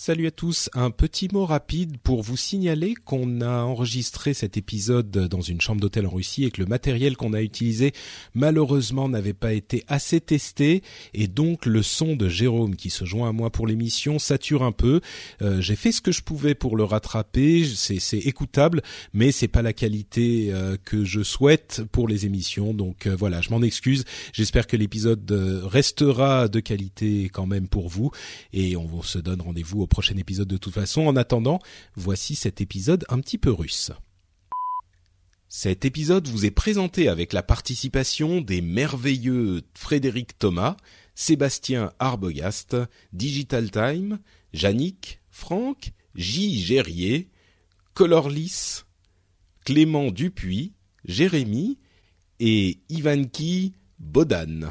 Salut à tous, un petit mot rapide pour vous signaler qu'on a enregistré cet épisode dans une chambre d'hôtel en Russie et que le matériel qu'on a utilisé malheureusement n'avait pas été assez testé. Et donc le son de Jérôme qui se joint à moi pour l'émission sature un peu. Euh, J'ai fait ce que je pouvais pour le rattraper, c'est écoutable mais c'est pas la qualité euh, que je souhaite pour les émissions. Donc euh, voilà, je m'en excuse. J'espère que l'épisode restera de qualité quand même pour vous. Et on se donne rendez-vous prochain épisode de toute façon. En attendant, voici cet épisode un petit peu russe. Cet épisode vous est présenté avec la participation des merveilleux Frédéric Thomas, Sébastien Arbogast, Digital Time, Yannick, Franck, J. Gérier, Colorlis, Clément Dupuis, Jérémy et Ivanki Bodan.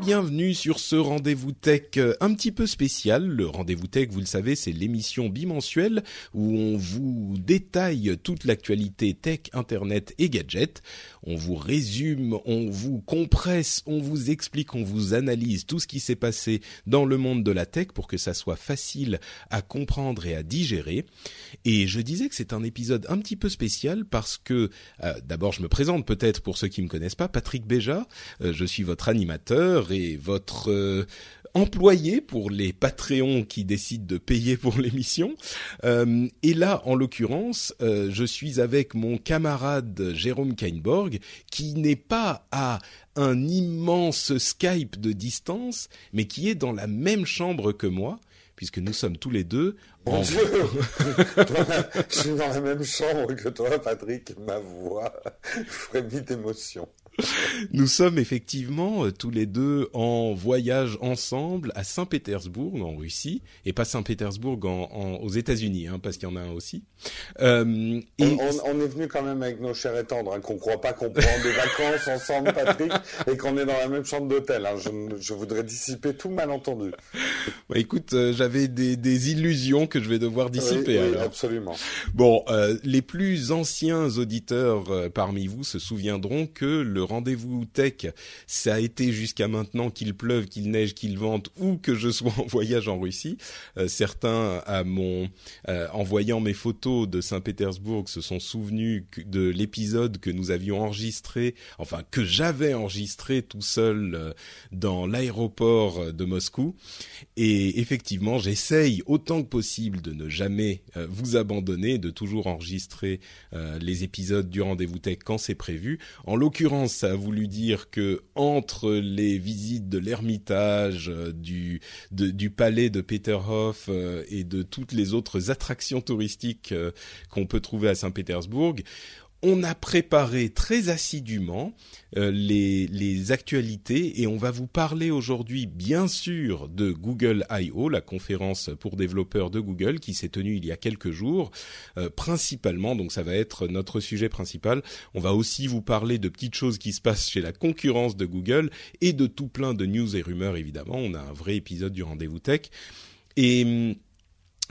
Bienvenue sur ce rendez-vous tech euh, un petit peu spécial. Le rendez-vous tech, vous le savez, c'est l'émission bimensuelle où on vous détaille toute l'actualité tech, internet et gadgets. On vous résume, on vous compresse, on vous explique, on vous analyse tout ce qui s'est passé dans le monde de la tech pour que ça soit facile à comprendre et à digérer. Et je disais que c'est un épisode un petit peu spécial parce que, euh, d'abord je me présente peut-être pour ceux qui me connaissent pas, Patrick Béja, euh, je suis votre animateur et votre employé pour les Patreons qui décident de payer pour l'émission. Euh, et là, en l'occurrence, euh, je suis avec mon camarade Jérôme Kainborg, qui n'est pas à un immense Skype de distance, mais qui est dans la même chambre que moi puisque nous sommes tous les deux Mon en... Dieu Je suis dans la même chambre que toi, Patrick, ma voix frémit d'émotion. Nous sommes effectivement euh, tous les deux en voyage ensemble à Saint-Pétersbourg en Russie et pas Saint-Pétersbourg en, en- aux États-Unis, hein, parce qu'il y en a un aussi. Euh, et On, on- on est venu quand même avec nos chers et tendres, hein, qu'on croit pas qu'on prend des vacances ensemble, Patrick, et qu'on est dans la même chambre d'hôtel. hein. Je, je voudrais dissiper tout malentendu. bah, écoute, euh, j'avais des, des illusions que je vais devoir dissiper. Oui, absolument. Bon, euh, les plus anciens auditeurs parmi vous se souviendront que le rendez-vous tech, ça a été jusqu'à maintenant qu'il pleuve, qu'il neige, qu'il vente ou que je sois en voyage en Russie. Euh, certains, à mon, euh, en voyant mes photos de Saint-Pétersbourg, se sont souvenus de l'épisode que nous avions enregistré, enfin que j'avais enregistré tout seul euh, dans l'aéroport de Moscou. Et effectivement, j'essaye autant que possible de ne jamais vous abandonner, de toujours enregistrer les épisodes du rendez-vous tech quand c'est prévu. En l'occurrence, ça a voulu dire que entre les visites de l'Ermitage, euh, du du palais de Peterhof euh, et de toutes les autres attractions touristiques euh, qu'on peut trouver à Saint-Pétersbourg, on a préparé très assidûment euh, les, actualités et on va vous parler aujourd'hui bien sûr de Google I.O., la conférence pour développeurs de Google qui s'est tenue il y a quelques jours, euh, principalement, donc ça va être notre sujet principal. On va aussi vous parler de petites choses qui se passent chez la concurrence de Google et de tout plein de news et rumeurs évidemment. On a un vrai épisode du rendez-vous tech. Et hum,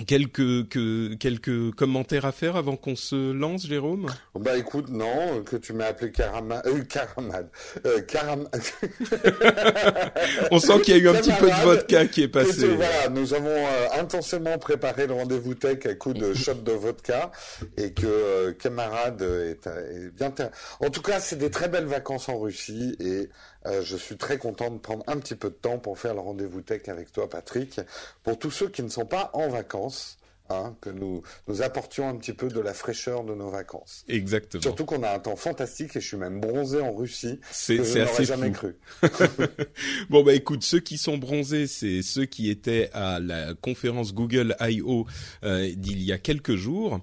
Quelques, que, quelques commentaires à faire avant qu'on se lance, Jérôme? Bah écoute, non, que tu m'as appelé Caramad, euh, Caramad, euh, On sent qu'il y a eu un petit peu de vodka qui est passé. voilà, nous avons euh, intensément préparé le rendez-vous tech à coup de shot de vodka et que euh, camarade est, est bien. En tout cas, c'est des très belles vacances en Russie et euh, je suis très content de prendre un petit peu de temps pour faire le rendez-vous tech avec toi, Patrick. Pour tous ceux qui ne sont pas en vacances, hein, que nous, nous apportions un petit peu de la fraîcheur de nos vacances. Exactement. Surtout qu'on a un temps fantastique et je suis même bronzé en Russie. C'est c'est assez jamais fou. cru. bon bah écoute, ceux qui sont bronzés, c'est ceux qui étaient à la conférence Google I.O. euh, d'il y a quelques jours.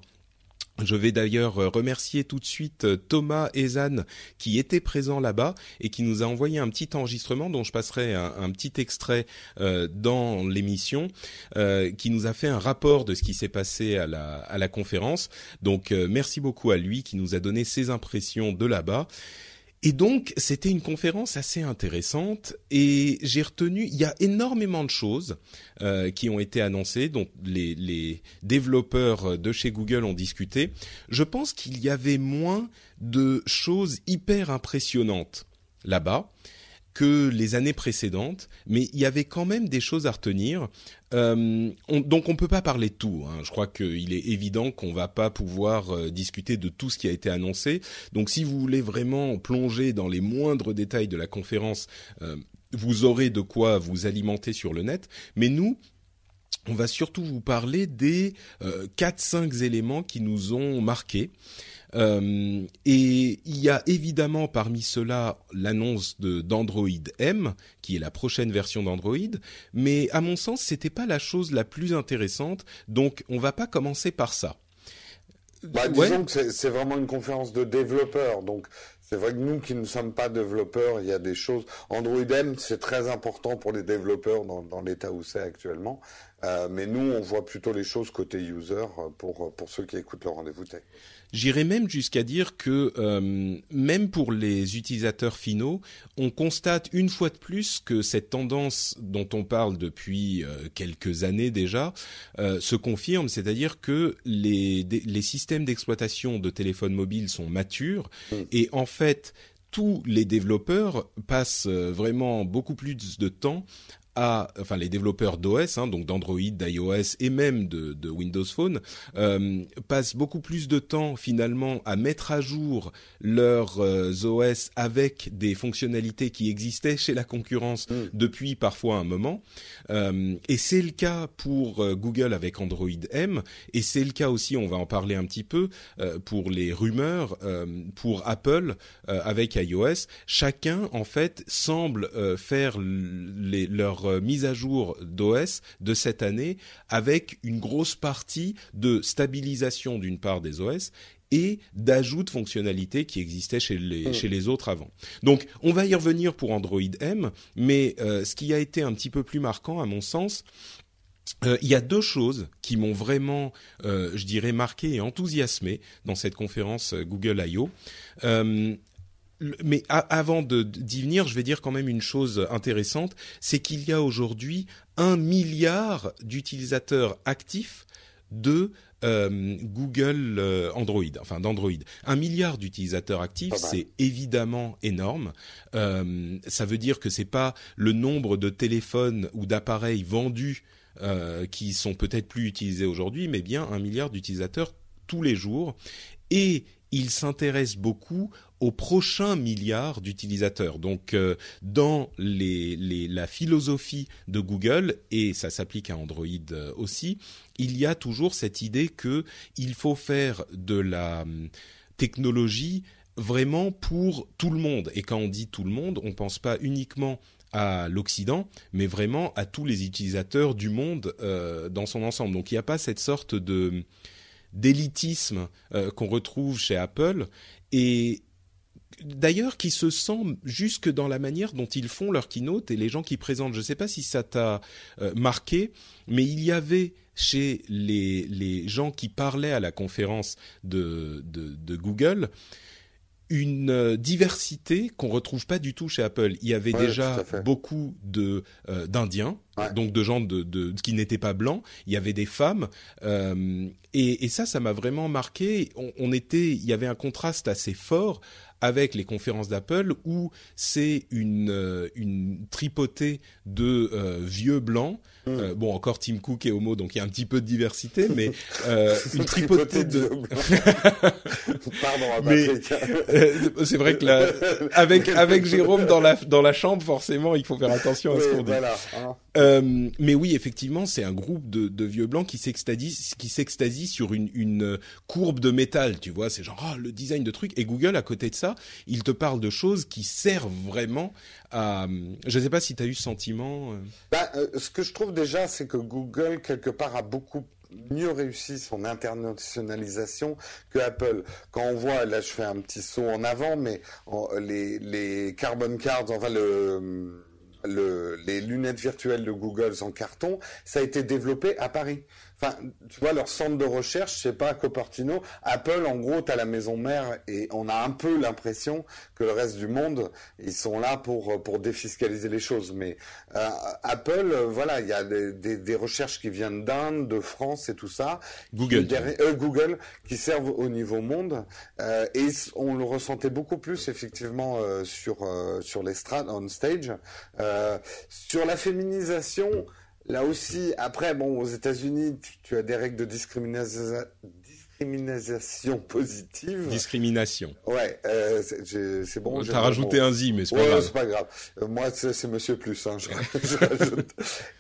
Je vais d'ailleurs euh, remercier tout de suite euh, Thomas Ezan qui était présent là-bas et qui nous a envoyé un petit enregistrement dont je passerai un, petit extrait euh, dans l'émission, qui nous a fait un rapport de ce qui s'est passé à la, conférence. Donc merci beaucoup à lui qui nous a donné ses impressions de là-bas. Et donc, c'était une conférence assez intéressante et j'ai retenu, il y a énormément de choses euh, qui ont été annoncées, dont les, les développeurs de chez Google ont discuté. Je pense qu'il y avait moins de choses hyper impressionnantes là-bas que les années précédentes, mais il y avait quand même des choses à retenir. Euh, on, donc on peut pas parler de tout. Hein. Je crois qu'il est évident qu'on va pas pouvoir euh, discuter de tout ce qui a été annoncé. Donc si vous voulez vraiment plonger dans les moindres détails de la conférence, euh, vous aurez de quoi vous alimenter sur le net. Mais nous, on va surtout vous parler des euh, 4-5 éléments qui nous ont marqués. Euh, et il y a évidemment parmi ceux-là l'annonce de d'Android M, qui est la prochaine version d'Android. Mais à mon sens, c'était pas la chose la plus intéressante. Donc, on va pas commencer par ça. Bah, Ouais. disons que c'est- vraiment une conférence de développeurs, donc c'est vrai que nous qui ne sommes pas développeurs, il y a des choses. Android M, c'est très important pour les développeurs dans, dans l'état où c'est actuellement, Euh, mais nous, on voit plutôt les choses côté user euh, pour pour ceux qui écoutent le rendez-vous tech. J'irais même jusqu'à dire que euh, même pour les utilisateurs finaux, on constate une fois de plus que cette tendance dont on parle depuis euh, quelques années déjà euh, se confirme, c'est-à-dire que les, systèmes d'exploitation de téléphones mobiles sont matures et en fait tous les développeurs passent vraiment beaucoup plus de temps à, enfin les développeurs d'OS, hein, donc d'Android, d'iOS et même de, de Windows Phone, euh, passent beaucoup plus de temps finalement à mettre à jour leurs euh, OS avec des fonctionnalités qui existaient chez la concurrence depuis parfois un moment. Euh, et c'est le cas pour euh, Google avec Android M, et c'est le cas aussi, on va en parler un petit peu, euh, pour les rumeurs, pour Apple avec iOS. Chacun en fait semble faire l- les, leurs euh, mises à jour d'OS de cette année avec une grosse partie de stabilisation d'une part des OS et d'ajout de fonctionnalités qui existaient chez les, chez les autres avant. Donc, on va y revenir pour Android M, mais euh, ce qui a été un petit peu plus marquant, à mon sens, euh, il y a deux choses qui m'ont vraiment, euh, je dirais, marqué et enthousiasmé dans cette conférence Google I.O. Euh, mais avant d'y venir, je vais dire quand même une chose intéressante, c'est qu'il y a aujourd'hui un milliard d'utilisateurs actifs de euh, Google euh, Android, enfin d'Android. Un milliard d'utilisateurs actifs, c'est évidemment énorme. Euh, ça veut dire que c'est pas le nombre de téléphones ou d'appareils vendus euh, qui sont peut-être plus utilisés aujourd'hui, mais bien un milliard d'utilisateurs tous les jours. Et il s'intéresse beaucoup au prochain milliard d'utilisateurs. Donc, euh, dans les, la philosophie de Google, et ça s'applique à Android euh, aussi, il y a toujours cette idée que il faut faire de la hum, technologie vraiment pour tout le monde. Et quand on dit tout le monde, on pense pas uniquement à l'Occident, mais vraiment à tous les utilisateurs du monde euh, dans son ensemble. Donc il n'y a pas cette sorte de d'élitisme euh, qu'on retrouve chez Apple et d'ailleurs qui se sent jusque dans la manière dont ils font leur keynote et les gens qui présentent. Je ne sais pas si ça t'a euh, marqué, mais il y avait chez les, les gens qui parlaient à la conférence de, de, de Google une euh, diversité qu'on retrouve pas du tout chez Apple. Il y avait déjà beaucoup de euh, d'Indiens, donc de gens de, de qui n'étaient pas blancs. Il y avait des femmes, euh, et, et, ça, ça m'a vraiment marqué. On, on, était, il y avait un contraste assez fort avec les conférences d'Apple où c'est une euh, une tripotée de euh, vieux blancs Euh, bon, encore Tim Cook et Homo, donc il y a un petit peu de diversité, mais euh, une tripotée de. Pardon, mais euh, c'est vrai que là, avec avec Jérôme dans la dans la chambre, forcément, il faut faire attention à ce qu'on dit. Hein. Euh, mais oui, effectivement, c'est un groupe de, de vieux blancs qui s'extasie qui s'extasie sur une une courbe de métal, tu vois. C'est genre oh, le design de trucs. Et Google, à côté de ça, il te parle de choses qui servent vraiment à. Je ne sais pas si tu as eu ce sentiment. Bah, ce que je trouve déjà, c'est que Google, quelque part, a beaucoup mieux réussi son internationalisation que Apple. Quand on voit, là je fais un petit saut en avant, mais les, les carbon cards, enfin le, les lunettes virtuelles de Google en carton, ça a été développé à Paris. Enfin, tu vois, leur centre de recherche, c'est pas Cupertino. Apple, en gros, t'as la maison mère et on a un peu l'impression que le reste du monde, ils sont là pour pour défiscaliser les choses. Mais euh, Apple, euh, voilà, il y a des, des, des, recherches qui viennent d'Inde, de France et tout ça. Google. Qui, euh, Google, qui servent au niveau monde. Euh, et on le ressentait beaucoup plus, effectivement, euh, sur, sur l'estrade, on stage. sur la féminisation, Là aussi, après, bon, aux États-Unis, tu, as des règles de discrimination, discrimination positive. Discrimination. Ouais, euh, c'est bon. T'as rajouté un zi, mais c'est pas grave. c'est pas grave. Euh, moi, c'est Monsieur Plus. Hein, je, je rajoute.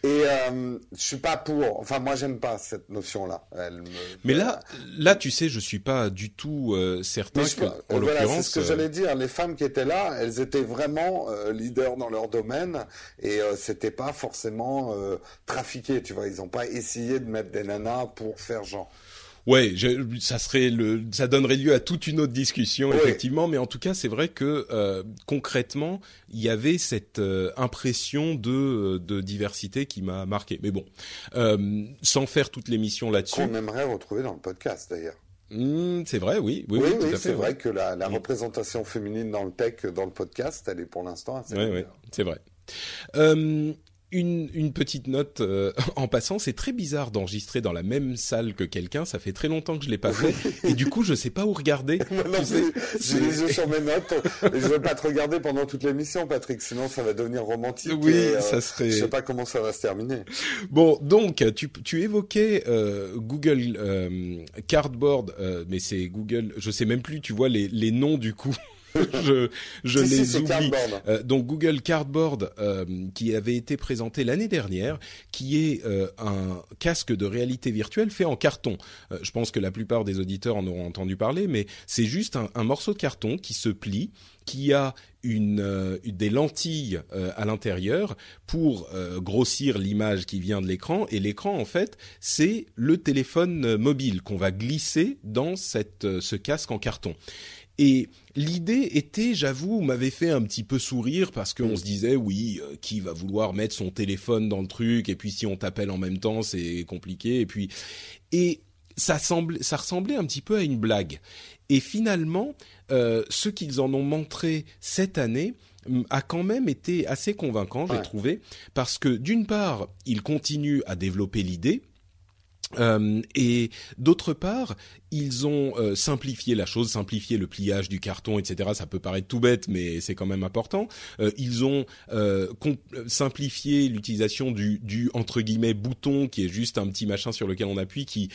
Et euh, je suis pas pour. Enfin, moi, j'aime pas cette notion-là. Mais là, là, tu sais, je suis pas du tout euh, certain que, en voilà, l'occurrence. C'est ce que j'allais dire. Les femmes qui étaient là, elles étaient vraiment euh, leaders dans leur domaine et euh, c'était pas forcément trafiqué. Tu vois, ils ont pas essayé de mettre des nanas pour faire genre. Ouais, je, ça serait le, ça donnerait lieu à toute une autre discussion effectivement, mais en tout cas c'est vrai que euh, concrètement il y avait cette euh, impression de, euh, de diversité qui m'a marqué. Mais bon, euh, sans faire toute l'émission là-dessus. Qu'on aimerait retrouver dans le podcast d'ailleurs. Mmh, c'est vrai, oui, oui, oui, oui, oui c'est vrai que la, la mmh. représentation féminine dans le tech, dans le podcast, elle est pour l'instant assez. Oui, oui, c'est vrai. Euh, une, une, petite note euh, en passant, c'est très bizarre d'enregistrer dans la même salle que quelqu'un. Ça fait très longtemps que je l'ai pas fait, et du coup, je sais pas où regarder. J'ai les yeux sur mes notes. et je vais pas te regarder pendant toute l'émission, Patrick. Sinon, ça va devenir romantique. Oui, et, euh, ça serait. Je sais pas comment ça va se terminer. Bon, donc tu, tu évoquais euh, Google euh, Cardboard, mais c'est Google. Je sais même plus. Tu vois les les noms du coup. je, je si, les si, oublie. Euh, donc Google Cardboard, euh, qui avait été présenté l'année dernière, qui est euh, un casque de réalité virtuelle fait en carton. Euh, je pense que la plupart des auditeurs en auront entendu parler, mais c'est juste un, un, morceau de carton qui se plie, qui a une, euh, des lentilles euh, à l'intérieur pour euh, grossir l'image qui vient de l'écran et l'écran en fait c'est le téléphone mobile qu'on va glisser dans cette, ce casque en carton. Et l'idée était, j'avoue, m'avait fait un petit peu sourire parce qu'on se disait, oui, euh, qui va vouloir mettre son téléphone dans le truc et puis si on t'appelle en même temps, c'est compliqué. Et puis, et ça semblait, ça ressemblait un petit peu à une blague. Et finalement, euh, ce qu'ils en ont montré cette année a quand même été assez convaincant, j'ai ouais. trouvé, parce que d'une part, ils continuent à développer l'idée euh, et d'autre part, ils ont euh, simplifié la chose, simplifié le pliage du carton, etc. Ça peut paraître tout bête, mais c'est quand même important. Euh, ils ont simplifié l'utilisation du, du entre guillemets bouton, qui est juste un petit machin sur lequel on appuie, qui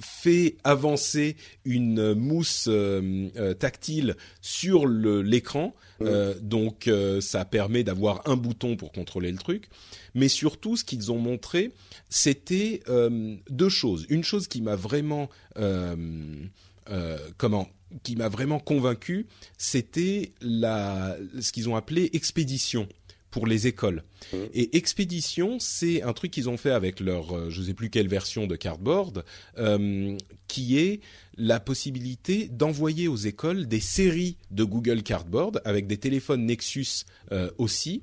fait avancer une mousse euh, euh, tactile sur l'écran, mmh. euh, donc ça permet d'avoir un bouton pour contrôler le truc. Mais surtout, ce qu'ils ont montré, c'était deux choses. Une chose qui m'a vraiment comment qui m'a vraiment convaincu, c'était la ce qu'ils ont appelé expédition pour les écoles. Mmh. Et Expédition, c'est un truc qu'ils ont fait avec leur, euh, je sais plus quelle version de Cardboard, euh, qui est la possibilité d'envoyer aux écoles des séries de Google Cardboard avec des téléphones Nexus euh, aussi,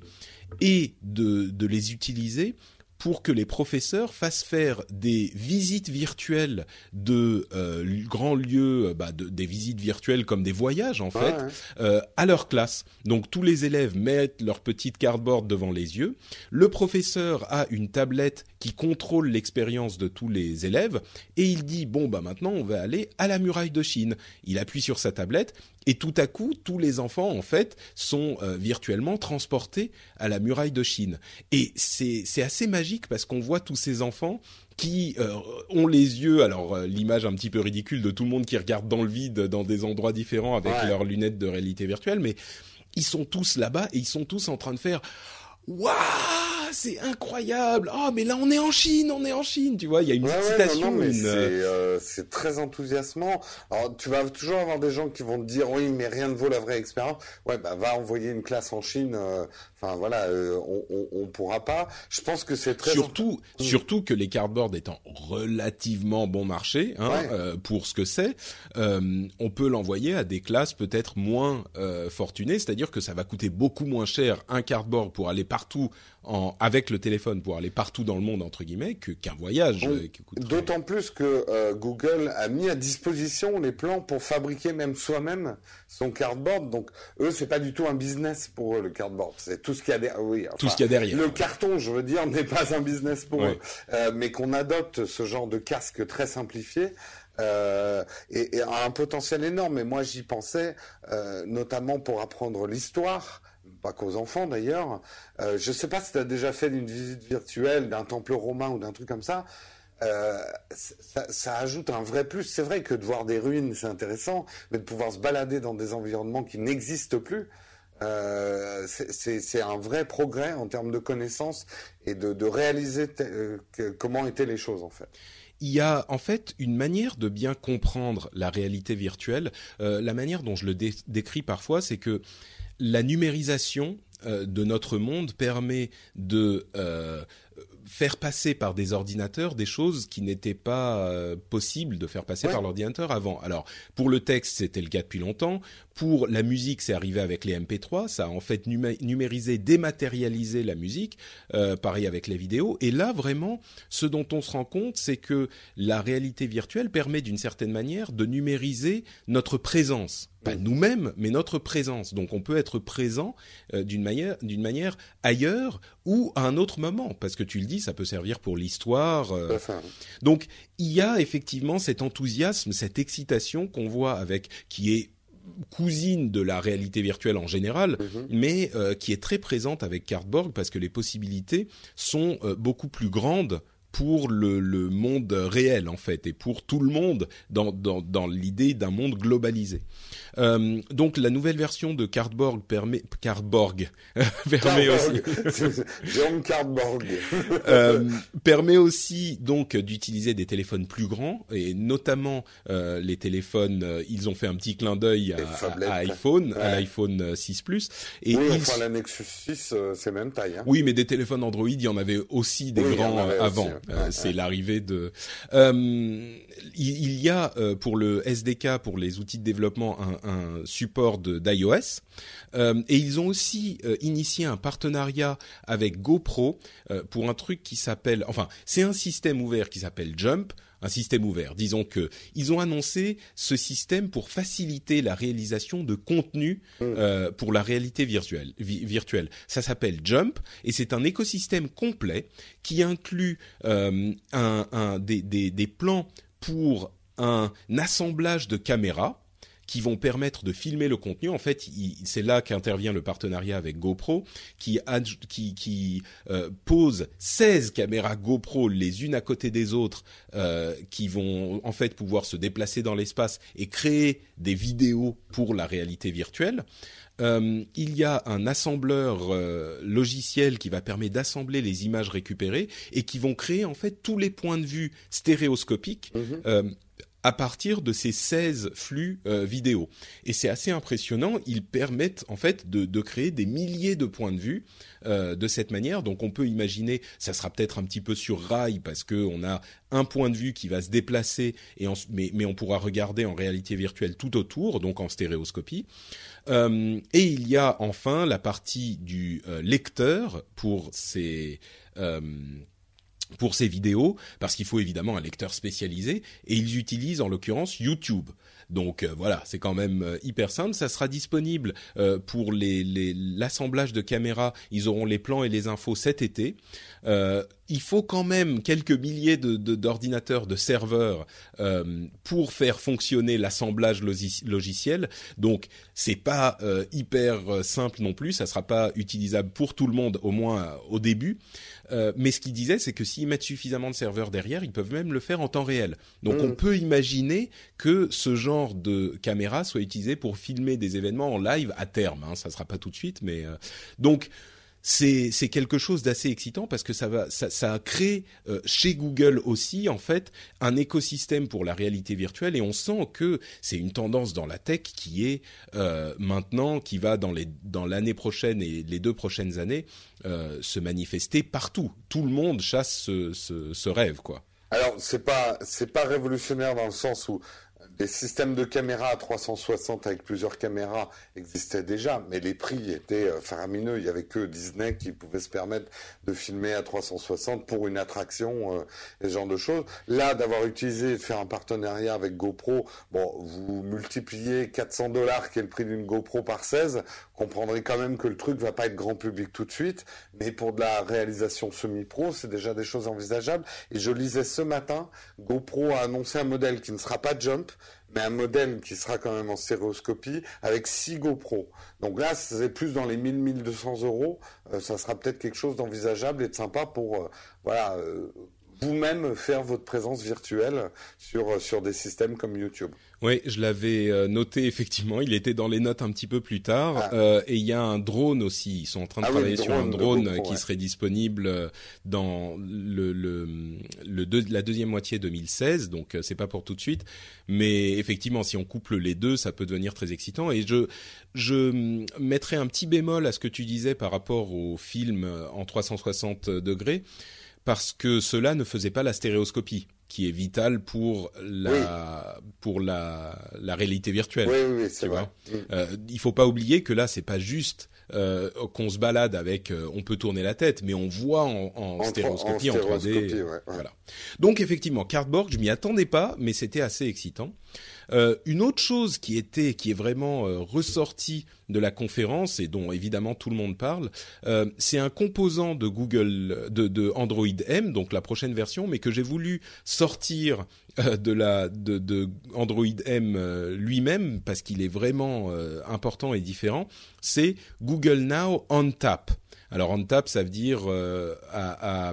et de, de les utiliser pour que les professeurs fassent faire des visites virtuelles de euh, grands lieux, bah, de, des visites virtuelles comme des voyages en fait, euh, à leur classe. Donc tous les élèves mettent leur petite cardboard devant les yeux. Le professeur a une tablette qui contrôle l'expérience de tous les élèves et il dit bon bah maintenant on va aller à la muraille de Chine. Il appuie sur sa tablette et tout à coup, tous les enfants, en fait, sont euh, virtuellement transportés à la muraille de Chine. Et c'est assez magique parce qu'on voit tous ces enfants qui euh, ont les yeux, alors euh, l'image un petit peu ridicule de tout le monde qui regarde dans le vide, dans des endroits différents avec leurs lunettes de réalité virtuelle, mais ils sont tous là-bas et ils sont tous en train de faire Waouh, c'est incroyable. Oh, mais là on est en Chine, on est en Chine, tu vois, il y a une citation. Euh, c'est très enthousiasmant. Alors tu vas toujours avoir des gens qui vont te dire oui, mais rien ne vaut la vraie expérience. Ouais, bah va envoyer une classe en Chine. Euh, enfin voilà, euh, on, on, pourra pas. Je pense que c'est très surtout mm. surtout que les cardboards étant relativement bon marché hein, pour ce que c'est, on peut l'envoyer à des classes peut-être moins fortunées, c'est-à-dire que ça va coûter beaucoup moins cher un cardboard pour aller partout en, avec le téléphone pour aller partout dans le monde entre guillemets que qu'un voyage. Euh, d'autant plus que euh, Google a mis à disposition les plans pour fabriquer même soi-même son cardboard. Donc eux, c'est pas du tout un business pour eux le cardboard. C'est tout ce qu'il y a derrière. Oui, tout ce qu'il y a derrière. Le carton, je veux dire, n'est pas un business pour eux. Euh, mais qu'on adopte ce genre de casque très simplifié. Euh, et, et, a un potentiel énorme. Et moi, j'y pensais, euh, notamment pour apprendre l'histoire pas qu'aux enfants d'ailleurs. Euh, je ne sais pas si tu as déjà fait une visite virtuelle d'un temple romain ou d'un truc comme ça. Euh, ça, ajoute un vrai plus. C'est vrai que de voir des ruines, c'est intéressant, mais de pouvoir se balader dans des environnements qui n'existent plus, euh, c'est un vrai progrès en termes de connaissances et de, réaliser comment étaient les choses en fait il y a en fait une manière de bien comprendre la réalité virtuelle. la manière dont je le décris parfois, c'est que la numérisation euh, de notre monde permet de euh, faire passer par des ordinateurs des choses qui n'étaient pas euh, possibles de faire passer par l'ordinateur avant. Alors pour le texte, c'était le cas depuis longtemps. Pour la musique, c'est arrivé avec les MP3. Ça a en fait numérisé, dématérialisé la musique. Euh, pareil avec les vidéos. Et là, vraiment, ce dont on se rend compte, c'est que la réalité virtuelle permet d'une certaine manière de numériser notre présence pas nous-mêmes, mais notre présence. Donc on peut être présent euh, d'une manière, d'une manière ailleurs ou à un autre moment, parce que tu le dis, ça peut servir pour l'histoire. Euh. Donc il y a effectivement cet enthousiasme, cette excitation qu'on voit avec, qui est cousine de la réalité virtuelle en général, mhm. mais euh, qui est très présente avec Cardboard parce que les possibilités sont euh, beaucoup plus grandes pour le, le, monde réel en fait et pour tout le monde dans, dans, dans l'idée d'un monde globalisé. Euh, donc la nouvelle version de Cardboard permet Cardboard permet aussi Cardboard euh, permet aussi donc d'utiliser des téléphones plus grands et notamment euh, les téléphones euh, ils ont fait un petit clin d'œil à, iPhone à l'iPhone 6 Plus. Et oui, enfin la Nexus 6 euh, c'est même taille hein. Oui mais des téléphones Android il y en avait aussi des grands avant. euh, c'est l'arrivée de. Euh, il, y a euh, pour le SDK, pour les outils de développement, un, un support d'iOS. et ils ont aussi initié un partenariat avec GoPro pour un truc qui s'appelle. Enfin, c'est un système ouvert qui s'appelle Jump un système ouvert. Disons que ils ont annoncé ce système pour faciliter la réalisation de contenu mm. euh, pour la réalité virtuelle. virtuelle. Ça s'appelle Jump et c'est un écosystème complet qui inclut euh, un, un, des, des, des plans pour un assemblage de caméras qui vont permettre de filmer le contenu. En fait, c'est là qu'intervient le partenariat avec GoPro, qui, euh, pose 16 caméras GoPro les unes à côté des autres, euh, qui vont en fait pouvoir se déplacer dans l'espace et créer des vidéos pour la réalité virtuelle. Euh, il y a un assembleur euh, logiciel qui va permettre d'assembler les images récupérées et qui vont créer en fait tous les points de vue stéréoscopiques. Mhm. Euh, à partir de ces 16 flux euh, vidéo. Et c'est assez impressionnant, ils permettent en fait de, de, créer des milliers de points de vue euh, de cette manière. Donc on peut imaginer, ça sera peut-être un petit peu sur rail parce que on a un point de vue qui va se déplacer, et mais, mais, on pourra regarder en réalité virtuelle tout autour, donc en stéréoscopie. Euh, et il y a enfin la partie du euh, lecteur pour ces pour ces vidéos, parce qu'il faut évidemment un lecteur spécialisé, et ils utilisent en l'occurrence YouTube. Donc euh, voilà, c'est quand même euh, hyper simple. Ça sera disponible euh, pour l'assemblage de caméras. Ils auront les plans et les infos cet été. il faut quand même quelques milliers d'ordinateurs, de, de, serveurs pour faire fonctionner l'assemblage logiciel. Donc c'est pas hyper simple non plus. Ça sera pas utilisable pour tout le monde, au moins au début. Euh, mais ce qu'il disait, c'est que s'ils mettent suffisamment de serveurs derrière, ils peuvent même le faire en temps réel. Donc on mm. peut imaginer que ce genre de caméra soit utilisé pour filmer des événements en live à terme. Hein. Ça ne sera pas tout de suite, mais euh, donc c'est quelque chose d'assez excitant parce que ça va ça, ça a créé euh, chez Google aussi en fait un écosystème pour la réalité virtuelle et on sent que c'est une tendance dans la tech qui est euh, maintenant qui va dans les dans l'année prochaine et les deux prochaines années euh, se manifester partout. Tout le monde chasse ce, ce, ce rêve quoi. Alors c'est pas c'est pas révolutionnaire dans le sens où les systèmes de caméras à 360 avec plusieurs caméras existaient déjà, mais les prix étaient euh, faramineux. Il y avait que Disney qui pouvait se permettre de filmer à 360 pour une attraction euh, et ce genre de choses. Là, d'avoir utilisé, de faire un partenariat avec GoPro, bon, vous multipliez 400 dollars qui est le prix d'une GoPro par 16, comprendrez quand même que le truc va pas être grand public tout de suite, mais pour de la réalisation semi-pro, c'est déjà des choses envisageables. Et je lisais ce matin, GoPro a annoncé un modèle qui ne sera pas Jump, mais un modèle qui sera quand même en stéréoscopie avec 6 GoPro. Donc là, c'est plus dans les 1000-1200 euros. Euh, ça sera peut-être quelque chose d'envisageable et de sympa pour euh, voilà euh, vous-même faire votre présence virtuelle sur sur des systèmes comme YouTube. Oui, je l'avais euh, noté effectivement. Il était dans les notes un petit peu plus tard. Ah. Euh, et il y a un drone aussi. Ils sont en train de ah travailler sur un drone qui serait disponible euh, dans le, le, le la deuxième moitié 2016. Donc c'est pas pour tout de suite, mais effectivement, si on couple les deux, ça peut devenir très excitant. Et je je mettrai un petit bémol à ce que tu disais par rapport au film en 360 degrés parce que cela ne faisait pas la stéréoscopie qui est vital pour la pour la, la réalité virtuelle. Oui, oui, c'est vrai. Euh, il faut pas oublier que là, c'est pas juste euh, qu'on se balade avec, euh, on peut tourner la tête, mais on voit en, en, stéréoscopie, en, 3D. Voilà. Donc effectivement, Cardboard, je m'y attendais pas, mais c'était assez excitant. Euh, une autre chose qui était, qui est vraiment euh, ressortie de la conférence et dont évidemment tout le monde parle, euh, c'est un composant de Google, de, Android M, donc la prochaine version, mais que j'ai voulu sortir de la de Android M lui-même parce qu'il est vraiment important et différent. C'est Google Now on Tap. Alors on tap, ça veut dire euh, à,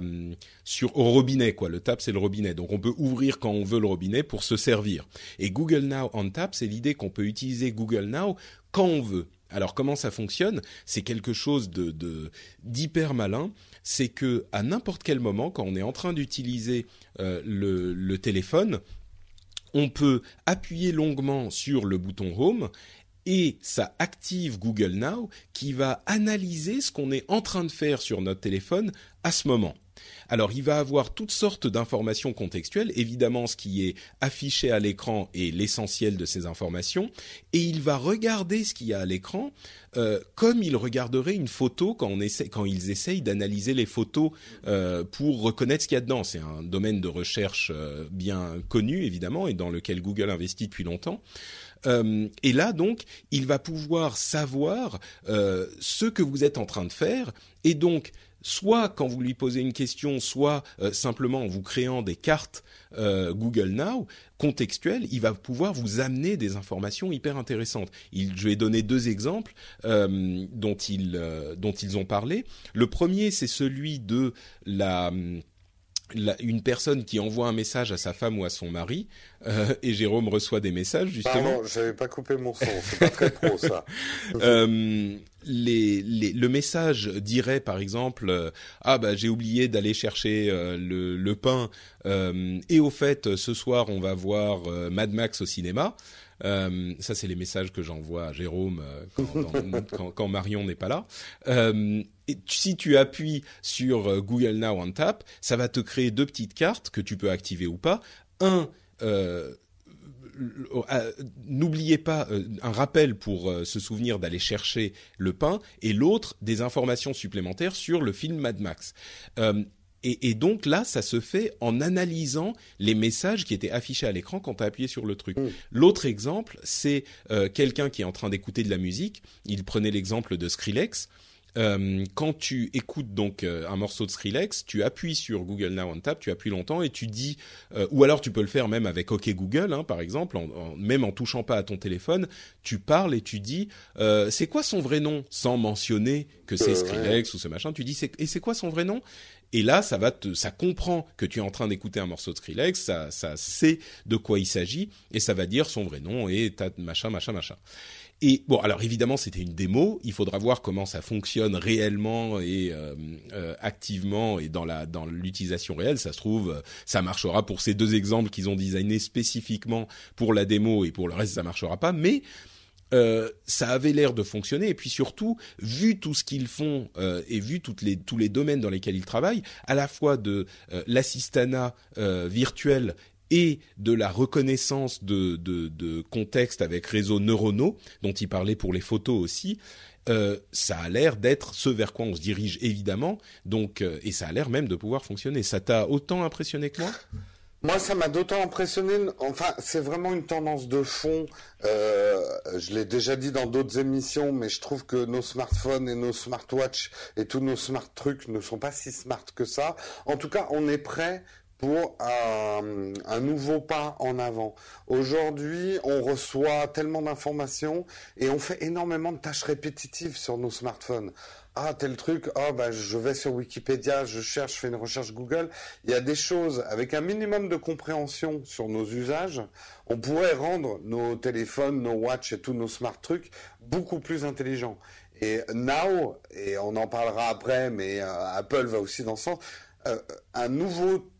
sur au robinet quoi. Le tap c'est le robinet, donc on peut ouvrir quand on veut le robinet pour se servir. Et Google Now on tap, c'est l'idée qu'on peut utiliser Google Now quand on veut. Alors comment ça fonctionne? C'est quelque chose de d'hyper malin. C'est que à n'importe quel moment, quand on est en train d'utiliser euh, le, le téléphone, on peut appuyer longuement sur le bouton Home et ça active Google Now qui va analyser ce qu'on est en train de faire sur notre téléphone à ce moment. Alors il va avoir toutes sortes d'informations contextuelles, évidemment ce qui est affiché à l'écran est l'essentiel de ces informations, et il va regarder ce qu'il y a à l'écran euh, comme il regarderait une photo quand, on essaie, ils essayent d'analyser les photos euh, pour reconnaître ce qu'il y a dedans. C'est un domaine de recherche euh, bien connu évidemment et dans lequel Google investit depuis longtemps. Euh, et là, donc, il va pouvoir savoir euh, ce que vous êtes en train de faire, et donc, soit quand vous lui posez une question, soit euh, simplement en vous créant des cartes Google Now contextuelles, il va pouvoir vous amener des informations hyper intéressantes. Je vais donner deux exemples dont ils dont ils ont parlé. Le premier, c'est celui de la une personne qui envoie un message à sa femme ou à son mari, euh, et Jérôme reçoit des messages justement. Pardon, j'avais pas coupé mon son, c'est pas très pro ça. euh, les, les, le message dirait par exemple euh, ah bah j'ai oublié d'aller chercher euh, le, le, pain euh, et au fait ce soir on va voir Mad Max au cinéma. Euh, ça, c'est les messages que j'envoie à Jérôme euh, quand, Marion n'est pas là. Euh, si tu appuies sur Google Now on Tap, ça va te créer deux petites cartes que tu peux activer ou pas. Un n'oubliez pas un rappel pour se souvenir d'aller chercher le pain et l'autre des informations supplémentaires sur le film Mad Max. Et, et, donc là, ça se fait en analysant les messages qui étaient affichés à l'écran quand tu as appuyé sur le truc. Mm. L'autre exemple, c'est euh, quelqu'un qui est en train d'écouter de la musique. Il prenait l'exemple de Skrillex. Euh, quand tu écoutes donc euh, un morceau de Skrillex, tu appuies sur Google Now on Tap, tu appuies longtemps et tu dis, euh, ou alors tu peux le faire même avec OK Google, hein, par exemple, en, en, même en touchant pas à ton téléphone, tu parles et tu dis, euh, c'est quoi son vrai nom, sans mentionner que c'est Euh, Skrillex ou ce machin. Tu dis, et c'est quoi son vrai nom? Et là, ça va te, ça comprend que tu es en train d'écouter un morceau de Skrillex, ça, ça sait de quoi il s'agit et ça va dire son vrai nom et ta machin, machin, machin. Et bon, alors évidemment, c'était une démo. Il faudra voir comment ça fonctionne réellement et euh, euh, activement et dans la dans l'utilisation réelle. Ça se trouve, euh, ça marchera pour ces deux exemples qu'ils ont designés spécifiquement pour la démo et pour le reste, ça marchera pas. Mais euh, ça avait l'air de fonctionner. Et puis surtout vu tout ce qu'ils font euh, et vu toutes les tous les domaines dans lesquels ils travaillent à la fois de euh, l'assistanat euh, virtuel et de la reconnaissance de, de, de contexte avec réseaux neuronaux dont il parlait pour les photos aussi euh, ça a l'air d'être ce vers quoi on se dirige évidemment. Donc et ça a l'air même de pouvoir fonctionner. Ça t'a autant impressionné que moi? Moi, ça m'a d'autant impressionné. Enfin, c'est vraiment une tendance de fond. Euh, je l'ai déjà dit dans d'autres émissions, mais je trouve que nos smartphones et nos smartwatches et tous nos smart trucs ne sont pas si smart que ça. En tout cas, on est prêt pour un, un nouveau pas en avant. Aujourd'hui, on reçoit tellement d'informations et on fait énormément de tâches répétitives sur nos smartphones. Ah, tel truc, ah, bah, je vais sur Wikipédia, je cherche, je fais une recherche Google. Il y a des choses avec un minimum de compréhension sur nos usages. On pourrait rendre nos téléphones, nos watches et tous nos smart trucs beaucoup plus intelligents. Et Now, et on en parlera après, mais euh, Apple va aussi dans ce sens, euh, un nouveau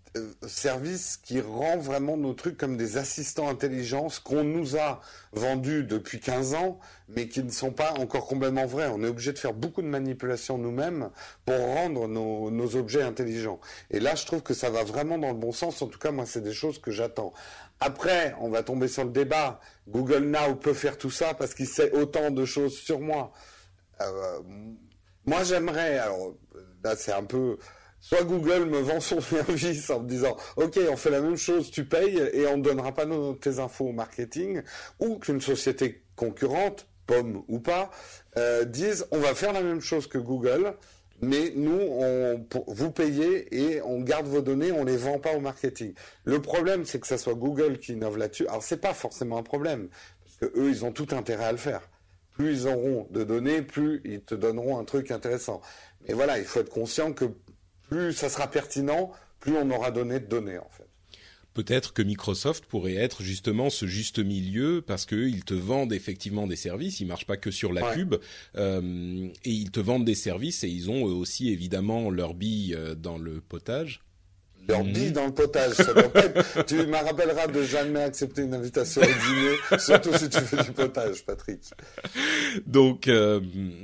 service qui rend vraiment nos trucs comme des assistants intelligents, ce qu'on nous a vendu depuis 15 ans, mais qui ne sont pas encore complètement vrais. On est obligé de faire beaucoup de manipulations nous-mêmes pour rendre nos, nos objets intelligents. Et là, je trouve que ça va vraiment dans le bon sens. En tout cas, moi, c'est des choses que j'attends. Après, on va tomber sur le débat. Google Now peut faire tout ça parce qu'il sait autant de choses sur moi. Euh, moi, j'aimerais, alors là, c'est un peu, soit Google me vend son service en me disant, OK, on fait la même chose, tu payes et on ne donnera pas nos, tes infos au marketing, ou qu'une société concurrente, pomme ou pas, euh, dise, on va faire la même chose que Google, mais nous, on, vous payez et on garde vos données, on les vend pas au marketing. Le problème, c'est que ça soit Google qui innove là-dessus. Alors, c'est pas forcément un problème, parce que eux, ils ont tout intérêt à le faire plus ils auront de données, plus ils te donneront un truc intéressant. Mais voilà, il faut être conscient que plus ça sera pertinent, plus on aura donné de données en fait. Peut-être que Microsoft pourrait être justement ce juste milieu parce qu'ils te vendent effectivement des services, ils marchent pas que sur la Ouais. pub euh, et ils te vendent des services et ils ont eux aussi évidemment leur bille euh, dans le potage. Leur Mhm. bille dans le potage, ça doit pas être... Tu me rappelleras de jamais accepter une invitation au dîner, surtout si tu fais du potage, Patrick. Donc, euh,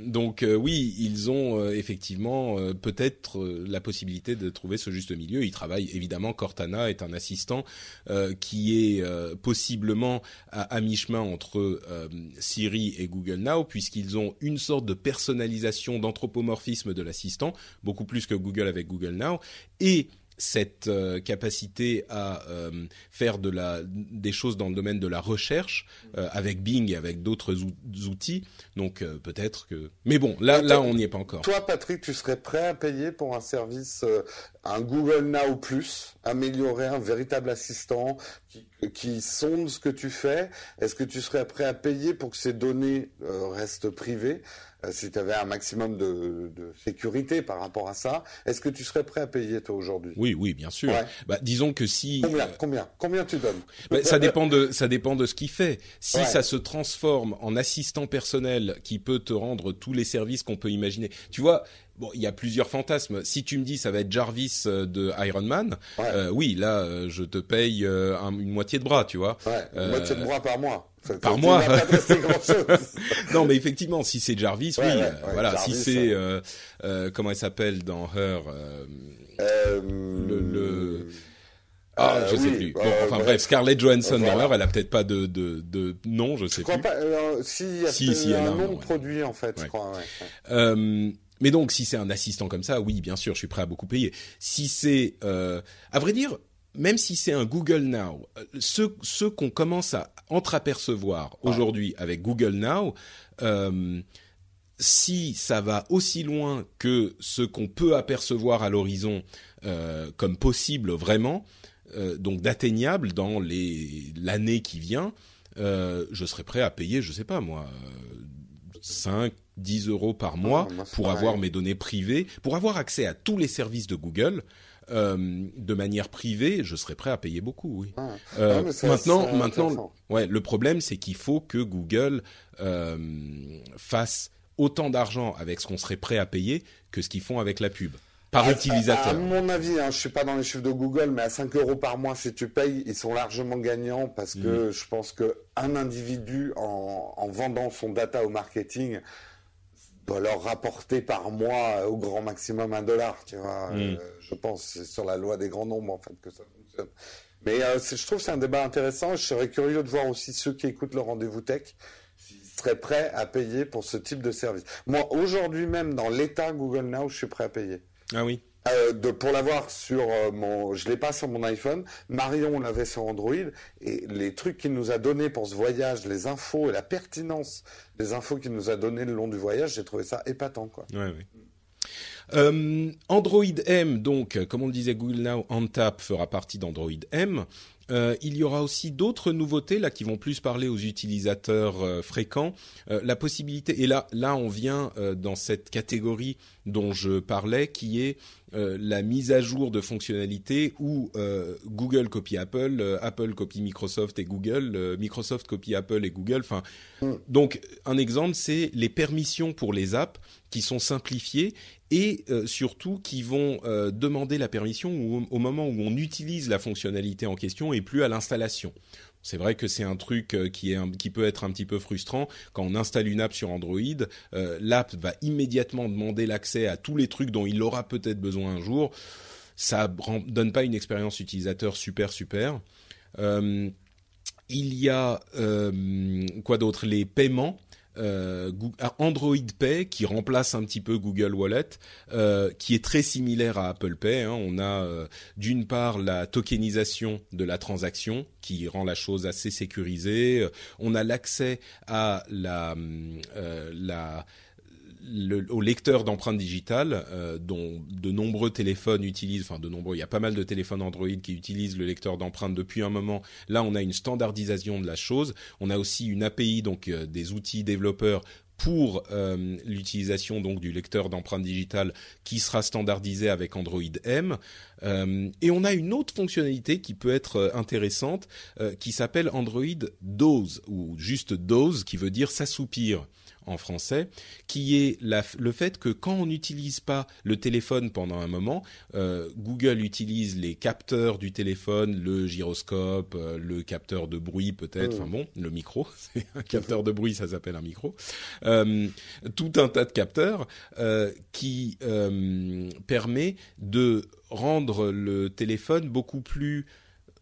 donc euh, oui, ils ont euh, effectivement euh, peut-être euh, la possibilité de trouver ce juste milieu. Ils travaillent évidemment. Cortana est un assistant euh, qui est euh, possiblement à, à mi-chemin entre euh, Siri et Google Now, puisqu'ils ont une sorte de personnalisation, d'anthropomorphisme de l'assistant, beaucoup plus que Google avec Google Now, et cette euh, capacité à euh, faire de la des choses dans le domaine de la recherche euh, avec Bing et avec d'autres ou- outils. Donc euh, peut-être que mais bon là là on n'y est pas encore. Toi, Patrick, tu serais prêt à payer pour un service, euh, un Google Now Plus, améliorer un véritable assistant qui, qui sonde ce que tu fais? Est-ce que tu serais prêt à payer pour que ces données euh, restent privées? Si tu avais un maximum de, de sécurité par rapport à ça Est-ce que tu serais prêt à payer toi aujourd'hui? Oui oui bien sûr Ouais. bah, disons que si Combien Combien Combien tu donnes? Bah, ça dépend de ça dépend de ce qu'il fait. Si Ouais. ça se transforme en assistant personnel qui peut te rendre tous les services qu'on peut imaginer. Tu vois, bon, il y a plusieurs fantasmes. Si tu me dis ça va être Jarvis euh, de Iron Man, Ouais. euh, oui, là euh, je te paye euh, un- une moitié de bras, tu vois. Ouais, une moitié de bras par mois. Ça- par mois. Non, mais effectivement, si c'est Jarvis, Ouais, oui, ouais, ouais, voilà. Jarvis, si c'est euh, euh, comment elle s'appelle dans Her. euh, Le- le- Ah, je sais oui, plus. Bon, enfin bref. Scarlett Johansson dans Her, elle a peut-être pas de de de nom, je sais Je crois plus. pas. Euh, si, Si, si, il y a un un, nom de produit en fait, je crois. Mais donc, si c'est un assistant comme ça, oui, bien sûr, je suis prêt à beaucoup payer. Si c'est, euh, à vrai dire, même si c'est un Google Now, euh, ce, ce qu'on commence à entreapercevoir aujourd'hui avec Google Now, euh, si ça va aussi loin que ce qu'on peut apercevoir à l'horizon euh, comme possible vraiment, euh, donc d'atteignable dans les l'année qui vient, je serais prêt à payer, je sais pas moi, 5, 10 euros par mois Ah, moi, c'est pour avoir mes données privées, pour avoir accès à tous les services de Google. euh, de manière privée, je serais prêt à payer beaucoup. Oui. Ah. Euh, Ah, ça- maintenant, maintenant, ouais, le problème c'est qu'il faut que Google euh, fasse autant d'argent avec ce qu'on serait prêt à payer que ce qu'ils font avec la pub par utilisateur. à mon avis, hein, je suis pas dans les chiffres de Google, mais à 5 euros par mois, si tu payes, ils sont largement gagnants parce Mm. que je pense que un individu, en, en vendant son data au marketing, doit leur rapporter par mois euh, au grand maximum un dollar, tu vois. Mm. Euh, je pense c'est sur la loi des grands nombres, en fait, que ça fonctionne. Mais euh, je trouve que c'est un débat intéressant. Je serais curieux de voir aussi ceux qui écoutent le rendez-vous tech s'ils seraient prêts à payer pour ce type de service. Moi, aujourd'hui même, dans l'état Google Now, je suis prêt à payer. Ah oui. Euh, pour l'avoir sur euh, mon, je l'ai pas sur mon iPhone. Marion l'avait sur Android et les trucs qu'il nous a donnés pour ce voyage, les infos et la pertinence des infos qu'il nous a données le long du voyage, j'ai trouvé ça épatant quoi. Euh, Android M, donc, comme on le disait, Google Now OnTap fera partie d'Android M. Il y aura aussi d'autres nouveautés là qui vont plus parler aux utilisateurs fréquents. La possibilité et là là on vient dans cette catégorie dont je parlais qui est euh, la mise à jour de fonctionnalités où euh, Google copie Apple, euh, Apple copie Microsoft et Google, Microsoft copie Apple et Google. Enfin donc un exemple c'est les permissions pour les apps qui sont simplifiées et surtout qui vont demander la permission au, au moment où on utilise la fonctionnalité en question et plus à l'installation. C'est vrai que c'est un truc euh, qui, peut être un petit peu frustrant quand on installe une app sur Android. euh, L'app va immédiatement demander l'accès à tous les trucs dont il aura peut-être besoin un jour. Ça donne pas une expérience utilisateur super super. Euh, il y a quoi d'autre? Les paiements. Euh, ah, Android Pay qui remplace un petit peu Google Wallet, euh, qui est très similaire à Apple Pay. hein. On a euh, d'une part la tokenisation de la transaction qui rend la chose assez sécurisée. On a l'accès à la au lecteur d'empreintes digitales, euh, dont de nombreux téléphones utilisent, enfin de nombreux, il y a pas mal de téléphones Android qui utilisent le lecteur d'empreintes depuis un moment. Là, on a une standardisation de la chose. On a aussi une API, donc euh, des outils développeurs pour euh, l'utilisation donc du lecteur d'empreintes digitales qui sera standardisé avec Android M. Et on a une autre fonctionnalité qui peut être intéressante, qui s'appelle Android Dose ou juste Dose, qui veut dire s'assoupir en français, qui est la- le fait que quand on n'utilise pas le téléphone pendant un moment, euh, Google utilise les capteurs du téléphone, le gyroscope, euh, le capteur de bruit peut-être, enfin bon, le micro, c'est un capteur de bruit, ça s'appelle un micro, euh, tout un tas de capteurs qui permet de rendre le téléphone beaucoup plus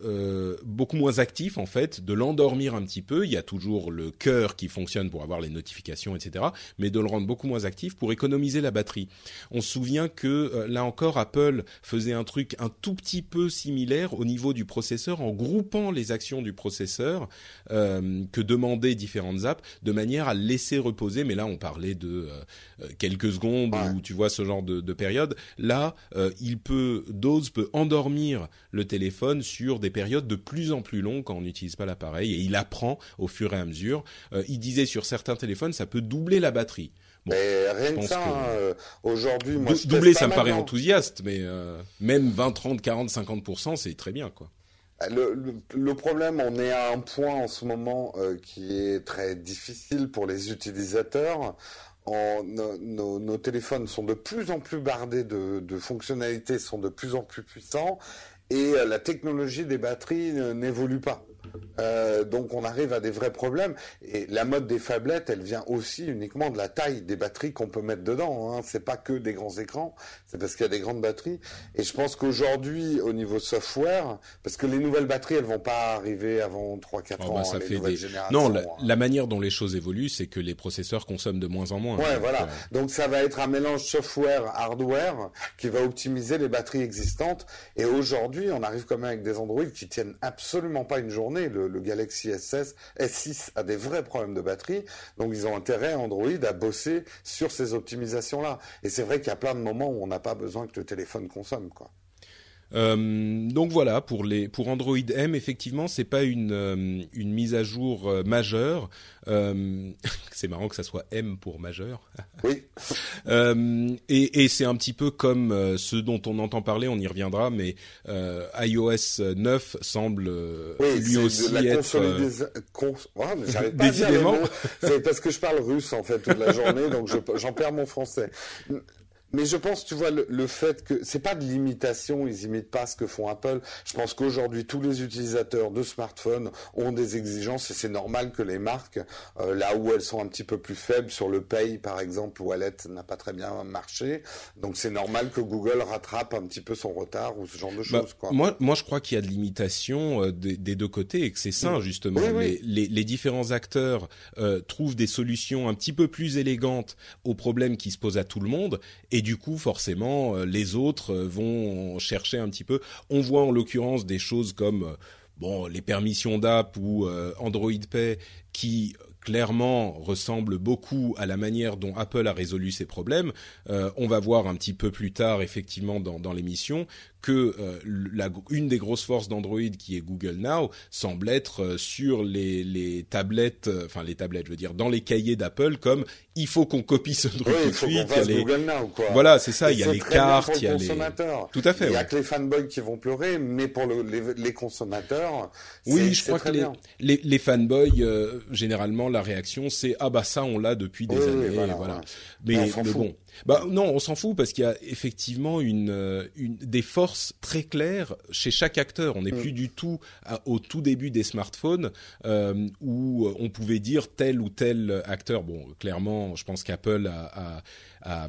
euh, beaucoup moins actif en fait, de l'endormir un petit peu. Il y a toujours le cœur qui fonctionne pour avoir les notifications, etc. Mais de le rendre beaucoup moins actif pour économiser la batterie. On se souvient que euh, là encore, Apple faisait un truc un tout petit peu similaire au niveau du processeur en groupant les actions du processeur euh, que demandaient différentes apps de manière à le laisser reposer. Mais là, on parlait de euh, quelques secondes ou tu vois ce genre de, de période. Là, il peut Dose peut endormir le téléphone sur des périodes de plus en plus longues quand on n'utilise pas l'appareil et il apprend au fur et à mesure. Euh, il disait sur certains téléphones, ça peut doubler la batterie. Bon, Mais rien que ça, que- hein, euh, aujourd'hui, moi, Dou- je doubler, ça me paraît enthousiaste, mais euh, même 20, 30, 40, 50 c'est très bien quoi. Le, le- le problème, on est à un point en ce moment euh, qui est très difficile pour les utilisateurs. En- nos téléphones sont de plus en plus bardés de, de fonctionnalités, sont de plus en plus puissants, et euh, la technologie des batteries euh, n'évolue pas. Euh, donc on arrive à des vrais problèmes. Et la mode des phablettes, elle vient aussi uniquement de la taille des batteries qu'on peut mettre dedans. Hein. C'est pas que des grands écrans, c'est parce qu'il y a des grandes batteries. Et je pense qu'aujourd'hui, au niveau software, parce que les nouvelles batteries, elles vont pas arriver avant 3-4 Oh, ans. bah, ça les fait des... Non, la, hein. la manière dont les choses évoluent, c'est que les processeurs consomment de moins en moins. Ouais, voilà. euh, Donc ça va être un mélange software-hardware qui va optimiser les batteries existantes. Et aujourd'hui, on arrive quand même avec des Android qui tiennent absolument pas une journée. Le, le Galaxy S6, S6 a des vrais problèmes de batterie. Donc ils ont intérêt, Android, à bosser sur ces optimisations-là. Et c'est vrai qu'il y a plein de moments où on n'a pas besoin que le téléphone consomme, quoi. Euh, donc voilà pour les pour Android M effectivement c'est pas une euh, une mise à jour euh, majeure Euh, c'est marrant que ça soit M pour majeur Oui. Euh, et, et c'est un petit peu comme ce dont on entend parler on y reviendra mais euh, iOS 9 semble Oui, lui aussi de la être cons- Ouais, mais pas Décidément. C'est parce que je parle russe en fait toute la journée, donc je- j'en perds mon français. Mais je pense, tu vois, le, le fait que c'est pas de l'imitation, ils imitent pas ce que font Apple. Je pense qu'aujourd'hui, tous les utilisateurs de smartphones ont des exigences et c'est normal que les marques, euh, là où elles sont un petit peu plus faibles sur le Pay, par exemple, Wallet n'a pas très bien marché. Donc c'est normal que Google rattrape un petit peu son retard ou ce genre de Bah, choses, quoi. Moi, moi, je crois qu'il y a de l'imitation euh, des, des deux côtés et que c'est sain justement. Oui, oui. Les, les, les différents acteurs euh, trouvent des solutions un petit peu plus élégantes aux problèmes qui se posent à tout le monde, et du coup, forcément, euh, les autres euh, vont chercher un petit peu. On voit en l'occurrence des choses comme euh, les permissions d'app ou Android Pay qui clairement ressemblent beaucoup à la manière dont Apple a résolu ses problèmes. On va voir un petit peu plus tard, effectivement, dans, l'émission, que une des grosses forces d'Android, qui est Google Now, semble être sur les, tablettes, enfin les tablettes, je veux dire, dans les cahiers d'Apple, comme il faut qu'on copie ce truc Oui, tout il de suite. il y a fasse les- Google Now, quoi. Voilà, c'est ça. Et Il y a les cartes, il y a le les. Tout à fait. Il y a ouais. que les fanboys qui vont pleurer, mais pour le- les, les consommateurs, Oui, je crois que les, bien. les, les fanboys, euh, généralement, la réaction, c'est ah bah ça, on l'a depuis des Oui, oui, années, voilà, voilà. voilà. Mais, On s'en mais fout. bon, bah non, on s'en fout parce qu'il y a effectivement une, euh, une des forces très claires chez chaque acteur. On n'est Mm. plus du tout à- au tout début des smartphones euh, où on pouvait dire tel ou tel acteur. Bon, clairement, je pense qu'Apple a, a, a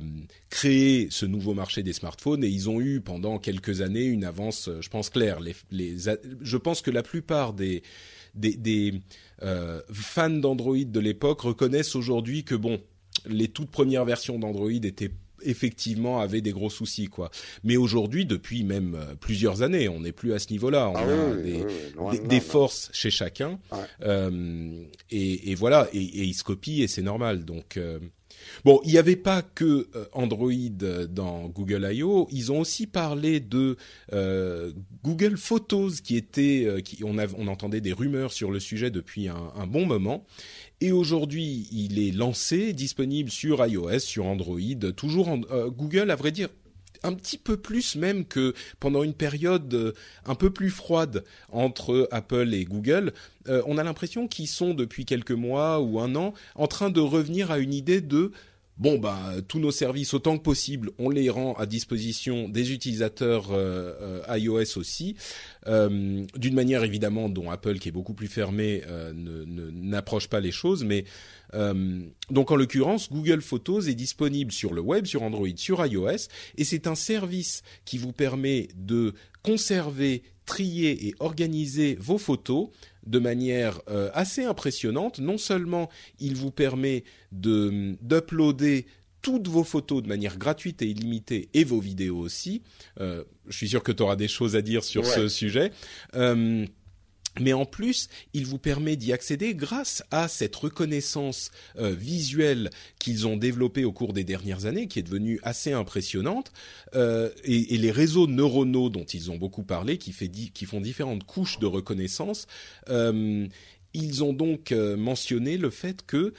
créé ce nouveau marché des smartphones et ils ont eu pendant quelques années une avance, euh, je pense claire. Les, les, je pense que la plupart des des, des euh, fans d'Android de l'époque reconnaissent aujourd'hui que bon, les toutes premières versions d'Android étaient effectivement avaient des gros soucis quoi. Mais aujourd'hui, depuis même euh, plusieurs années, on n'est plus à ce niveau-là. On Ah a oui, des, oui, oui, loin des, de là, des non. forces chez chacun Ouais. Euh, et, et voilà et, et ils se copient et c'est normal. Donc euh, Bon, il n'y avait pas que Android dans Google I.O. Ils ont aussi parlé de euh, Google Photos, qui était, qui, on, av- on entendait des rumeurs sur le sujet depuis un, un bon moment. Et aujourd'hui, il est lancé, disponible sur iOS, sur Android, toujours en, euh, Google, à vrai dire, un petit peu plus même que pendant une période euh, un peu plus froide entre Apple et Google, euh, on a l'impression qu'ils sont depuis quelques mois ou un an en train de revenir à une idée de bon bah tous nos services autant que possible, on les rend à disposition des utilisateurs euh, euh, iOS aussi, euh, d'une manière évidemment dont Apple qui est beaucoup plus fermé n'approche pas les choses, mais donc en l'occurrence, Google Photos est disponible sur le web, sur Android, sur iOS, et c'est un service qui vous permet de conserver, trier et organiser vos photos de manière euh, assez impressionnante. Non seulement il vous permet de d'uploader toutes vos photos de manière gratuite et illimitée et vos vidéos aussi. Euh, je suis sûr que tu auras des choses à dire sur Ouais. ce sujet. Euh, mais en plus, il vous permet d'y accéder grâce à cette reconnaissance euh, visuelle qu'ils ont développée au cours des dernières années, qui est devenue assez impressionnante, euh, et, et les réseaux neuronaux dont ils ont beaucoup parlé, qui, fait qui font différentes couches de reconnaissance. euh, ils ont donc euh, mentionné le fait que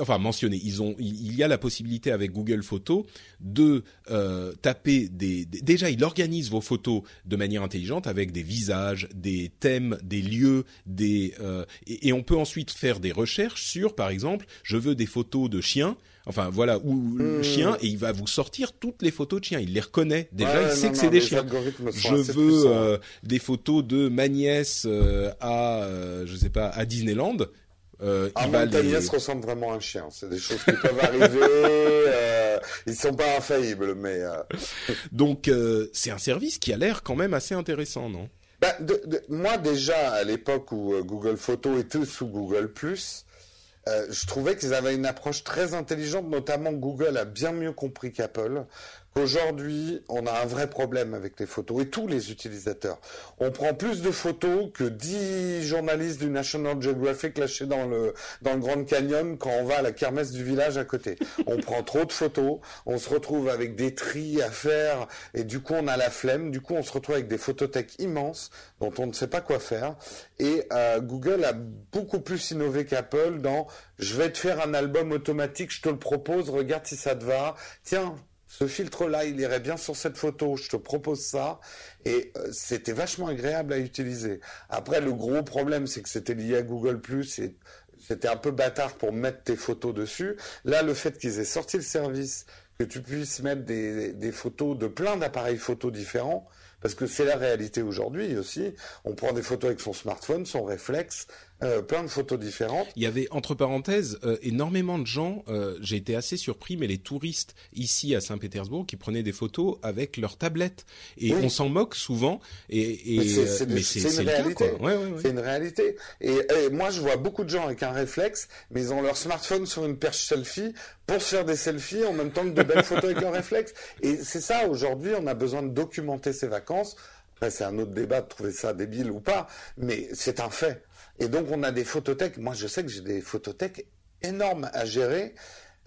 enfin mentionné, ils ont, il, y a la possibilité avec Google Photos de euh, taper des, Déjà, il organise vos photos de manière intelligente avec des visages, des thèmes, des lieux, des euh, et, on peut ensuite faire des recherches sur, par exemple, je veux des photos de chiens. Enfin voilà, ou le hmm. chien et il va vous sortir toutes les photos de chiens. Il les reconnaît déjà, il sait que c'est des chiens. Je veux euh, des photos de ma nièce à, je sais pas, à Disneyland euh, ah, ressemble vraiment à un chien. C'est des choses qui peuvent arriver. Euh, ils sont pas infaillibles, mais. Euh... Donc euh, c'est un service qui a l'air quand même assez intéressant, non? Bah, de, de, Moi déjà à l'époque où euh, Google Photos était sous Google Plus, je trouvais qu'ils avaient une approche très intelligente, notamment Google a bien mieux compris qu'Apple Aujourd'hui, on a un vrai problème avec les photos et tous les utilisateurs. On prend plus de photos que 10 journalistes du National Geographic lâchés dans le dans le Grand Canyon quand on va à la kermesse du village à côté. On prend trop de photos, on se retrouve avec des tris à faire et du coup on a la flemme. Du coup, on se retrouve avec des photothèques immenses dont on ne sait pas quoi faire. Et euh, Google a beaucoup plus innové qu'Apple dans je vais te faire un album automatique, je te le propose, regarde si ça te va. Tiens, ce filtre-là, il irait bien sur cette photo, je te propose ça. Et euh, c'était vachement agréable à utiliser. Après, le gros problème, c'est que c'était lié à Google ⁇ et c'était un peu bâtard pour mettre tes photos dessus. Là, le fait qu'ils aient sorti le service, que tu puisses mettre des, des photos de plein d'appareils photos différents, parce que c'est la réalité aujourd'hui aussi. On prend des photos avec son smartphone, son réflexe, euh, plein de photos différentes. Il y avait entre parenthèses euh, énormément de gens. Euh, j'ai été assez surpris, mais les touristes ici à Saint-Pétersbourg qui prenaient des photos avec leur tablette et on s'en moque souvent. Et, mais c'est une réalité. C'est une réalité. Et, moi, je vois beaucoup de gens avec un réflexe, mais ils ont leur smartphone sur une perche selfie pour se faire des selfies en même temps que de belles photos avec leur réflexe. Et c'est ça. Aujourd'hui, on a besoin de documenter ses vacances. Après, c'est un autre débat de trouver ça débile ou pas, mais c'est un fait. Et donc, on a des photothèques. Moi, je sais que j'ai des photothèques énormes à gérer.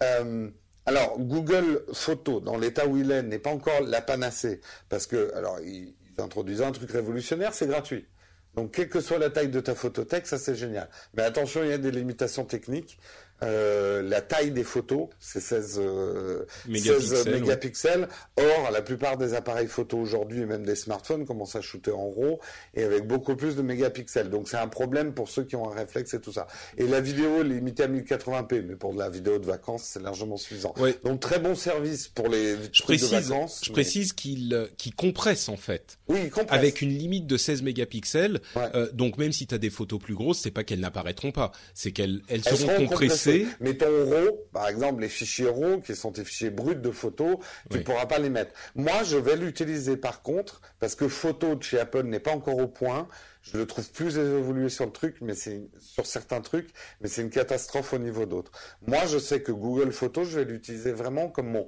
Euh, alors, Google Photo, dans l'état où il est, n'est pas encore la panacée. Parce que, alors, ils, introduisent un truc révolutionnaire, c'est gratuit. Donc, quelle que soit la taille de ta photothèque, ça c'est génial. Mais attention, il y a des limitations techniques. Euh, la taille des photos, c'est 16, euh, mégapixels. Or, la plupart des appareils photo aujourd'hui et même des smartphones commencent à shooter en RAW et avec beaucoup plus de mégapixels. Donc, c'est un problème pour ceux qui ont un réflexe et tout ça. Et la vidéo est limitée à 1080p, mais pour de la vidéo de vacances, c'est largement suffisant. Donc, très bon service pour les je précise, de vacances. Je précise qu'il euh, compresse en fait. Oui, il compresse. Avec une limite de 16 mégapixels. Euh, donc, même si tu as des photos plus grosses, c'est pas qu'elles n'apparaîtront pas, c'est qu'elles elles seront, compressées mais ton RAW, par exemple, les fichiers RAW, qui sont tes fichiers bruts de photos, tu ne pourras pas les mettre. Moi, je vais l'utiliser par contre, parce que photo de chez Apple n'est pas encore au point. Je le trouve plus évolué sur le truc, mais c'est sur certains trucs, mais c'est une catastrophe au niveau d'autres. Moi, je sais que Google Photos, je vais l'utiliser vraiment comme mon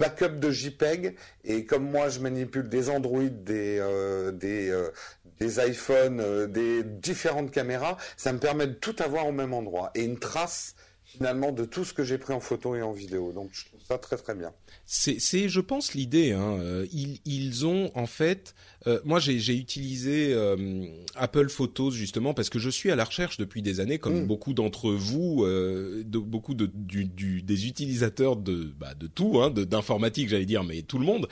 backup de JPEG et comme moi je manipule des Android, des euh, des euh, des iPhones, euh, des différentes caméras, ça me permet de tout avoir au même endroit et une trace finalement de tout ce que j'ai pris en photo et en vidéo. Donc je trouve ça très très bien. C'est, je pense, l'idée. Hein. Euh, ils, ils, ont en fait, euh, moi j'ai, utilisé euh, Apple Photos justement parce que je suis à la recherche depuis des années, comme mm. beaucoup d'entre vous, de, beaucoup de, du, du, des utilisateurs de, bah, de tout, hein, d'informatique, j'allais dire, mais tout le monde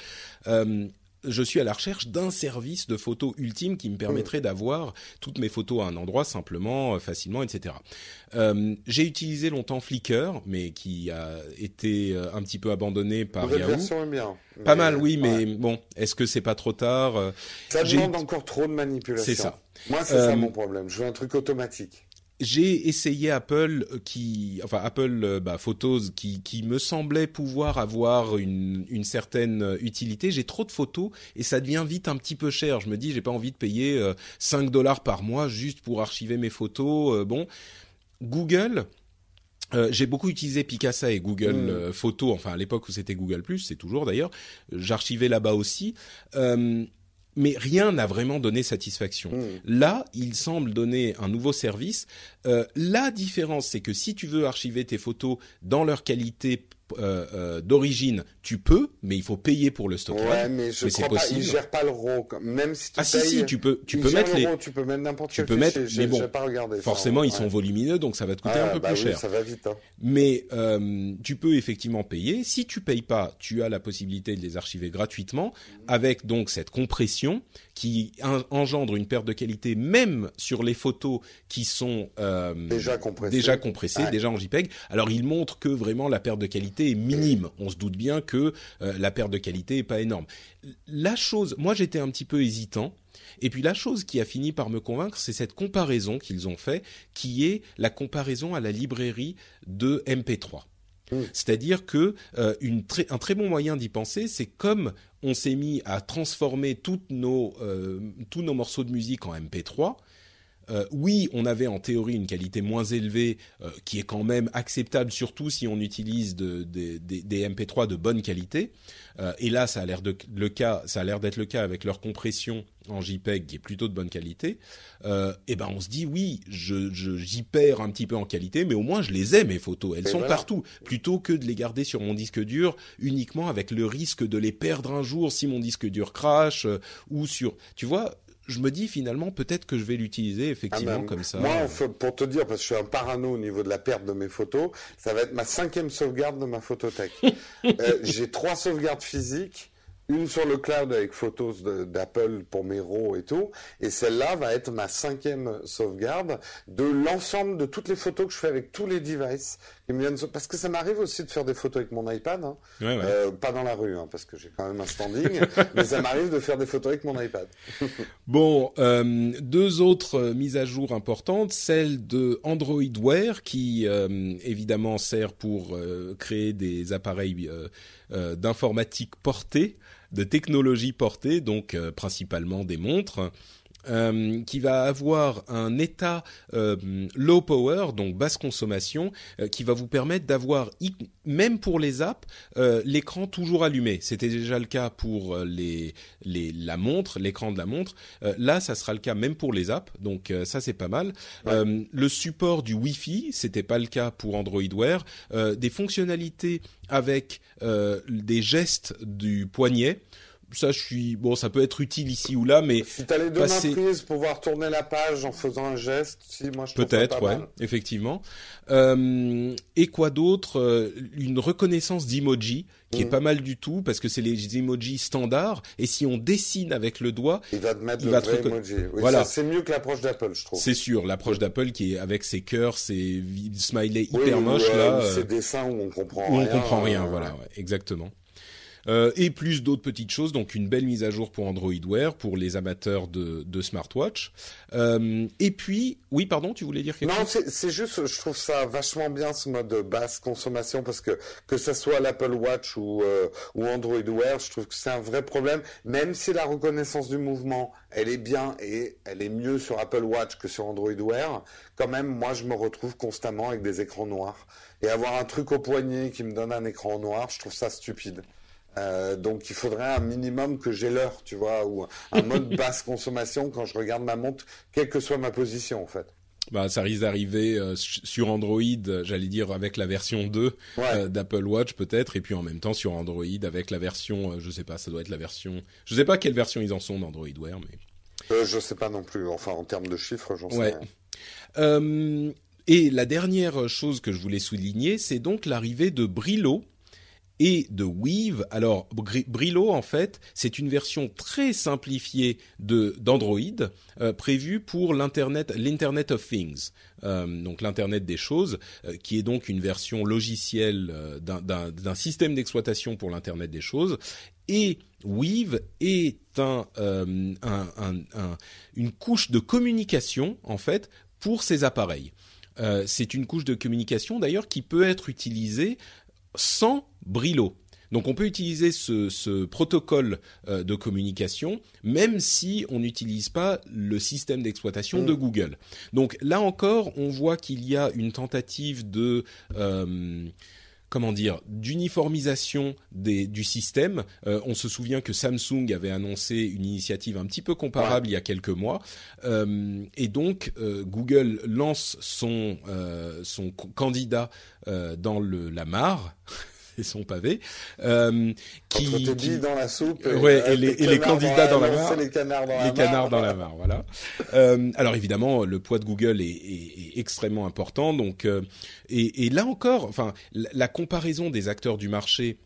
je suis à la recherche d'un service de photo ultime qui me permettrait d'avoir toutes mes photos à un endroit simplement, euh, facilement, etc. Euh, j'ai utilisé longtemps Flickr, mais qui a été euh, un petit peu abandonné par Yahoo. Version est bien. Pas mal, oui, mais bon, est-ce que c'est pas trop tard Ça demande encore trop de manipulation. C'est ça. Moi, c'est ça mon problème. Je veux un truc automatique j'ai essayé Apple qui enfin Apple euh, bah, Photos qui qui me semblait pouvoir avoir une une certaine utilité j'ai trop de photos et ça devient vite un petit peu cher je me dis j'ai pas envie de payer 5 euh, dollars par mois juste pour archiver mes photos euh, bon Google j'ai beaucoup utilisé Picasa et Google mmh. Photos, enfin à l'époque où c'était Google c'est toujours d'ailleurs. J'archivais là-bas aussi mais rien n'a vraiment donné satisfaction. Hmm. Là, il semble donner un nouveau service. Euh, la différence, c'est que si tu veux archiver tes photos dans leur qualité euh, euh, d'origine, tu peux, mais il faut payer pour le stockage. Ouais, mais je Mais crois c'est pas, ils gèrent pas. Même si tu Ah si payes, si, tu peux, tu peux mettre le les. Tu peux mettre n'importe quel peux fichier. Mais bon, j'ai pas regardé. ça, Forcément, ils sont volumineux, donc ça va te coûter Ah, un peu bah plus oui, cher. Ça va vite. Hein. Mais euh, tu peux effectivement payer. Si tu payes pas, tu as la possibilité de les archiver gratuitement, avec donc cette compression qui en- engendre une perte de qualité même sur les photos qui sont Déjà compressé. déjà compressées, Ouais. déjà en JPEG. Alors il montre que vraiment la perte de qualité est minime. On se doute bien que euh, la perte de qualité est pas énorme. La chose, moi j'étais un petit peu hésitant. Et puis la chose qui a fini par me convaincre, c'est cette comparaison qu'ils ont fait, qui est la comparaison à la librairie de MP3. Mm. C'est-à-dire que euh, une un très bon moyen d'y penser, c'est comme on s'est mis à transformer toutes nos, euh, tous nos morceaux de musique en MP3. Euh, oui, on avait en théorie une qualité moins élevée, euh, qui est quand même acceptable, surtout si on utilise de- de- des- des MP3 de bonne qualité. Euh, et là, ça a l'air de le cas, ça a l'air d'être le cas avec leur compression en JPEG qui est plutôt de bonne qualité. Et ben, on se dit oui, je, j'y perds un petit peu en qualité, mais au moins je les ai mes photos, elles Et sont voilà. partout, plutôt que de les garder sur mon disque dur uniquement avec le risque de les perdre un jour si mon disque dur crache euh, ou sur, tu vois. Je me dis finalement peut-être que je vais l'utiliser effectivement Ah ben, comme ça. Moi, pour te dire, parce que je suis un parano au niveau de la perte de mes photos, ça va être ma cinquième sauvegarde de ma photothèque. Euh, J'ai trois sauvegardes physiques, une sur le cloud avec photos d'Apple pour mes RAW et tout, et celle-là va être ma cinquième sauvegarde de l'ensemble de toutes les photos que je fais avec tous les devices. Parce que ça m'arrive aussi de faire des photos avec mon iPad, hein. Ouais, ouais. Euh, pas dans la rue, hein, parce que j'ai quand même un standing, mais ça m'arrive de faire des photos avec mon iPad. Bon, euh, deux autres euh, mises à jour importantes, celle de Android Wear qui euh, évidemment sert pour créer des appareils d'informatique portée, de technologie portée, donc principalement des montres. Euh, qui va avoir un état euh, low power, donc basse consommation, euh, qui va vous permettre d'avoir, même pour les apps, l'écran toujours allumé. C'était déjà le cas pour les, les, la montre, l'écran de la montre. Là, ça sera le cas même pour les apps, donc ça c'est pas mal. Le support du Wi-Fi, c'était pas le cas pour Android Wear. Des fonctionnalités avec des gestes du poignet. Ça, je suis bon, ça peut être utile ici ou là, mais Si t'as les deux Passer- mains prises pour pouvoir tourner la page en faisant un geste, si moi je Peut-être, ouais, mal. effectivement. Euh, et quoi d'autre Euh, Une reconnaissance d'emoji qui est Mhm. pas mal du tout parce que c'est les emojis standards et si on dessine avec le doigt, Il va te mettre Il le va vrai emoji. Oui, Voilà. c'est mieux que l'approche d'Apple, je trouve. c'est sûr. L'approche d'Apple qui est avec ses cœurs, ses smileys Oui, hyper moches euh, là, euh, Ces dessins où on comprend où on rien. comprend rien. euh, Voilà, ouais, exactement. Euh, et plus d'autres petites choses, donc une belle mise à jour pour Android Wear, pour les amateurs de, de smartwatch. Euh, et puis, oui, pardon, tu voulais dire quelque Non, chose? c'est c'est juste, je trouve ça vachement bien ce mode basse consommation parce que que ça soit l'Apple Watch ou euh, ou Android Wear, je trouve que c'est un vrai problème. Même si la reconnaissance du mouvement, elle est bien et elle est mieux sur Apple Watch que sur Android Wear, quand même, moi, je me retrouve constamment avec des écrans noirs et avoir un truc au poignet qui me donne un écran noir, je trouve ça stupide. Euh, donc il faudrait un minimum que j'ai l'heure, tu vois, ou un mode basse consommation quand je regarde ma montre, quelle que soit ma position en fait. Bah, ça risque d'arriver euh, su- sur Android, j'allais dire avec la version 2 Ouais. euh, d'Apple Watch peut-être, et puis en même temps sur Android avec la version, je sais pas, ça doit être la version, je sais pas quelle version ils en sont d'Android Wear, mais Euh, je sais pas non plus. Enfin, en termes de chiffres, j'en sais rien. Euh, et la dernière chose que je voulais souligner, c'est donc l'arrivée de Brillo et de Weave. Alors Bri- Brillo, en fait, c'est une version très simplifiée de d'Android euh, prévue pour l'internet, l'Internet of Things, euh, donc l'internet des choses, euh, qui est donc une version logicielle d'un- système d'exploitation pour l'internet des choses. Et Weave est un, un- un- un- une couche de communication en fait pour ces appareils. C'est une couche de communication d'ailleurs qui peut être utilisée sans Brillo. Donc on peut utiliser ce, ce protocole euh, de communication même si on n'utilise pas le système d'exploitation de Google. Donc là encore, on voit qu'il y a une tentative de euh, comment dire d'uniformisation du système. Euh, on se souvient que Samsung avait annoncé une initiative un petit peu comparable il y a quelques mois, Euh, et donc euh, Google lance son son candidat dans le la mare. Et son pavé. Euh, qui, Entre qui... dans la soupe. Et, ouais, et, les, et les, candidats dans la, mare. Les canards dans les la canards mare. dans la mare, voilà. euh, alors évidemment, le poids de Google est, est, est extrêmement important. Donc, euh, et, et, là encore, enfin, la, la comparaison des acteurs du marché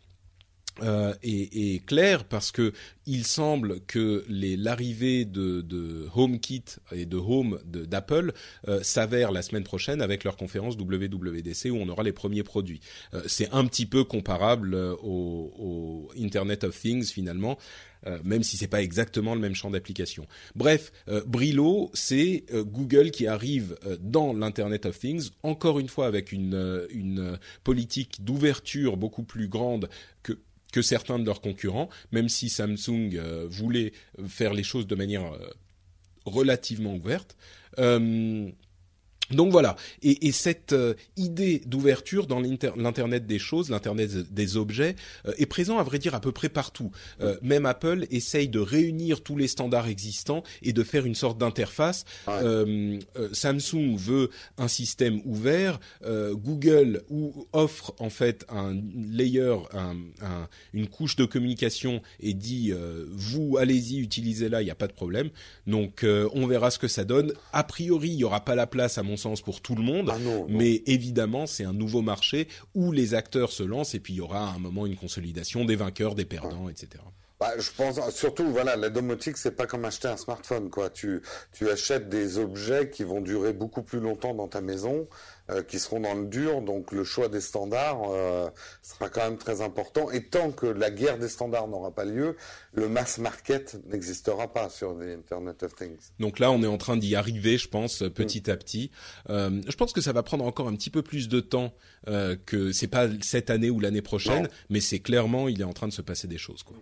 euh, est, est clair parce que il semble que l'arrivée de, de HomeKit et de Home d'Apple euh, s'avère la semaine prochaine avec leur conférence WWDC où on aura les premiers produits. Euh, C'est un petit peu comparable au, au, Internet of Things finalement. Euh, même si c'est pas exactement le même champ d'application. Bref, euh, Brillo, c'est euh, Google qui arrive dans l'Internet of Things, encore une fois avec une, une politique d'ouverture beaucoup plus grande que que certains de leurs concurrents, même si Samsung euh, voulait faire les choses de manière euh, relativement ouverte. Euh, donc voilà, et, et cette euh, idée d'ouverture dans l'internet des choses, l'internet des objets, euh, est présent à vrai dire à peu près partout. Euh, même Apple essaye de réunir tous les standards existants et de faire une sorte d'interface. Ouais. Samsung veut un système ouvert, Google ou, offre en fait un layer, un, un, une couche de communication et dit vous allez-y utilisez-la, il n'y a pas de problème. Donc on verra ce que ça donne. A priori, il y aura pas la place à mon sens pour tout le monde, ah non, non. mais évidemment c'est un nouveau marché où les acteurs se lancent et puis il y aura à un moment une consolidation des vainqueurs, des perdants, etc. Bah, je pense surtout voilà la domotique c'est pas comme acheter un smartphone quoi. Tu tu achètes des objets qui vont durer beaucoup plus longtemps dans ta maison euh, qui seront dans le dur. Donc le choix des standards euh, sera quand même très important. Et tant que la guerre des standards n'aura pas lieu le mass market n'existera pas sur les Internet of Things. Donc là on est en train d'y arriver je pense petit mm. à petit. Euh, je pense que ça va prendre encore un petit peu plus de temps euh, que c'est pas cette année ou l'année prochaine non. mais c'est clairement il est en train de se passer des choses quoi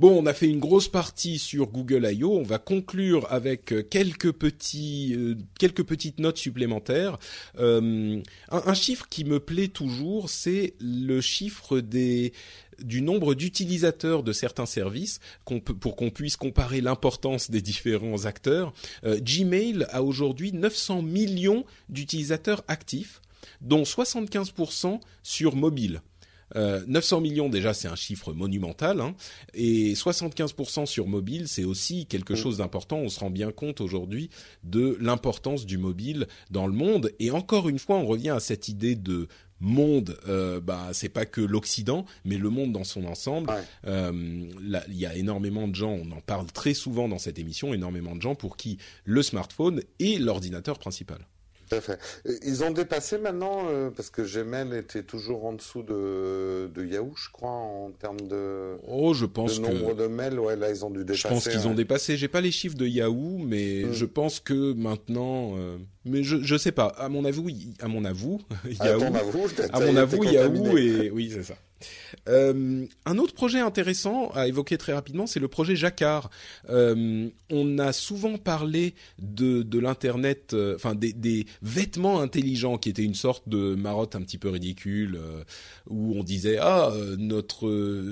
Bon, on a fait une grosse partie sur Google I.O. On va conclure avec quelques petits, euh, quelques petites notes supplémentaires. Euh, un, chiffre qui me plaît toujours, c'est le chiffre du nombre d'utilisateurs de certains services pour qu'on puisse comparer l'importance des différents acteurs. Euh, Gmail a aujourd'hui 900 millions d'utilisateurs actifs, dont 75% sur mobile. Euh, 900 millions déjà c'est un chiffre monumental hein, et 75% sur mobile c'est aussi quelque chose d'important. On se rend bien compte aujourd'hui de l'importance du mobile dans le monde et encore une fois on revient à cette idée de monde, euh, bah c'est pas que l'Occident, mais le monde dans son ensemble. Ouais. Euh, là, il y a énormément de gens, on en parle très souvent dans cette émission, énormément de gens pour qui le smartphone est l'ordinateur principal. Tout à fait. Ils ont dépassé maintenant, euh, parce que Gmail était toujours en dessous de, de Yahoo, je crois, en termes de, oh, je pense de nombre que... de mails. Ouais, là, ils ont dû dépasser. Je pense qu'ils ont dépassé. J'ai pas les chiffres de Yahoo, mais mm. je pense que maintenant, euh, mais je je sais pas. À mon avis, à mon avis, Yahoo, à, mon avis, Yahoo et oui, c'est ça. Euh, un autre projet intéressant à évoquer très rapidement, c'est le projet Jacquard. Euh, on a souvent parlé de, de l'internet, euh, enfin des, des, vêtements intelligents qui étaient une sorte de marotte un petit peu ridicule, où on disait ah notre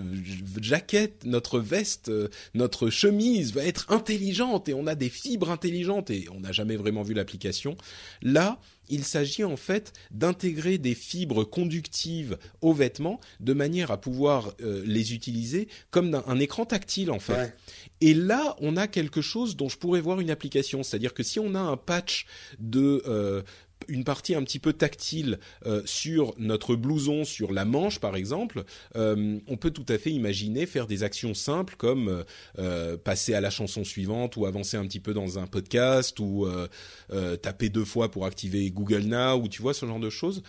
jaquette, notre veste, notre chemise va être intelligente et on a des fibres intelligentes et on n'a jamais vraiment vu l'application. Là, il s'agit en fait d'intégrer des fibres conductives aux vêtements de manière à pouvoir euh, les utiliser comme un, un, écran tactile en fait. Ouais. Et là, on a quelque chose dont je pourrais voir une application, c'est-à-dire que si on a un patch de euh, une partie un petit peu tactile euh, sur notre blouson, sur la manche par exemple, euh, on peut tout à fait imaginer faire des actions simples comme euh, passer à la chanson suivante ou avancer un petit peu dans un podcast ou taper deux fois pour activer Google Now ou tu vois ce genre de choses.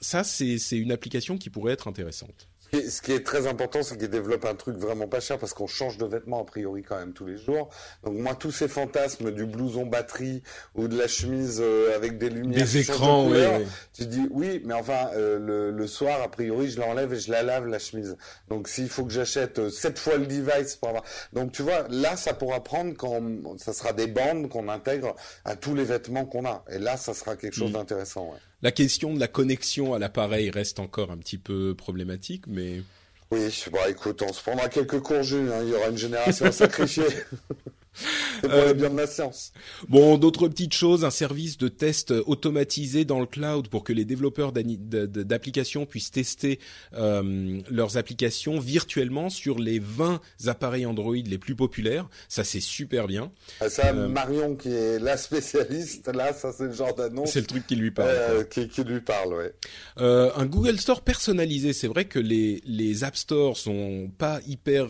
ça, c'est une application qui pourrait être intéressante ce qui est très important, c'est qu'ils développent un truc vraiment pas cher parce qu'on change de vêtements a priori quand même tous les jours. Donc moi, tous ces fantasmes du blouson batterie ou de la chemise euh, avec des lumières, des écrans, de couleur, oui, oui. tu dis oui, mais enfin euh, le, le, soir, a priori, je l'enlève et je la lave la chemise. Donc s'il faut que j'achète euh, sept fois le device pour avoir, donc tu vois, là, ça pourra prendre quand ça sera des bandes qu'on intègre à tous les vêtements qu'on a. Et là, ça sera quelque chose mmh. d'intéressant. Ouais la question de la connexion à l'appareil reste encore un petit peu problématique, mais. Oui, bon, écoute, on se prendra quelques cours, Jules, hein, il y aura une génération à sacrifier. C'est pour le bien de la science. Bon, d'autres petites choses, un service de test automatisé dans le cloud pour que les développeurs d'applications puissent tester euh, leurs applications virtuellement sur les 20 appareils Android les plus populaires. Ça, c'est super bien. Ah, ça, euh, Marion, qui est la spécialiste, là, ça, c'est le genre d'annonce. C'est le truc qui lui parle. Euh, qui, qui, lui parle, ouais. Euh, un Google Store personnalisé. C'est vrai que les, les App Stores sont pas hyper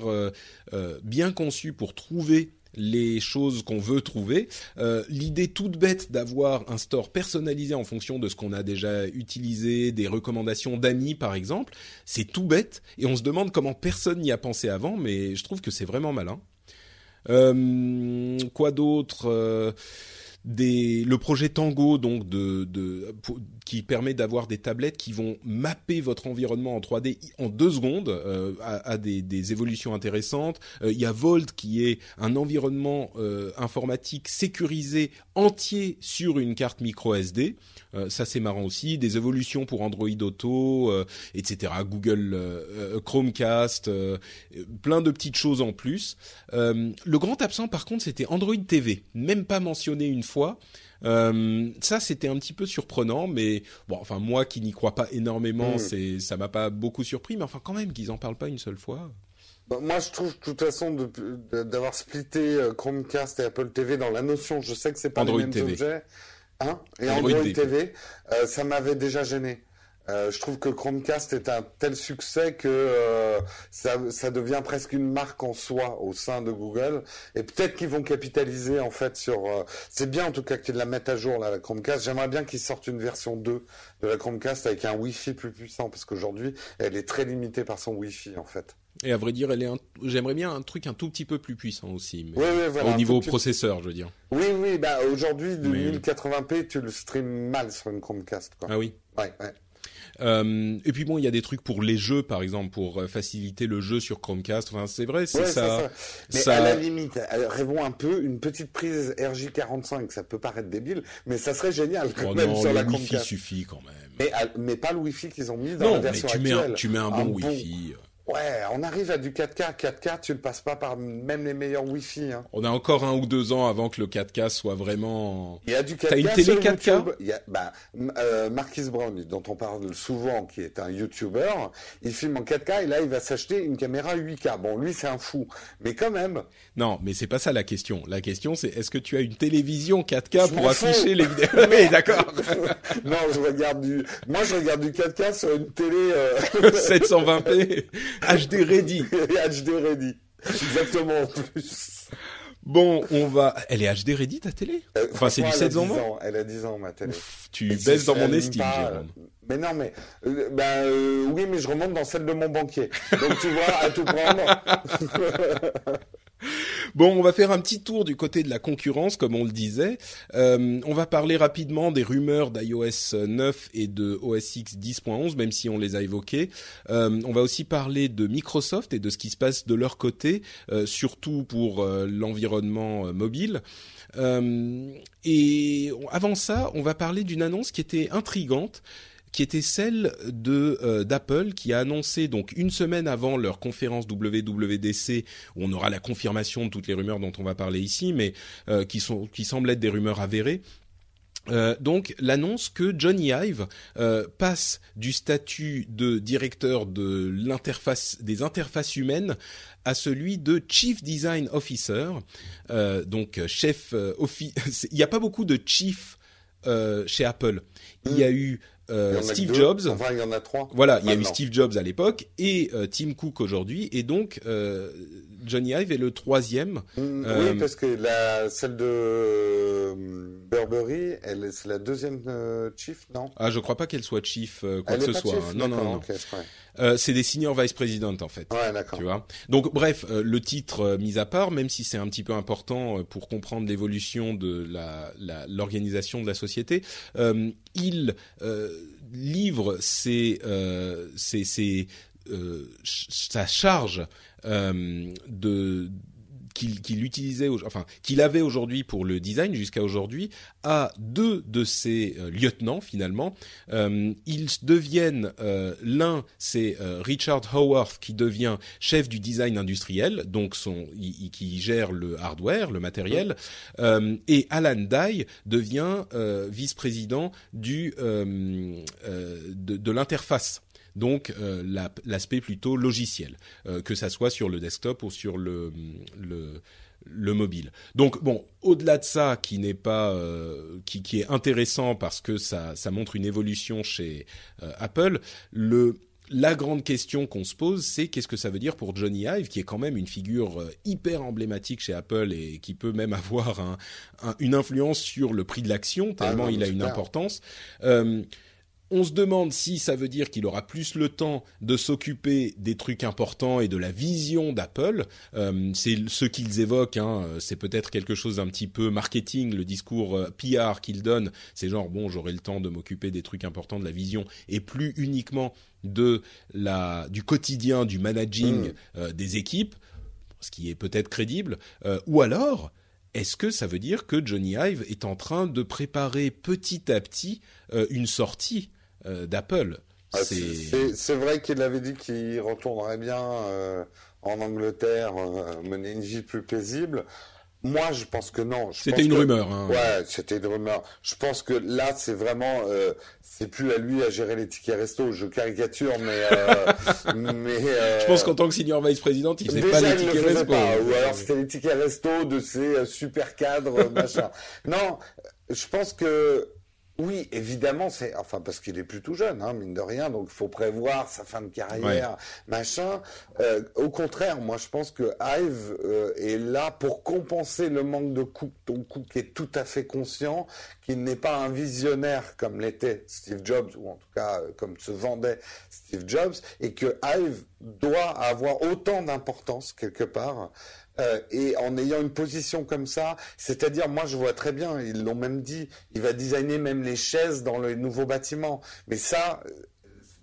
bien conçus pour trouver les choses qu'on veut trouver. Euh, L'idée toute bête d'avoir un store personnalisé en fonction de ce qu'on a déjà utilisé, des recommandations d'amis par exemple, c'est tout bête et on se demande comment personne n'y a pensé avant, mais je trouve que c'est vraiment malin. Euh, quoi d'autre euh, le projet Tango donc qui permet d'avoir des tablettes qui vont mapper votre environnement en 3D en deux secondes euh, à, des, des, évolutions intéressantes. Euh, il y a Volt qui est un environnement euh, informatique sécurisé entier sur une carte micro SD. ça c'est marrant aussi. Des évolutions pour Android Auto, etc. Google Chromecast, plein de petites choses en plus. le grand absent par contre c'était Android TV, même pas mentionné une fois fois. Euh, ça, c'était un petit peu surprenant, mais bon, enfin moi qui n'y crois pas énormément, mm. c'est ça m'a pas beaucoup surpris, mais enfin quand même qu'ils en parlent pas une seule fois. Bah, moi, je trouve de toute façon d'avoir splitté euh, Chromecast et Apple TV dans la notion, je sais que c'est pas les mêmes objets, hein, et Android, TV, euh, ça m'avait déjà gêné. Euh, je trouve que Chromecast est un tel succès que euh, ça, ça, devient presque une marque en soi au sein de Google. Et peut-être qu'ils vont capitaliser en fait sur. Euh, c'est bien en tout cas qu'ils la mettent à jour là, la Chromecast. J'aimerais bien qu'ils sortent une version 2 de la Chromecast avec un Wi-Fi plus puissant parce qu'aujourd'hui elle est très limitée par son Wi-Fi en fait. Et à vrai dire, elle est. J'aimerais bien un truc un tout petit peu plus puissant aussi, mais au niveau processeur, je veux dire. Oui, oui. Bah aujourd'hui, de 1080p, tu le streams mal sur une Chromecast. Quoi. Ah oui. Ouais, ouais. Euh, et puis bon, il y a des trucs pour les jeux, par exemple, pour euh, faciliter le jeu sur Chromecast. Enfin, c'est vrai, c'est ça, Mais à la limite, euh, rêvons un peu une petite prise RJ45. Ça peut paraître débile, mais ça serait génial quand oh même non, sur la Wi-Fi Chromecast. suffit quand même. Mais, mais pas le Wi-Fi qu'ils ont mis dans la version mais tu actuelle. Mets un, tu mets un bon Wi-Fi. Ouais, on arrive à du 4K. 4K, tu le passes pas par même les meilleurs Wi-Fi. Hein. On a encore un ou deux ans avant que le 4K soit vraiment. Il y a du 4K. T'as une télé 4K Il y a, bah, euh, Marquis Brown, dont on parle souvent, qui est un YouTuber, il filme en 4K et là, il va s'acheter une caméra 8K. Bon, lui, c'est un fou, mais quand même. Non, mais c'est pas ça la question. La question, c'est est-ce que tu as une télévision 4K pour afficher les vidéos? Oui, d'accord. non, je regarde du. Moi, je regarde du 4K sur une télé. Euh... 720p HD ready. HD ready. Exactement en plus. Bon, on va. Elle est HD ready ta télé? Euh, Enfin, c'est du 7 ans. ans. Elle a 10 ans ma télé. Ouf, tu Et baisses dans mon estime, Jérôme. Mais non, mais euh, ben euh, oui, mais je remonte dans celle de mon banquier. Donc tu vois, à tout prendre. Bon, on va faire un petit tour du côté de la concurrence, comme on le disait. Euh, on va parler rapidement des rumeurs d'iOS 9 et de OS X 10.11, même si on les a évoqués. Euh, on va aussi parler de Microsoft et de ce qui se passe de leur côté, euh, surtout pour l'environnement mobile. et avant ça, on va parler d'une annonce qui était intrigante qui était celle de euh, d'Apple qui a annoncé donc une semaine avant leur conférence WWDC où on aura la confirmation de toutes les rumeurs dont on va parler ici, mais euh, qui sont qui semblent être des rumeurs avérées. Euh, donc l'annonce que Johnny Ive euh, passe du statut de directeur de l'interface des interfaces humaines à celui de Chief Design Officer, euh, donc chef office. Il n'y a pas beaucoup de chief chez Apple. Il y a eu euh, Steve Jobs. Enfin, il y en a trois. Voilà, il y a eu Steve Jobs à l'époque et euh, Tim Cook aujourd'hui, et donc euh, Johnny Ive est le troisième. Mm, oui, parce que la celle de Burberry, elle c'est la deuxième chief, non? Ah, je crois pas qu'elle soit chief quoi que ce soit. Hein. Non, non, non. Okay, c'est des senior vice president en fait. Ouais, d'accord. Tu vois. Donc bref, le titre mis à part, même si c'est un petit peu important pour comprendre l'évolution de la l'organisation de la société, il livre ses, euh, ses, ses, euh, sa charge euh, de qu'il utilisait, enfin qu'il avait aujourd'hui pour le design jusqu'à aujourd'hui, a deux de ses lieutenants finalement. ils deviennent l'un, c'est Richard Howarth qui devient chef du design industriel, donc son, qui gère le hardware, le matériel, et Alan Dye devient vice-président du de l'interface donc euh, l'aspect plutôt logiciel, euh, que ça soit sur le desktop ou sur le, le, le mobile. Donc bon, au-delà de ça, qui n'est pas, euh, qui, qui, est intéressant parce que ça, ça montre une évolution chez Apple, le la grande question qu'on se pose, c'est qu'est-ce que ça veut dire pour Johnny Ive, qui est quand même une figure hyper emblématique chez Apple et qui peut même avoir un, une influence sur le prix de l'action, tellement ah il a une importance. Euh, on se demande si ça veut dire qu'il aura plus le temps de s'occuper des trucs importants et de la vision d'Apple. Euh, c'est ce qu'ils évoquent. Hein, c'est peut-être quelque chose d'un petit peu marketing, le discours euh, PR qu'ils donnent. C'est genre bon, j'aurai le temps de m'occuper des trucs importants de la vision et plus uniquement de la du quotidien, du managing mm. euh, des équipes, ce qui est peut-être crédible. ou alors est-ce que ça veut dire que Johnny Ive est en train de préparer petit à petit une sortie euh, d'Apple. Ah, c'est vrai qu'il avait dit qu'il retournerait bien euh, en Angleterre, euh, mener une vie plus paisible. Moi, je pense que non. C'était une rumeur. Hein. Ouais, c'était une rumeur. Je pense que là, c'est vraiment, euh, c'est plus à lui à gérer les tickets resto. Je caricature, mais, euh, mais. Euh, je pense qu'en tant que senior vice président, il faisait pas les tickets resto. Pas. Ou alors c'était les tickets resto de ces super cadres, machin. Non, je pense que oui, évidemment, c'est enfin parce qu'il est plus tout jeune, hein, mine de rien, donc il faut prévoir sa fin de carrière, machin. Euh, au contraire, moi je pense que Ive euh, est là pour compenser le manque de Cook, donc Cook est tout à fait conscient qu'il n'est pas un visionnaire comme l'était Steve Jobs, ou en tout cas euh, comme se vendait Steve Jobs, et que Ive doit avoir autant d'importance quelque part euh, et en ayant une position comme ça, c'est-à-dire moi je vois très bien, ils l'ont même dit, il va designer même les chaises dans le nouveau bâtiment. Mais ça, euh,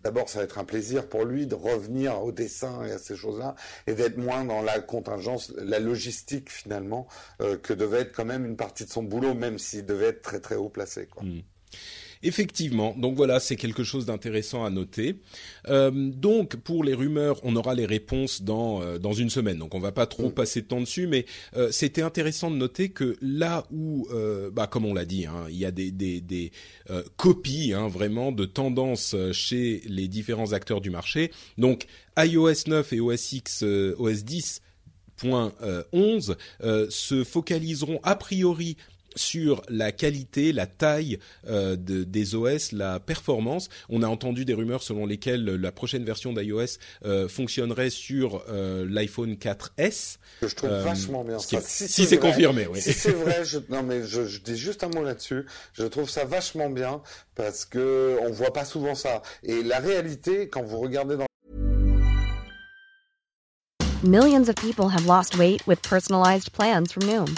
d'abord ça va être un plaisir pour lui de revenir au dessin et à ces choses-là et d'être moins dans la contingence, la logistique finalement euh, que devait être quand même une partie de son boulot, même s'il devait être très très haut placé. Quoi. Mmh. Effectivement, donc voilà, c'est quelque chose d'intéressant à noter. Euh, donc pour les rumeurs, on aura les réponses dans euh, dans une semaine, donc on va pas trop mm. passer de temps dessus, mais euh, c'était intéressant de noter que là où, bah comme on l'a dit, hein, il y a des des, des copies hein, vraiment de tendances chez les différents acteurs du marché. Donc iOS 9 et OS X, OS 10 11 se focaliseront a priori sur la qualité, la taille euh, de, des OS, la performance. On a entendu des rumeurs selon lesquelles la prochaine version d'iOS euh, fonctionnerait sur euh, l'iPhone 4S. Que je trouve vachement bien. si, c'est confirmé, oui. Si c'est vrai, je, non mais je, je, dis juste un mot là-dessus. Je trouve ça vachement bien parce que on voit pas souvent ça. Et la réalité, quand vous regardez dans Millions of people have lost weight with personalized plans from Noom.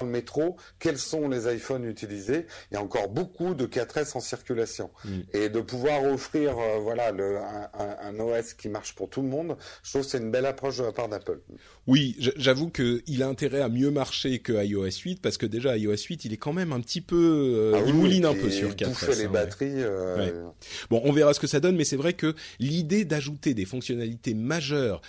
Le métro, quels sont les iPhones utilisés Il y a encore beaucoup de 4S en circulation. Mm. Et de pouvoir offrir euh, voilà, le, un, un, OS qui marche pour tout le monde, je trouve que c'est une belle approche de la part d'Apple. Oui, j'avoue qu'il a intérêt à mieux marcher que iOS 8 parce que déjà iOS 8 il est quand même un petit peu euh, ah il mouline un peu sur 4 les hein, batteries. Euh... Bon, on verra ce que ça donne, mais c'est vrai que l'idée d'ajouter des fonctionnalités majeures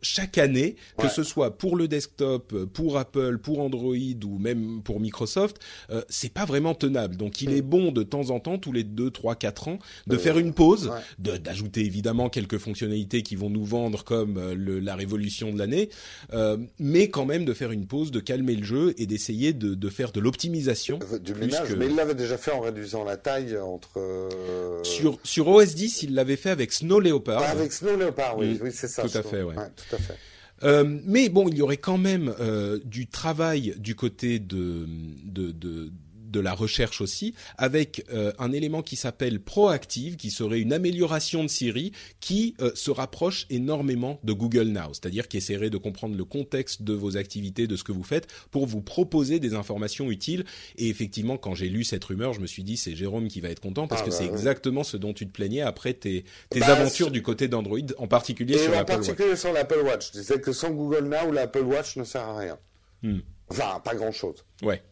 chaque année, que ce soit pour le desktop, pour Apple, pour Android ou même pour Microsoft, euh, c'est pas vraiment tenable. Donc il est bon de temps en temps, tous les deux, trois, quatre ans, de faire une pause, d'ajouter évidemment quelques fonctionnalités qui vont nous vendre comme euh, le- la révolution de l'année, euh, mais quand même de faire une pause, de calmer le jeu et d'essayer de, de faire de l'optimisation. Euh, Du ménage, que- mais il l'avait déjà fait en réduisant la taille entre. euh, Sur, sur OS 10, il l'avait fait avec Snow Leopard. Pas avec Snow Leopard, oui, Mm. oui, c'est ça. Tout à fait, ouais. tout à fait. Euh, mais bon, il y aurait quand même euh, du travail du côté de, de, de, de la recherche aussi, avec euh, un élément qui s'appelle proactive, qui serait une amélioration de Siri, qui euh, se rapproche énormément de Google Now, c'est-à-dire qui essaierait de comprendre le contexte de vos activités, de ce que vous faites, pour vous proposer des informations utiles. Et effectivement, quand j'ai lu cette rumeur, je me suis dit c'est Jérôme qui va être content parce Ah que bah c'est exactement ce dont tu te plaignais après tes, tes Bah, aventures du côté d'Android, en particulier Et sur en l'Apple Watch. particulier sur l'Apple Watch. Je disais que sans Google Now, l'Apple Watch ne sert à rien. Hmm. Enfin, pas grand-chose. Ouais.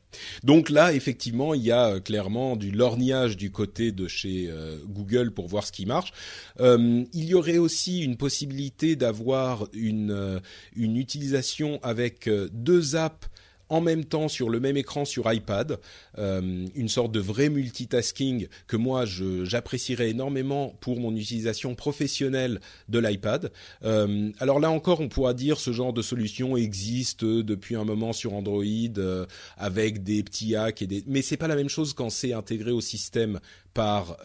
Donc là, effectivement, il y a euh, clairement du lorgnage du côté de chez euh, Google pour voir ce qui marche. Euh, il y aurait aussi une possibilité d'avoir une une utilisation avec deux apps en même temps sur le même écran sur iPad, euh, une sorte de vrai multitasking que moi j'apprécierais énormément pour mon utilisation professionnelle de l'iPad. Euh, alors là encore, on pourra dire ce genre de solution existe depuis un moment sur Android euh, avec des petits hacks et des, mais c'est pas la même chose quand c'est intégré au système par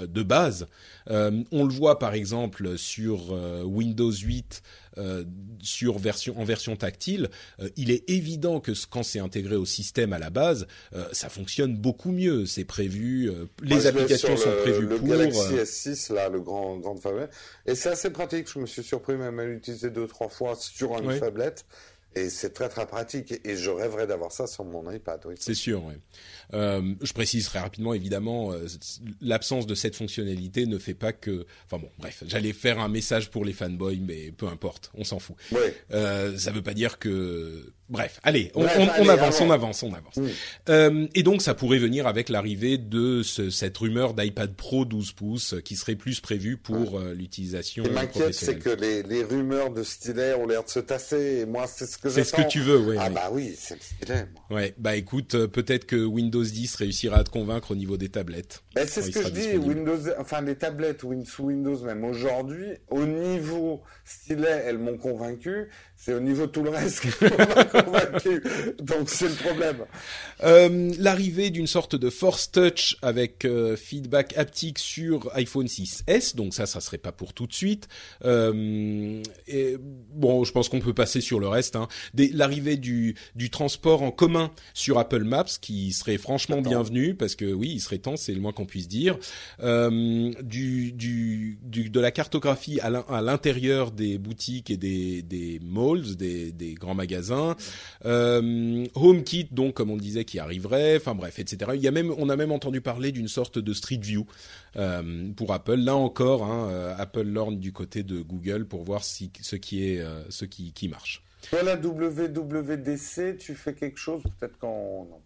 de base. On le voit par exemple sur Windows 8 euh, sur version en version tactile. Euh, il est évident que quand c'est intégré au système à la base, euh, ça fonctionne beaucoup mieux. C'est prévu, les Moi, applications sont le, prévues le pour. Galaxy euh, S6, là, le grand, grande tablette. Et c'est assez pratique. Je me suis surpris même à l'utiliser deux, trois fois sur une Ouais. tablette. Et c'est très, très pratique. Et je rêverais d'avoir ça sur mon iPad, oui. C'est sûr. Ouais. Euh, je précise très rapidement, évidemment, euh, l'absence de cette fonctionnalité ne fait pas que. Enfin bon, bref, j'allais faire un message pour les fanboys, mais peu importe, on s'en fout. Oui. Euh, ça veut pas dire que. Bref, allez, on, Bref, on- on allez, avance, on avance, on avance. Euh, et donc, ça pourrait venir avec l'arrivée de ce- cette rumeur d'iPad Pro 12 pouces euh, qui serait plus prévue pour l'utilisation Ce qui m'inquiète, c'est que les, les rumeurs de stylet ont l'air de se tasser. Et moi, c'est ce que C'est ce que tu veux. Ah ouais. bah oui, c'est le. Ouais, bah écoute, euh, peut-être que Windows 10 réussira à te convaincre au niveau des tablettes. Ben, c'est ce que je dis. Windows, enfin les tablettes sous Windows même aujourd'hui, au niveau stylet, elles m'ont convaincu. C'est au niveau de tout le reste convaincu. Donc c'est le problème. Euh, L'arrivée d'une sorte de Force Touch avec euh, feedback haptique sur iPhone 6s, donc ça, ça serait pas pour tout de suite. Euh, et, bon, je pense qu'on peut passer sur le reste. Hein. L'arrivée du, du transport en commun sur Apple Maps, qui serait franchement Attends. bienvenu, parce que oui, il serait temps, c'est le moins qu'on puisse dire. Du, du, du, de la cartographie à l'in- à l'intérieur des boutiques et des, des malls, des, grands magasins. Euh, HomeKit, donc comme on disait, qui arriverait. Enfin bref, etc. Il y a même, on a même entendu parler d'une sorte de Street View euh, pour Apple. Là encore, hein, euh, Apple lorgne du côté de Google pour voir si ce qui marche. Toi la WWDC, tu fais quelque chose peut-être quand non,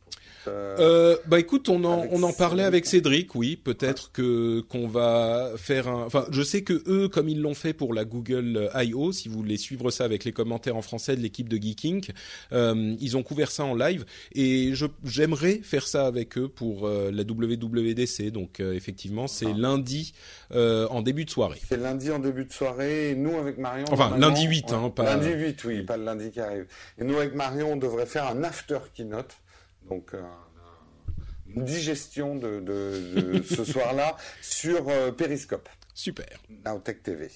euh, Euh, bah écoute, on en, on en parlait avec Cédric, oui. Peut-être que qu'on va faire un. Enfin, je sais que eux, comme ils l'ont fait pour la Google I.O., si vous voulez suivre ça avec les commentaires en français de l'équipe de Geeking, euh, ils ont couvert ça en live et je j'aimerais faire ça avec eux pour euh, la WWDC. Donc euh, effectivement, c'est Ah. lundi euh, en début de soirée. c'est lundi en début de soirée. Et nous avec Marion. Enfin, lundi 8, hein, pas- Lundi 8, oui, pas le lundi qui arrive. Et nous avec Marion, on devrait faire un after keynote. Donc. euh, une digestion de, de, de ce soir-là sur euh, Periscope, Super. Nowtech TV.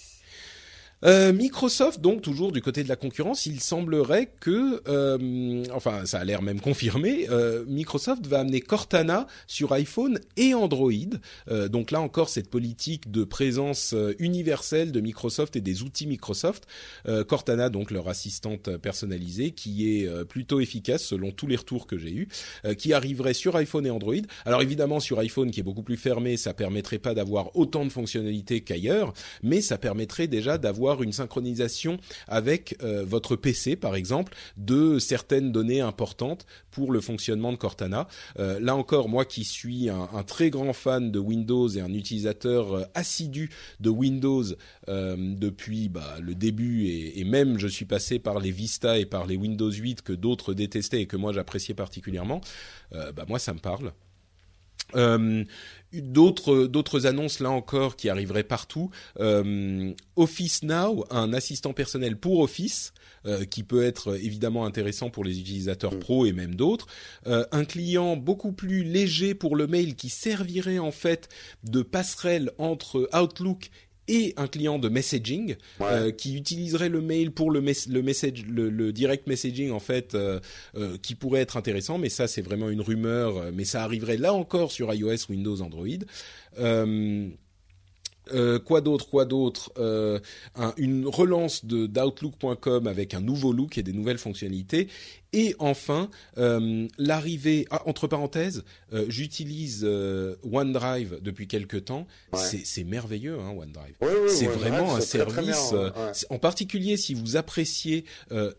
Euh, Microsoft, donc toujours du côté de la concurrence, il semblerait que, euh, enfin, ça a l'air même confirmé, euh, Microsoft va amener Cortana sur iPhone et Android. Donc là encore, cette politique de présence universelle de Microsoft et des outils Microsoft. Cortana, donc leur assistante personnalisée, qui est plutôt efficace selon tous les retours que j'ai eus, qui arriverait sur iPhone et Android. Alors évidemment, sur iPhone, qui est beaucoup plus fermé, ça permettrait pas d'avoir autant de fonctionnalités qu'ailleurs, mais ça permettrait déjà d'avoir une synchronisation avec votre PC, par exemple, de certaines données importantes pour le fonctionnement de Cortana. là encore, moi qui suis un, très grand fan de Windows et un utilisateur assidu de Windows depuis bah, le début et, même je suis passé par les Vista et par les Windows 8 que d'autres détestaient et que moi j'appréciais particulièrement, euh, bah moi ça me parle. Euh, d'autres d'autres annonces là encore qui arriveraient partout. Euh, Office Now, un assistant personnel pour Office. qui peut être évidemment intéressant pour les utilisateurs mm. pro et même d'autres. un client beaucoup plus léger pour le mail qui servirait en fait de passerelle entre Outlook et un client de messaging euh, qui utiliserait le mail pour le, le message le, direct messaging en fait euh, euh, qui pourrait être intéressant. Mais ça c'est vraiment une rumeur mais ça arriverait là encore sur iOS Windows Android euh, quoi d'autre Quoi d'autre euh, Une relance de d'Outlook.com avec un nouveau look et des nouvelles fonctionnalités. Et enfin, euh, l'arrivée. Ah, entre parenthèses, j'utilise OneDrive depuis quelque temps. C'est merveilleux, hein, OneDrive. c'est vraiment un service. en particulier si vous appréciez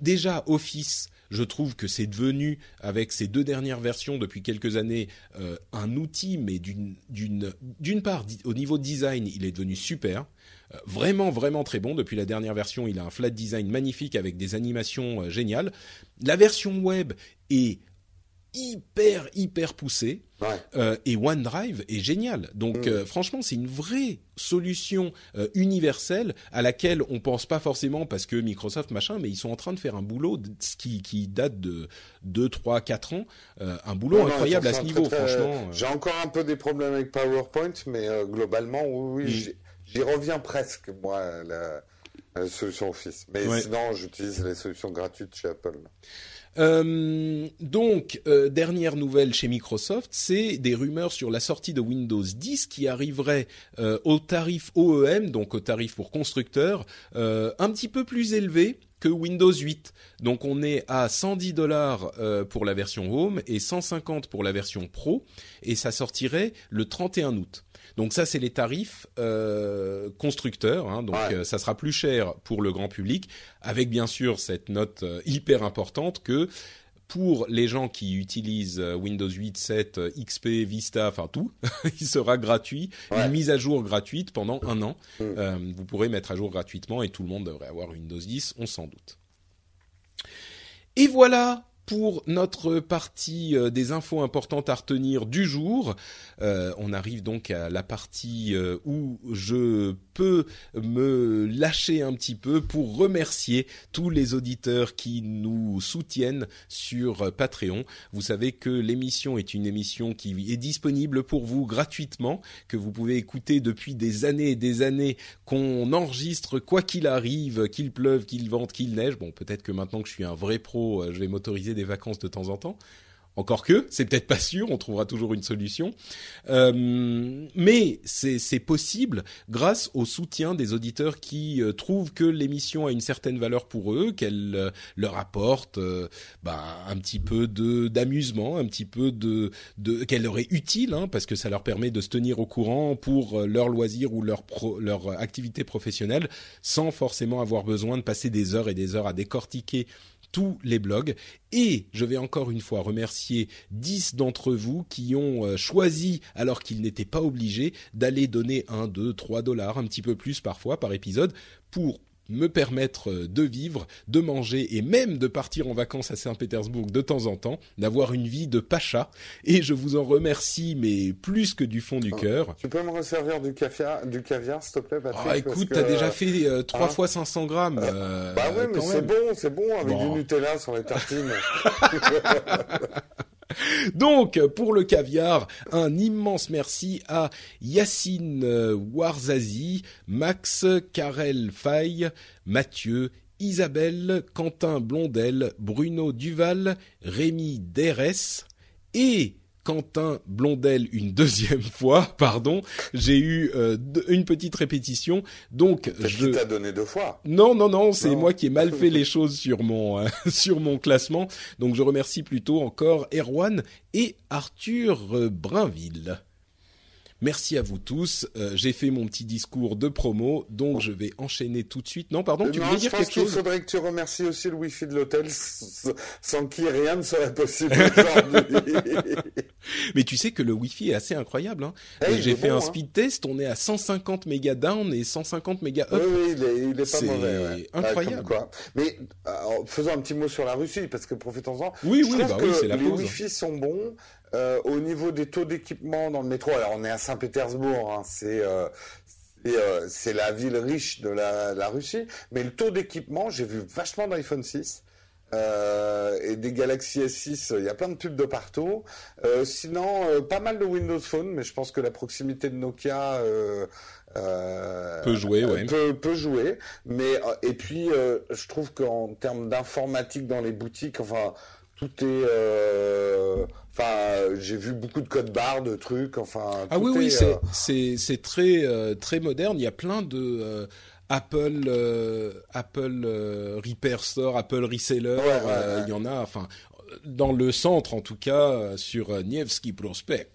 déjà Office je trouve que c'est devenu, avec ces deux dernières versions depuis quelques années, euh, un outil, mais d'une part au niveau design, il est devenu super, euh, vraiment vraiment très bon. Depuis la dernière version, il a un flat design magnifique avec des animations euh, géniales. La version web est hyper hyper poussé euh, et OneDrive est génial. Donc mm. euh, franchement, c'est une vraie solution euh, universelle à laquelle on pense pas forcément parce que Microsoft machin, mais ils sont en train de faire un boulot qui, qui date de 2 3 4 ans, un boulot incroyable à ce niveau franchement. J'ai encore un peu des problèmes avec PowerPoint mais globalement oui, mm. j'y reviens presque moi la, la solution Office. Mais sinon, j'utilise les solutions gratuites chez Apple. Euh, donc, euh, dernière nouvelle chez Microsoft, c'est des rumeurs sur la sortie de Windows 10 qui arriverait euh, au tarif OEM, donc au tarif pour constructeurs, un petit peu plus élevé que Windows 8. Donc on est à 110 dollars pour la version Home et 150 pour la version Pro, et ça sortirait le 31 août. Donc ça, c'est les tarifs euh, constructeurs. Hein, donc euh, ça sera plus cher pour le grand public, avec bien sûr cette note euh, hyper importante que pour les gens qui utilisent Windows 8, 7, XP, Vista, enfin tout, il sera gratuit, une mise à jour gratuite pendant un an. Mm. vous pourrez mettre à jour gratuitement et tout le monde devrait avoir Windows 10, on s'en doute. Et voilà pour notre partie euh, des infos importantes à retenir du jour. Euh, on arrive donc à la partie euh, où je peux me lâcher un petit peu pour remercier tous les auditeurs qui nous soutiennent sur Patreon. Vous savez que l'émission est une émission qui est disponible pour vous gratuitement, que vous pouvez écouter depuis des années et des années, qu'on enregistre quoi qu'il arrive, qu'il pleuve, qu'il vente, qu'il neige. Bon, peut-être que maintenant que je suis un vrai pro, je vais m'autoriser des vacances de temps en temps. Encore que, c'est peut-être pas sûr, on trouvera toujours une solution. Euh, mais c'est possible grâce au soutien des auditeurs qui euh, trouvent que l'émission a une certaine valeur pour eux, qu'elle euh, leur apporte bah, un petit peu d'amusement, un petit peu de, de qu'elle leur est utile, hein, parce que ça leur permet de se tenir au courant pour leur loisir ou leur leur activité professionnelle, sans forcément avoir besoin de passer des heures et des heures à décortiquer tous les blogs. Et je vais encore une fois remercier 10 d'entre vous qui ont euh, choisi, alors qu'ils n'étaient pas obligés, d'aller donner 1, 2, 3 dollars, un petit peu plus parfois par épisode, pour me permettre euh, de vivre, de manger et même de partir en vacances à Saint-Pétersbourg de temps en temps, d'avoir une vie de pacha. Et je vous en remercie, mais plus que du fond du oh, cœur. Tu peux me resservir du caviar, du caviar, s'il te plaît, Patrick Ah, écoute, t'as déjà fait euh, trois hein fois 500 grammes. Euh, bah ouais, mais c'est bon, c'est bon avec du Nutella sur les tartines. Donc, pour le caviar, un immense merci à Yacine euh, Warzazi, Max Karel Faye, Mathieu, Isabelle, Quentin Blondel, Bruno Duval, Rémi Derès et Quentin Blondel une deuxième fois, pardon. J'ai eu euh, une petite répétition, donc je. t'ai donné deux fois. Non, non, non, c'est moi qui ai mal fait les choses sur mon euh, sur mon classement. Donc je remercie plutôt encore Erwan et Arthur Brinville. Merci à vous tous. Euh, j'ai fait mon petit discours de promo, donc je vais enchaîner tout de suite. Non, pardon, tu non, voulais dire quelque chose Il faudrait que tu remercies aussi le Wi-Fi de l'hôtel, sans qui rien ne serait possible aujourd'hui. Mais tu sais que le Wi-Fi est assez incroyable. Hein. Hey, j'ai fait bon, un hein. speed test, on est à 150 mégas down et 150 mégas Oui, up. oui, il est, il est pas mauvais. Ouais. incroyable. Quoi. Mais euh, faisons un petit mot sur la Russie, parce que profitons-en. Oui, Je oui, bah oui, c'est la les pause. Wi-Fi sont bons. Euh, au niveau des taux d'équipement dans le métro, alors on est à Saint-Pétersbourg, hein, c'est euh, c'est, euh, c'est la ville riche de la, la Russie, mais le taux d'équipement, j'ai vu vachement d'iPhone 6. Euh, et des Galaxy S6, il y a plein de pubs de partout. Euh, sinon, pas mal de Windows Phone, mais je pense que la proximité de Nokia Peut jouer, ouais. peut, peut jouer. Mais et puis, je trouve qu'en termes d'informatique dans les boutiques, enfin, tout est. euh, Enfin, j'ai vu beaucoup de codes barres, de trucs. Enfin, Ah oui, oui, est, euh, c'est c'est très euh, très moderne. Il y a plein de euh, Apple euh, Apple euh, Repair Store, Apple Reseller. Ouais, ouais, euh, ouais. Il y en a, enfin, dans le centre en tout cas, euh, sur euh, Nevsky Prospect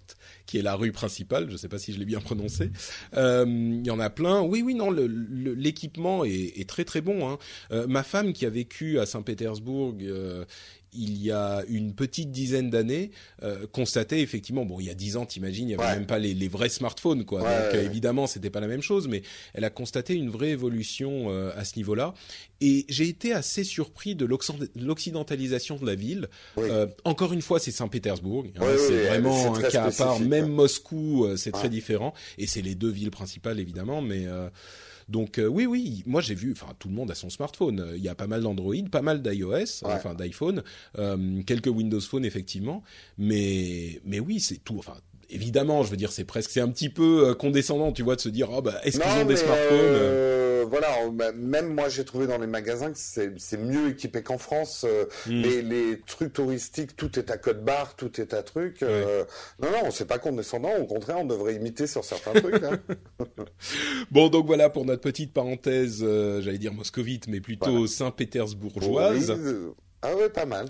qui est la rue principale, je ne sais pas si je l'ai bien prononcé. Euh, Il y en a plein. Oui, oui, non, l'équipement est, est très très bon. Hein. Euh, ma femme qui a vécu à Saint-Pétersbourg euh, il y a une petite dizaine d'années, euh, constatait effectivement, bon, il y a dix ans, t'imagines, il y avait Ouais. même pas les, les vrais smartphones, quoi. Ouais, Donc ouais, euh, évidemment, c'était pas la même chose, mais elle a constaté une vraie évolution euh, à ce niveau-là. Et j'ai été assez surpris de l'occidentalisation de la ville. Oui. Euh, encore une fois, c'est Saint-Pétersbourg. hein, Oui, c'est oui, vraiment un cas à part. Même ouais. Moscou, euh, c'est très différent. Et c'est les deux villes principales, évidemment, mais. Euh, donc euh, oui, oui, moi j'ai vu, enfin tout le monde a son smartphone. Euh, Il y a pas mal d'Android, pas mal d'iOS, enfin d'iPhone, euh, quelques Windows Phone effectivement, mais mais oui, c'est tout. Enfin évidemment, je veux dire, c'est presque, c'est un petit peu euh, condescendant, tu vois, de se dire, oh bah est-ce qu'ils ont des smartphones euh, Voilà, même moi j'ai trouvé dans les magasins que c'est c'est mieux équipé qu'en France. euh, Hmm. les, les trucs touristiques, tout est à code barre, tout est à truc. euh, Non, non, c'est pas condescendant. Au contraire, on devrait imiter sur certains trucs. hein. Bon, donc voilà pour notre petite parenthèse, euh, j'allais dire moscovite, mais plutôt Voilà. saint-pétersbourgeoise. Oui, euh, ah ouais, pas mal.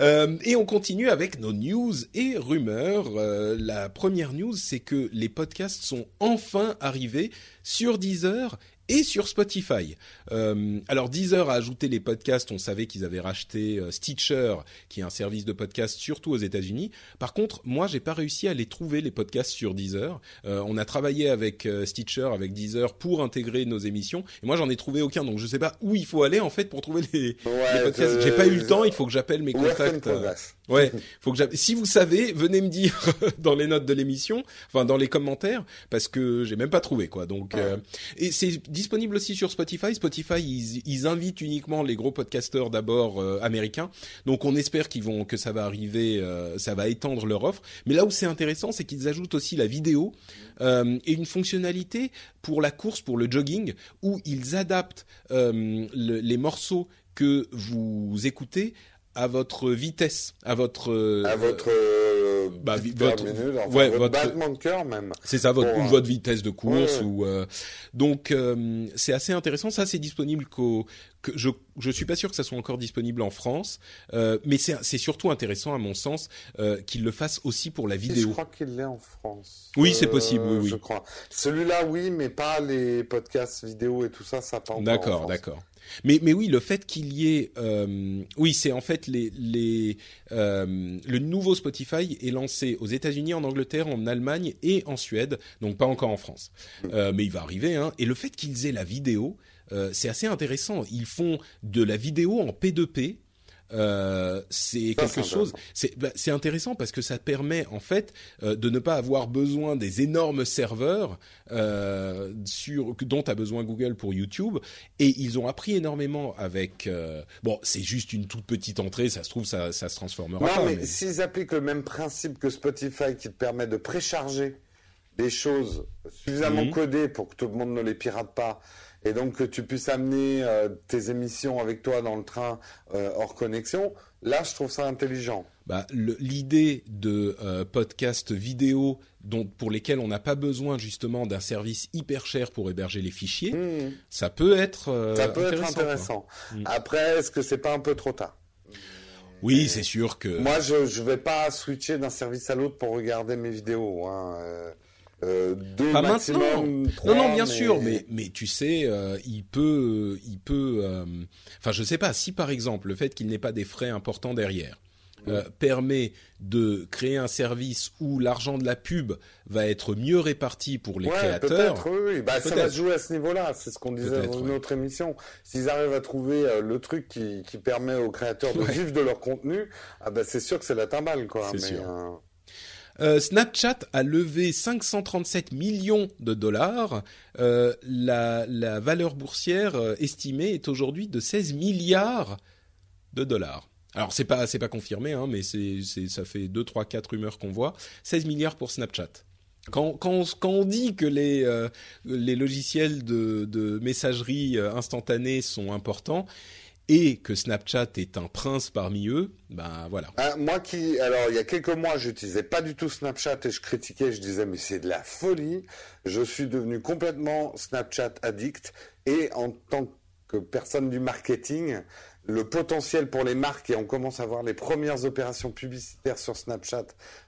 Euh, et on continue avec nos news et rumeurs. Euh, la première news, c'est que les podcasts sont enfin arrivés sur Deezer et sur Spotify. Euh, alors Deezer a ajouté les podcasts, on savait qu'ils avaient racheté euh, Stitcher, qui est un service de podcast surtout aux États-Unis. Par contre, moi, j'ai pas réussi à les trouver les podcasts sur Deezer. Euh, on a travaillé avec euh, Stitcher, avec Deezer pour intégrer nos émissions, et moi j'en ai trouvé aucun, donc je sais pas où il faut aller en fait pour trouver les, Ouais, les podcasts. J'ai pas eu le temps, il faut que j'appelle mes contacts. Ouais, faut que si vous savez, venez me dire dans les notes de l'émission, enfin dans les commentaires, parce que j'ai même pas trouvé quoi. Donc euh, et c'est disponible aussi sur Spotify. Spotify, ils, ils invitent uniquement les gros podcasteurs d'abord euh, américains. Donc on espère qu'ils vont que ça va arriver, euh, ça va étendre leur offre. Mais là où c'est intéressant, c'est qu'ils ajoutent aussi la vidéo euh, et une fonctionnalité pour la course, pour le jogging, où ils adaptent euh, le- les morceaux que vous écoutez à votre vitesse, à votre euh, À votre euh, bah, votre- minute, enfin, ouais, votre votre- battement de cœur même. c'est ça votre ou hein. votre vitesse de course Ouais, ouais. ou euh, donc euh, c'est assez intéressant. Ça c'est disponible qu'au que je je suis pas sûr que ça soit encore disponible en France, euh, mais c'est c'est surtout intéressant à mon sens euh, qu'ils le fassent aussi pour la Et Je vidéo. crois qu'il l'est en France. Oui, c'est possible, oui, oui. Je crois. Celui-là, oui, mais pas les podcasts vidéo et tout ça, ça pas D'accord, d'accord. Mais mais oui, le fait qu'il y ait, euh, oui, c'est en fait les les euh, le nouveau Spotify est lancé aux États-Unis, en Angleterre, en Allemagne et en Suède, donc pas encore en France. Euh, mais il va arriver. Hein. Et le fait qu'ils aient la vidéo, c'est assez intéressant. Ils font de la vidéo en P2P. Euh, c'est quelque chose. C'est bah, c'est intéressant parce que ça permet en fait euh, de ne pas avoir besoin des énormes serveurs euh, sur dont a besoin Google pour YouTube. Et ils ont appris énormément avec. bon, c'est juste une toute petite entrée. Ça se trouve, ça, ça se transformera Non, pas. mais, mais- s'ils appliquent le même principe que Spotify qui te permet de précharger des choses suffisamment Mhm. codées pour que tout le monde ne les pirate pas et donc que tu puisses amener euh, tes émissions avec toi dans le train euh, hors connexion, là je trouve ça intelligent. bah, l'idée de euh, podcasts vidéo dont pour lesquels on n'a pas besoin justement d'un service hyper cher pour héberger les fichiers, Mhm. ça peut être euh, ça peut être intéressant, quoi. intéressant. Mm. Après, est-ce que c'est pas un peu trop tard? Oui, c'est sûr que. Moi, je je vais pas switcher d'un service à l'autre pour regarder mes vidéos. Hein. Euh. euh, deux Pas maximum. maintenant. trois, non, non, bien sûr, mais mais tu sais, euh, il peut, il peut. euh, Enfin, je sais pas si par exemple le fait qu'il n'ait pas des frais importants derrière euh, permet de créer un service où l'argent de la pub va être mieux réparti pour les ouais, créateurs. peut-être, oui, oui. Bah, ça va se jouer à ce niveau-là. C'est ce qu'on disait dans une ouais. autre émission. S'ils arrivent à trouver euh, le truc qui, qui permet aux créateurs de vivre de leur contenu, ah bah, c'est sûr que c'est la timbale, quoi. C'est Mais, sûr. Euh, Snapchat a levé 537 millions de dollars. Euh, la, valeur boursière euh, estimée est aujourd'hui de 16 milliards de dollars. Alors c'est pas c'est pas confirmé, hein, mais ça fait deux trois quatre rumeurs qu'on voit. 16 milliards pour Snapchat. Quand, on, dit que les, logiciels de, de messagerie instantanée sont importants et que Snapchat est un prince parmi eux, ben voilà. Ah, moi qui, alors il y a quelques mois, j'utilisais pas du tout Snapchat et je critiquais, je disais mais c'est de la folie. Je suis devenu complètement Snapchat addict et en tant que personne du marketing, le potentiel pour les marques et on commence à voir les premières opérations publicitaires sur Snapchat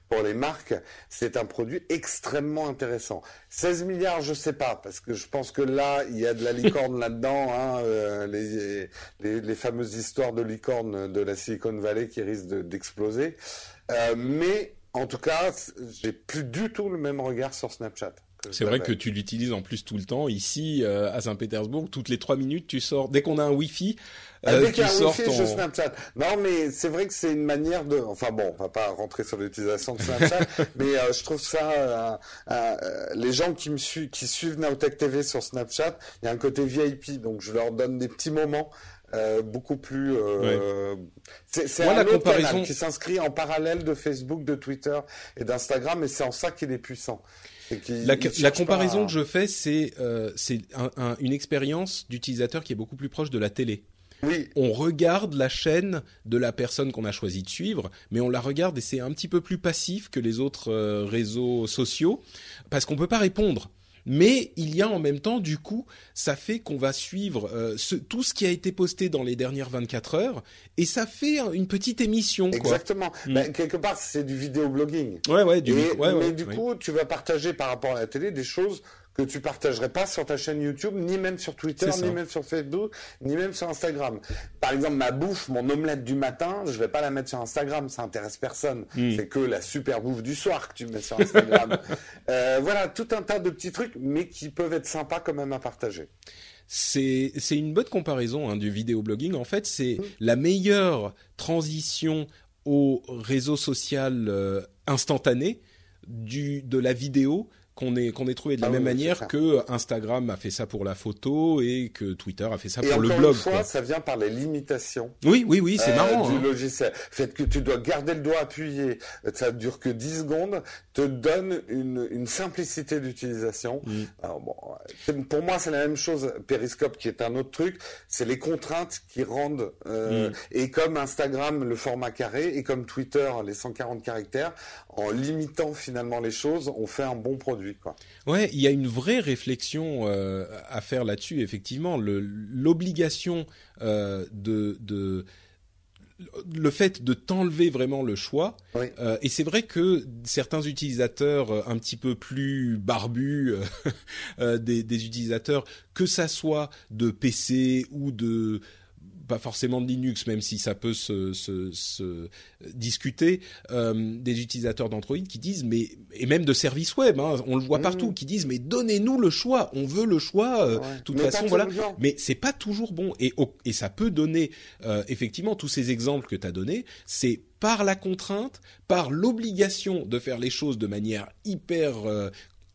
pour les marques, c'est un produit extrêmement intéressant. 16 milliards, je sais pas, parce que je pense que là, il y a de la licorne là-dedans, hein, euh, les, les, les fameuses histoires de licorne de la Silicon Valley qui risquent de- d'exploser. Euh, mais en tout cas, j'ai plus du tout le même regard sur Snapchat. C'est vrai que tu l'utilises en plus tout le temps. Ici, euh, à Saint-Pétersbourg, toutes les trois minutes, tu sors. Dès qu'on a un Wi-Fi, euh, dès tu qu'il y a un sors wifi, ton. je Snapchat. Non, mais c'est vrai que c'est une manière de. Enfin bon, on va pas rentrer sur l'utilisation de Snapchat, mais euh, je trouve ça. euh, euh, les gens qui me suivent, qui suivent Nowtech TV sur Snapchat, il y a un côté VIP, donc je leur donne des petits moments. euh, beaucoup plus. Euh, C'est un la autre comparaison- canal qui s'inscrit en parallèle de Facebook, de Twitter et d'Instagram, et c'est en ça qu'il est puissant. La, comparaison à- que je fais, c'est euh, c'est un- un- une expérience d'utilisateur qui est beaucoup plus proche de la télé. Oui, On regarde la chaîne de la personne qu'on a choisi de suivre, mais on la regarde et c'est un petit peu plus passif que les autres euh, réseaux sociaux parce qu'on peut pas répondre. Mais il y a en même temps, du coup, ça fait qu'on va suivre euh, ce- tout ce qui a été posté dans les dernières 24 heures et ça fait un- une petite émission. Quoi. exactement. Mm. Ben, quelque part, c'est du vidéoblogging. Ouais, ouais, du Et- ouais, mais ouais, du ouais. coup, tu vas partager par rapport à la télé des choses que tu partagerais pas sur ta chaîne YouTube, ni même sur Twitter, ni même sur Facebook, ni même sur Instagram. Par exemple, ma bouffe, mon omelette du matin, je vais pas la mettre sur Instagram, ça intéresse personne. Mm. C'est que la super bouffe du soir que tu mets sur Instagram. Euh, voilà, tout un tas de petits trucs, mais qui peuvent être sympas quand même à partager. c'est une bonne comparaison hein, du vidéoblogging. En fait, c'est la meilleure transition au réseau social euh, instantané du de la vidéo qu'on ait qu'on ait trouvé de la Ah même oui, manière que Instagram a fait ça pour la photo et que Twitter a fait ça Et pour encore le blog. une fois, quoi. ça vient par les limitations. Oui, oui, oui, c'est euh, marrant. du hein. logiciel. Fait que tu dois garder le doigt appuyé, ça dure que 10 secondes, te donne une, une simplicité d'utilisation. Mm. Bon, pour moi c'est la même chose. Periscope qui est un autre truc, c'est les contraintes qui rendent. euh, Mm. Et comme Instagram le format carré et comme Twitter les 140 caractères, en limitant finalement les choses, on fait un bon produit quoi. Ouais, il y a une vraie réflexion euh, à faire là-dessus. Effectivement, l'obligation euh, de, de le fait de t'enlever vraiment le choix. Oui. Euh, et c'est vrai que certains utilisateurs un petit peu plus barbus, euh, des, des utilisateurs, que ça soit de PC ou de pas forcément de Linux, même si ça peut se, se, se discuter, euh, des utilisateurs d'Android qui disent, mais et même de services web, hein, on le voit Mmh. partout, qui disent, mais donnez-nous le choix, on veut le choix. euh, Ouais. De toute Mais pas façon, voilà. Mais c'est pas toujours bon et et ça peut donner euh, effectivement tous ces exemples que tu as donnés, c'est par la contrainte, par l'obligation de faire les choses de manière hyper euh,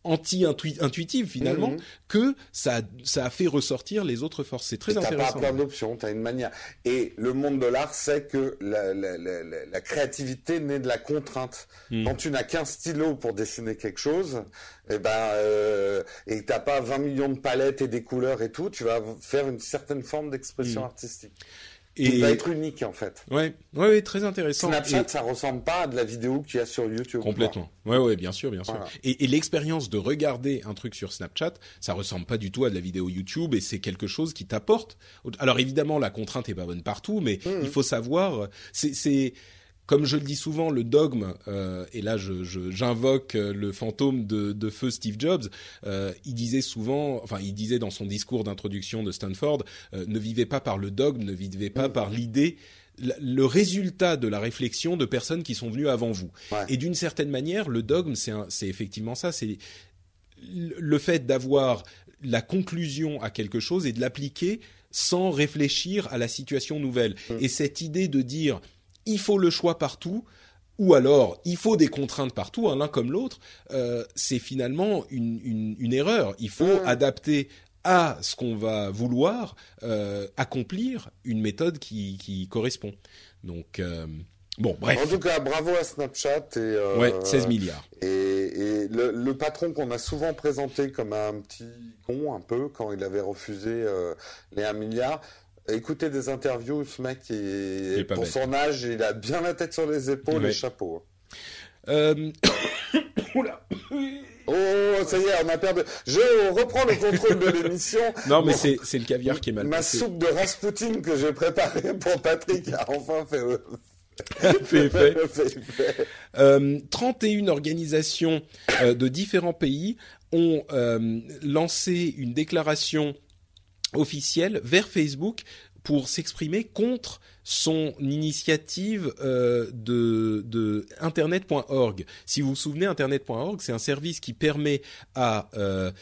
anti-intuitive finalement Mhm. que ça ça a fait ressortir les autres forces. C'est très Et T'as pas intéressant. plein d'options, t'as une manière. Et le monde de l'art sait que la, la, la, la- la créativité naît de la contrainte. Mm. Quand tu n'as qu'un stylo pour dessiner quelque chose, et ben euh, et que t'as pas 20 millions de palettes et des couleurs et tout, tu vas faire une certaine forme d'expression Mm. artistique. Et Qui va être unique en fait. ouais, ouais, ouais, très intéressant. Snapchat, Et- ça ressemble pas à de la vidéo qu'il y a sur YouTube. Complètement. Ouais, ouais, bien sûr, bien sûr. Voilà. Et, et l'expérience de regarder un truc sur Snapchat, ça ressemble pas du tout à de la vidéo YouTube et c'est quelque chose qui t'apporte. Alors évidemment, la contrainte est pas bonne partout, mais Mhm. il faut savoir. C'est comme je le dis souvent, le dogme, euh, et là j'invoque je, le fantôme de, de, feu Steve Jobs, euh, il disait souvent, enfin il disait dans son discours d'introduction de Stanford, euh, ne vivez pas par le dogme, ne vivez pas par l'idée le résultat de la réflexion de personnes qui sont venues avant vous. Ouais. Et d'une certaine manière, le dogme, c'est effectivement ça, c'est le fait d'avoir la conclusion à quelque chose et de l'appliquer sans réfléchir à la situation nouvelle. Mm. Et cette idée de dire il faut le choix partout, ou alors il faut des contraintes partout, hein, l'un comme l'autre, euh, c'est finalement une, une, une, erreur. Il faut Mm. adapter à ce qu'on va vouloir euh, accomplir une méthode qui, qui correspond. Donc euh, bon, bref. En tout cas, bravo à Snapchat et euh, Ouais, 16 milliards. Et, et le, le, patron qu'on a souvent présenté comme un petit con un peu quand il avait refusé euh, les 1 milliard. Écoutez des interviews, ce mec, est, est pour bête. son âge, il a bien la tête sur les épaules Ouais. et chapeau. Euh... Oula. Oh, ça y est, on a perdu. Je reprends le contrôle de l'émission. Non, mais Bon, c'est le caviar qui est mal Ma passé. soupe de Rasputin que j'ai préparée pour Patrick a enfin fait. Fait fait effet. Euh, 31 organisations euh, de différents pays ont euh, lancé une déclaration officielle vers Facebook pour s'exprimer contre son initiative euh, de, internet.org. Si vous vous souvenez, internet.org, c'est un service qui permet à euh,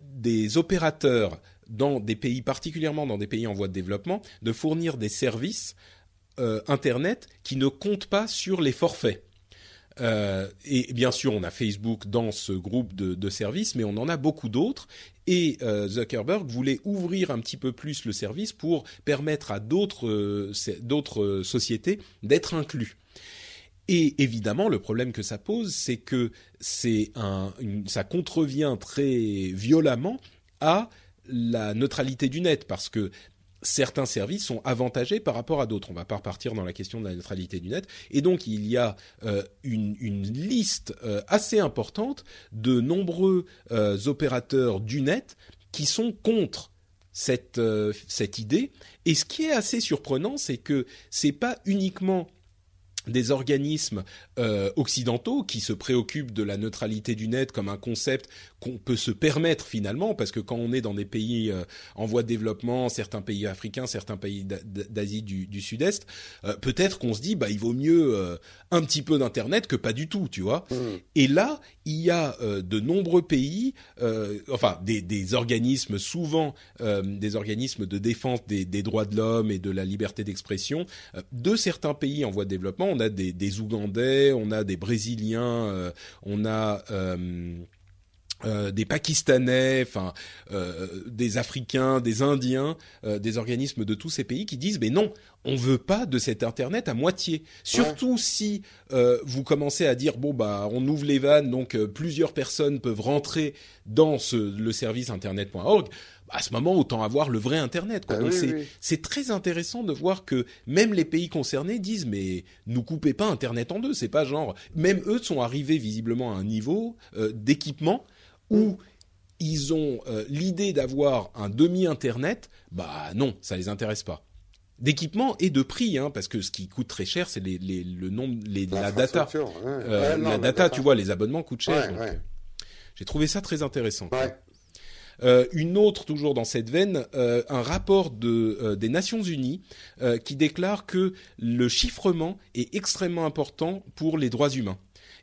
des opérateurs dans des pays, particulièrement dans des pays en voie de développement, de fournir des services euh, Internet qui ne comptent pas sur les forfaits. Euh, et bien sûr, on a Facebook dans ce groupe de, services, mais on en a beaucoup d'autres. Et euh, Zuckerberg voulait ouvrir un petit peu plus le service pour permettre à d'autres euh, sociétés d'être inclus. Et évidemment, le problème que ça pose, c'est que ça contrevient très violemment à la neutralité du net, parce que certains services sont avantagés par rapport à d'autres. On va pas repartir dans la question de la neutralité du net. Et donc, il y a euh, une, liste euh, assez importante de nombreux euh, opérateurs du net qui sont contre cette, cette idée. Et ce qui est assez surprenant, c'est que c'est pas uniquement des organismes euh, occidentaux qui se préoccupent de la neutralité du net comme un concept qu'on peut se permettre finalement parce que quand on est dans des pays euh, en voie de développement, certains pays africains, certains pays d'A- d'Asie du, du Sud-Est, euh, peut-être qu'on se dit bah il vaut mieux un petit peu d'internet que pas du tout, tu vois. Et là, il y a de nombreux pays, enfin des, des organismes souvent des organismes de défense des, des droits de l'homme et de la liberté d'expression de certains pays en voie de développement. On a des, des Ougandais, on a des Brésiliens, euh, on a euh, euh, des Pakistanais, enfin des Africains, des Indiens, des organismes de tous ces pays qui disent mais non, on veut pas de cet internet à moitié. Surtout si euh, vous commencez à dire bon bah on ouvre les vannes donc euh, plusieurs personnes peuvent rentrer dans ce, le service internet.org. Bah, à ce moment autant avoir le vrai internet. Quoi. Ah donc oui, c'est oui. très intéressant de voir que même les pays concernés disent mais nous coupez pas internet en deux. C'est pas genre même eux sont arrivés visiblement à un niveau euh, d'équipement où ils ont euh, l'idée d'avoir un demi-internet, bah non, ça les intéresse pas. D'équipement et de prix, hein, parce que ce qui coûte très cher, c'est les, les, le nombre, les, la data. Ouais. Euh, Ouais, non, la data, tu vois, les abonnements coûtent cher. Ouais, J'ai trouvé ça très intéressant. Euh, une autre, toujours dans cette veine, euh, un rapport euh, des Nations Unies qui déclare que le chiffrement est extrêmement important pour les droits humains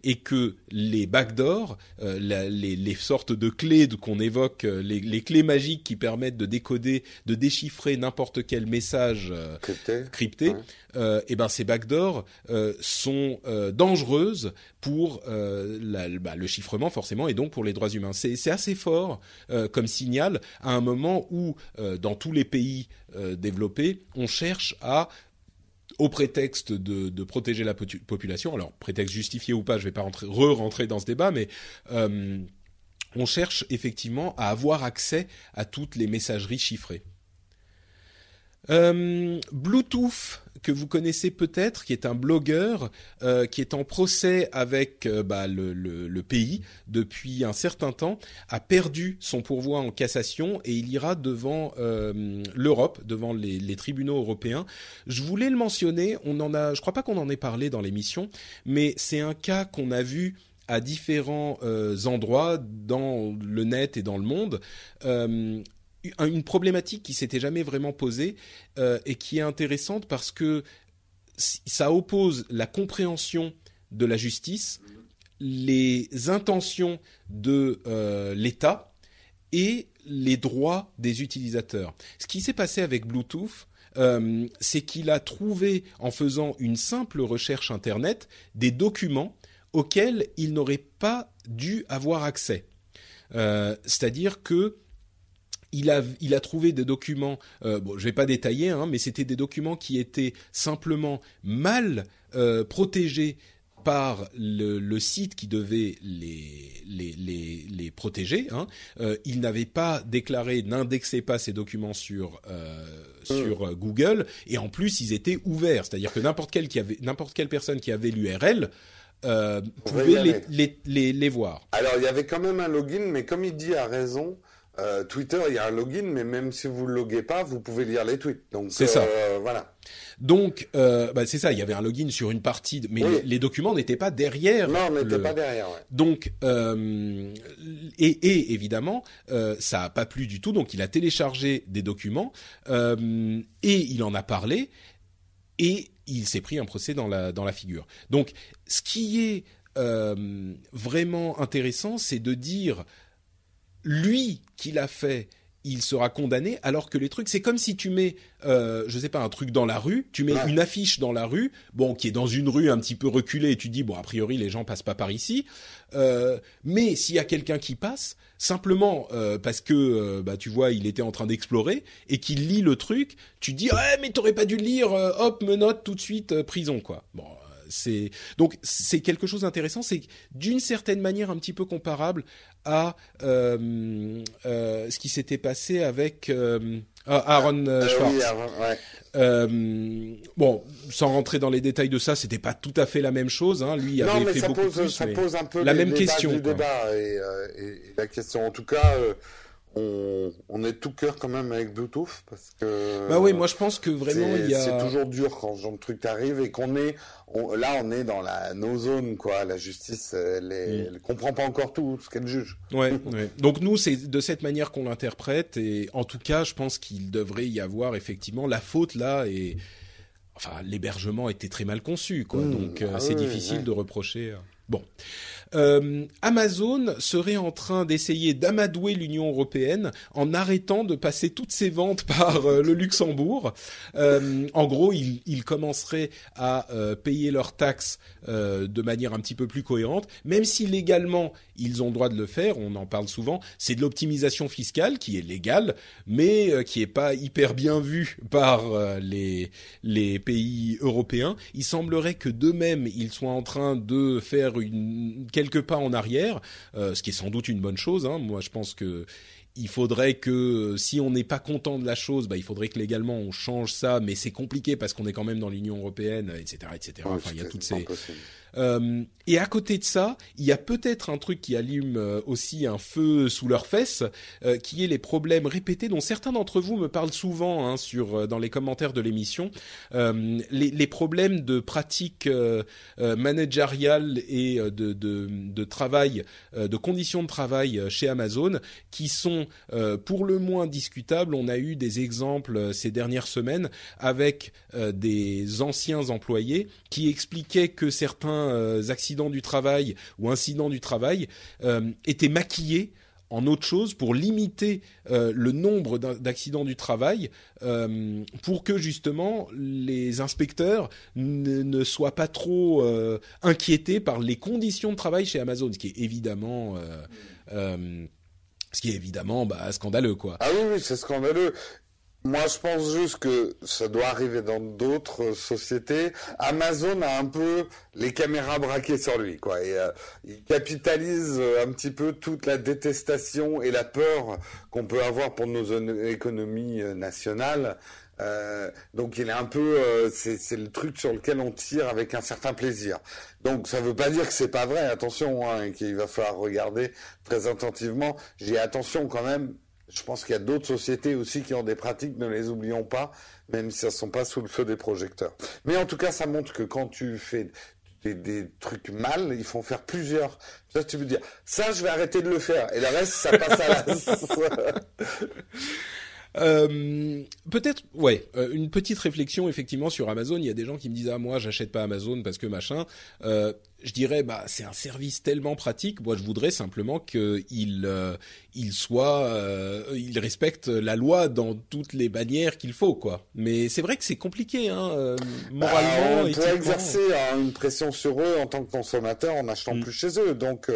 et que les backdoors, euh, la- les, les sortes de clés qu'on évoque, euh, les, les clés magiques qui permettent de décoder, de déchiffrer n'importe quel message euh, Crypté. cryptées, Ouais. euh, et ben ces backdoors sont dangereuses pour la- bah, le chiffrement forcément et donc pour les droits humains. C'est assez fort comme signal à un moment où dans tous les pays développés on cherche à au prétexte de, de protéger la population, alors prétexte justifié ou pas, je vais pas rentrer, re-rentrer dans ce débat, mais euh, on cherche effectivement à avoir accès à toutes les messageries chiffrées. Euh, Bluetooth que vous connaissez peut-être, qui est un blogueur euh, qui est en procès avec euh, bah, le, pays depuis un certain temps, a perdu son pourvoi en cassation et il ira devant l'Europe, devant les, tribunaux européens. Je voulais le mentionner, on en a, je crois pas qu'on en ait parlé dans l'émission, mais c'est un cas qu'on a vu à différents endroits dans le net et dans le monde. Une problématique qui s'était jamais vraiment posée euh, et qui est intéressante parce que ça oppose la compréhension de la justice, les intentions de euh, l'État et les droits des utilisateurs. Ce qui s'est passé avec Bluetooth, euh, c'est qu'il a trouvé, en faisant une simple recherche Internet, des documents auxquels il n'aurait pas dû avoir accès. C'est-à-dire que il a, il a trouvé des documents, euh, bon, je vais pas détailler, hein, mais c'était des documents qui étaient simplement mal euh, protégés par le, le, site qui devait les, les, les, les protéger. Hein. Euh, il n'avait pas déclaré, n'indexait pas ces documents sur, euh, sur Google, et en plus ils étaient ouverts, c'est-à-dire que n'importe quel qui avait, n'importe quelle personne qui avait l'URL euh, pouvait les, les, les, les, voir. Alors il y avait quand même un login, mais comme il dit à raison, euh, Twitter, il y a un login, mais même si vous ne loguez pas, vous pouvez lire les tweets. Donc c'est ça. Euh, voilà. Donc euh, bah, c'est ça. Il y avait un login sur une partie, de... mais oui. les, les, documents n'étaient pas derrière. Non, n'étaient le... pas derrière. Ouais. Donc euh, et, et, évidemment, euh, ça a pas plu du tout. Donc il a téléchargé des documents et il en a parlé et il s'est pris un procès dans la dans la figure. Donc ce qui est vraiment intéressant, c'est de dire lui qui l'a fait, il sera condamné, alors que les trucs, c'est comme si tu mets, euh, je sais pas, un truc dans la rue, tu mets ouais. une affiche dans la rue, bon, qui est dans une rue un petit peu reculée, et tu dis, bon, a priori, les gens passent pas par ici, euh, mais s'il y a quelqu'un qui passe, simplement euh, parce que, euh, bah, tu vois, il était en train d'explorer, et qu'il lit le truc, tu dis, ouais, mais t'aurais pas dû le lire, hop, menotte, tout de suite, prison, quoi. Bon, c'est donc c'est quelque chose d'intéressant. C'est d'une certaine manière un petit peu comparable à euh, euh, ce qui s'était passé avec euh, Aaron Schwartz. Oui, Aaron, ouais. bon, sans rentrer dans les détails de ça, c'était pas tout à fait la même chose. Hein. Lui non, avait mais fait ça beaucoup pose, plus, ça mais pose un peu la les même question. du quoi. débat et, et, et, la question. En tout cas on, on, est tout cœur quand même avec Bluetooth parce que. Bah oui, moi je pense que vraiment il y a. C'est toujours dur quand ce genre de truc arrive et qu'on est, on, là on est dans la no zone quoi. La justice, elle, est, mm. elle comprend pas encore tout ce qu'elle juge. Ouais, ouais. Donc nous c'est de cette manière qu'on l'interprète et en tout cas je pense qu'il devrait y avoir effectivement la faute là et enfin l'hébergement était très mal conçu quoi. Mm. Donc euh, ah c'est oui, difficile ouais. de reprocher. Bon. Euh, Amazon serait en train d'essayer d'amadouer l'Union européenne en arrêtant de passer toutes ses ventes par euh, le Luxembourg. Euh, en gros, ils, commenceraient à payer leurs taxes euh, de manière un petit peu plus cohérente, même si légalement ils ont le droit de le faire. On en parle souvent. C'est de l'optimisation fiscale qui est légale, mais euh, qui est pas hyper bien vue par les les pays européens. Il semblerait que d'eux-mêmes ils soient en train de faire quelques pas en arrière, euh, ce qui est sans doute une bonne chose. Hein. Moi, je pense que il faudrait que si on n'est pas content de la chose, bah, il faudrait que légalement on change ça, mais c'est compliqué parce qu'on est quand même dans l'Union européenne, etc., etc. Enfin, il y a toutes ces. Euh, et à côté de ça, il y a peut-être un truc qui allume euh, aussi un feu sous leurs fesses, euh, qui est les problèmes répétés dont certains d'entre vous me parlent souvent hein, sur dans les commentaires de l'émission, les, problèmes de pratiques euh, managériales et de, de travail, de conditions de travail chez Amazon, qui sont pour le moins discutables. On a eu des exemples ces dernières semaines avec des anciens employés qui expliquaient que certains euh, accidents du travail ou incidents du travail euh, étaient maquillés en autre chose pour limiter euh, le nombre d'accidents du travail pour que justement les inspecteurs ne, soient pas trop inquiétés par les conditions de travail chez Amazon, ce qui est évidemment ce qui évidemment bah, scandaleux quoi. Ah oui c'est scandaleux moi, je pense juste que ça doit arriver dans d'autres sociétés. Amazon a un peu les caméras braquées sur lui, quoi. Euh, il capitalise un petit peu toute la détestation et la peur qu'on peut avoir pour nos économies nationales. Euh, donc il est un peu, euh, c'est le truc sur lequel on tire avec un certain plaisir. Donc ça veut pas dire que c'est pas vrai, attention, hein, qu'il va falloir regarder très attentivement. J'ai attention quand même. Je pense qu'il y a d'autres sociétés aussi qui ont des pratiques, ne les oublions pas, même si elles sont pas sous le feu des projecteurs. Mais en tout cas, ça montre que quand tu fais des, trucs mal, ils font faire plusieurs. Ça, tu veux dire, ça, je vais arrêter de le faire, et le reste, ça passe à la. Euh, peut-être, ouais, euh, une petite réflexion effectivement sur Amazon. Il y a des gens qui me disent ah moi j'achète pas Amazon parce que machin. Euh, je dirais bah c'est un service tellement pratique. Moi je voudrais simplement qu'il euh, il soit euh, il respecte la loi dans toutes les bannières qu'il faut quoi. Mais c'est vrai que c'est compliqué hein euh, bah, moralement. on peut exercer hein, une pression sur eux en tant que consommateur en achetant mm. plus chez eux. Donc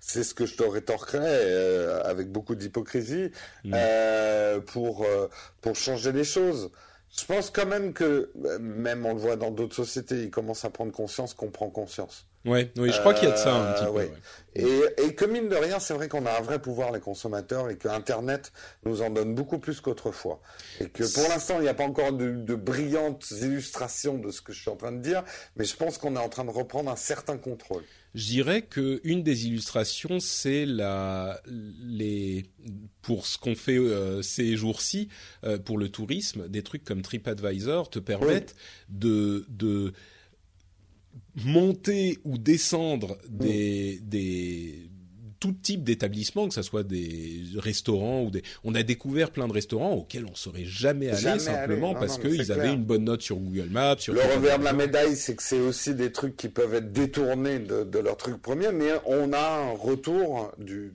c'est ce que je te rétorquerais avec beaucoup d'hypocrisie mm. pour pour changer les choses. Je pense quand même que, même on le voit dans d'autres sociétés, ils commencent à prendre conscience qu'on prend conscience. Ouais, oui, je crois qu'il y a de ça un petit peu. Euh, et, et que mine de rien, c'est vrai qu'on a un vrai pouvoir les consommateurs et que Internet nous en donne beaucoup plus qu'autrefois. Et que pour l'instant, il n'y a pas encore de, de, brillantes illustrations de ce que je suis en train de dire, mais je pense qu'on est en train de reprendre un certain contrôle. Je dirais que une des illustrations, c'est la les pour ce qu'on fait euh, ces jours-ci euh, pour le tourisme, des trucs comme TripAdvisor te permettent de de monter ou descendre des, des tout type d'établissements, que ce soit des restaurants ou des. On a découvert plein de restaurants auxquels on serait jamais allé simplement parce qu'ils avaient une bonne note sur Google Maps. Sur le revers de la médaille, c'est que c'est aussi des trucs qui peuvent être détournés de, de leur truc premier, mais on a un retour du,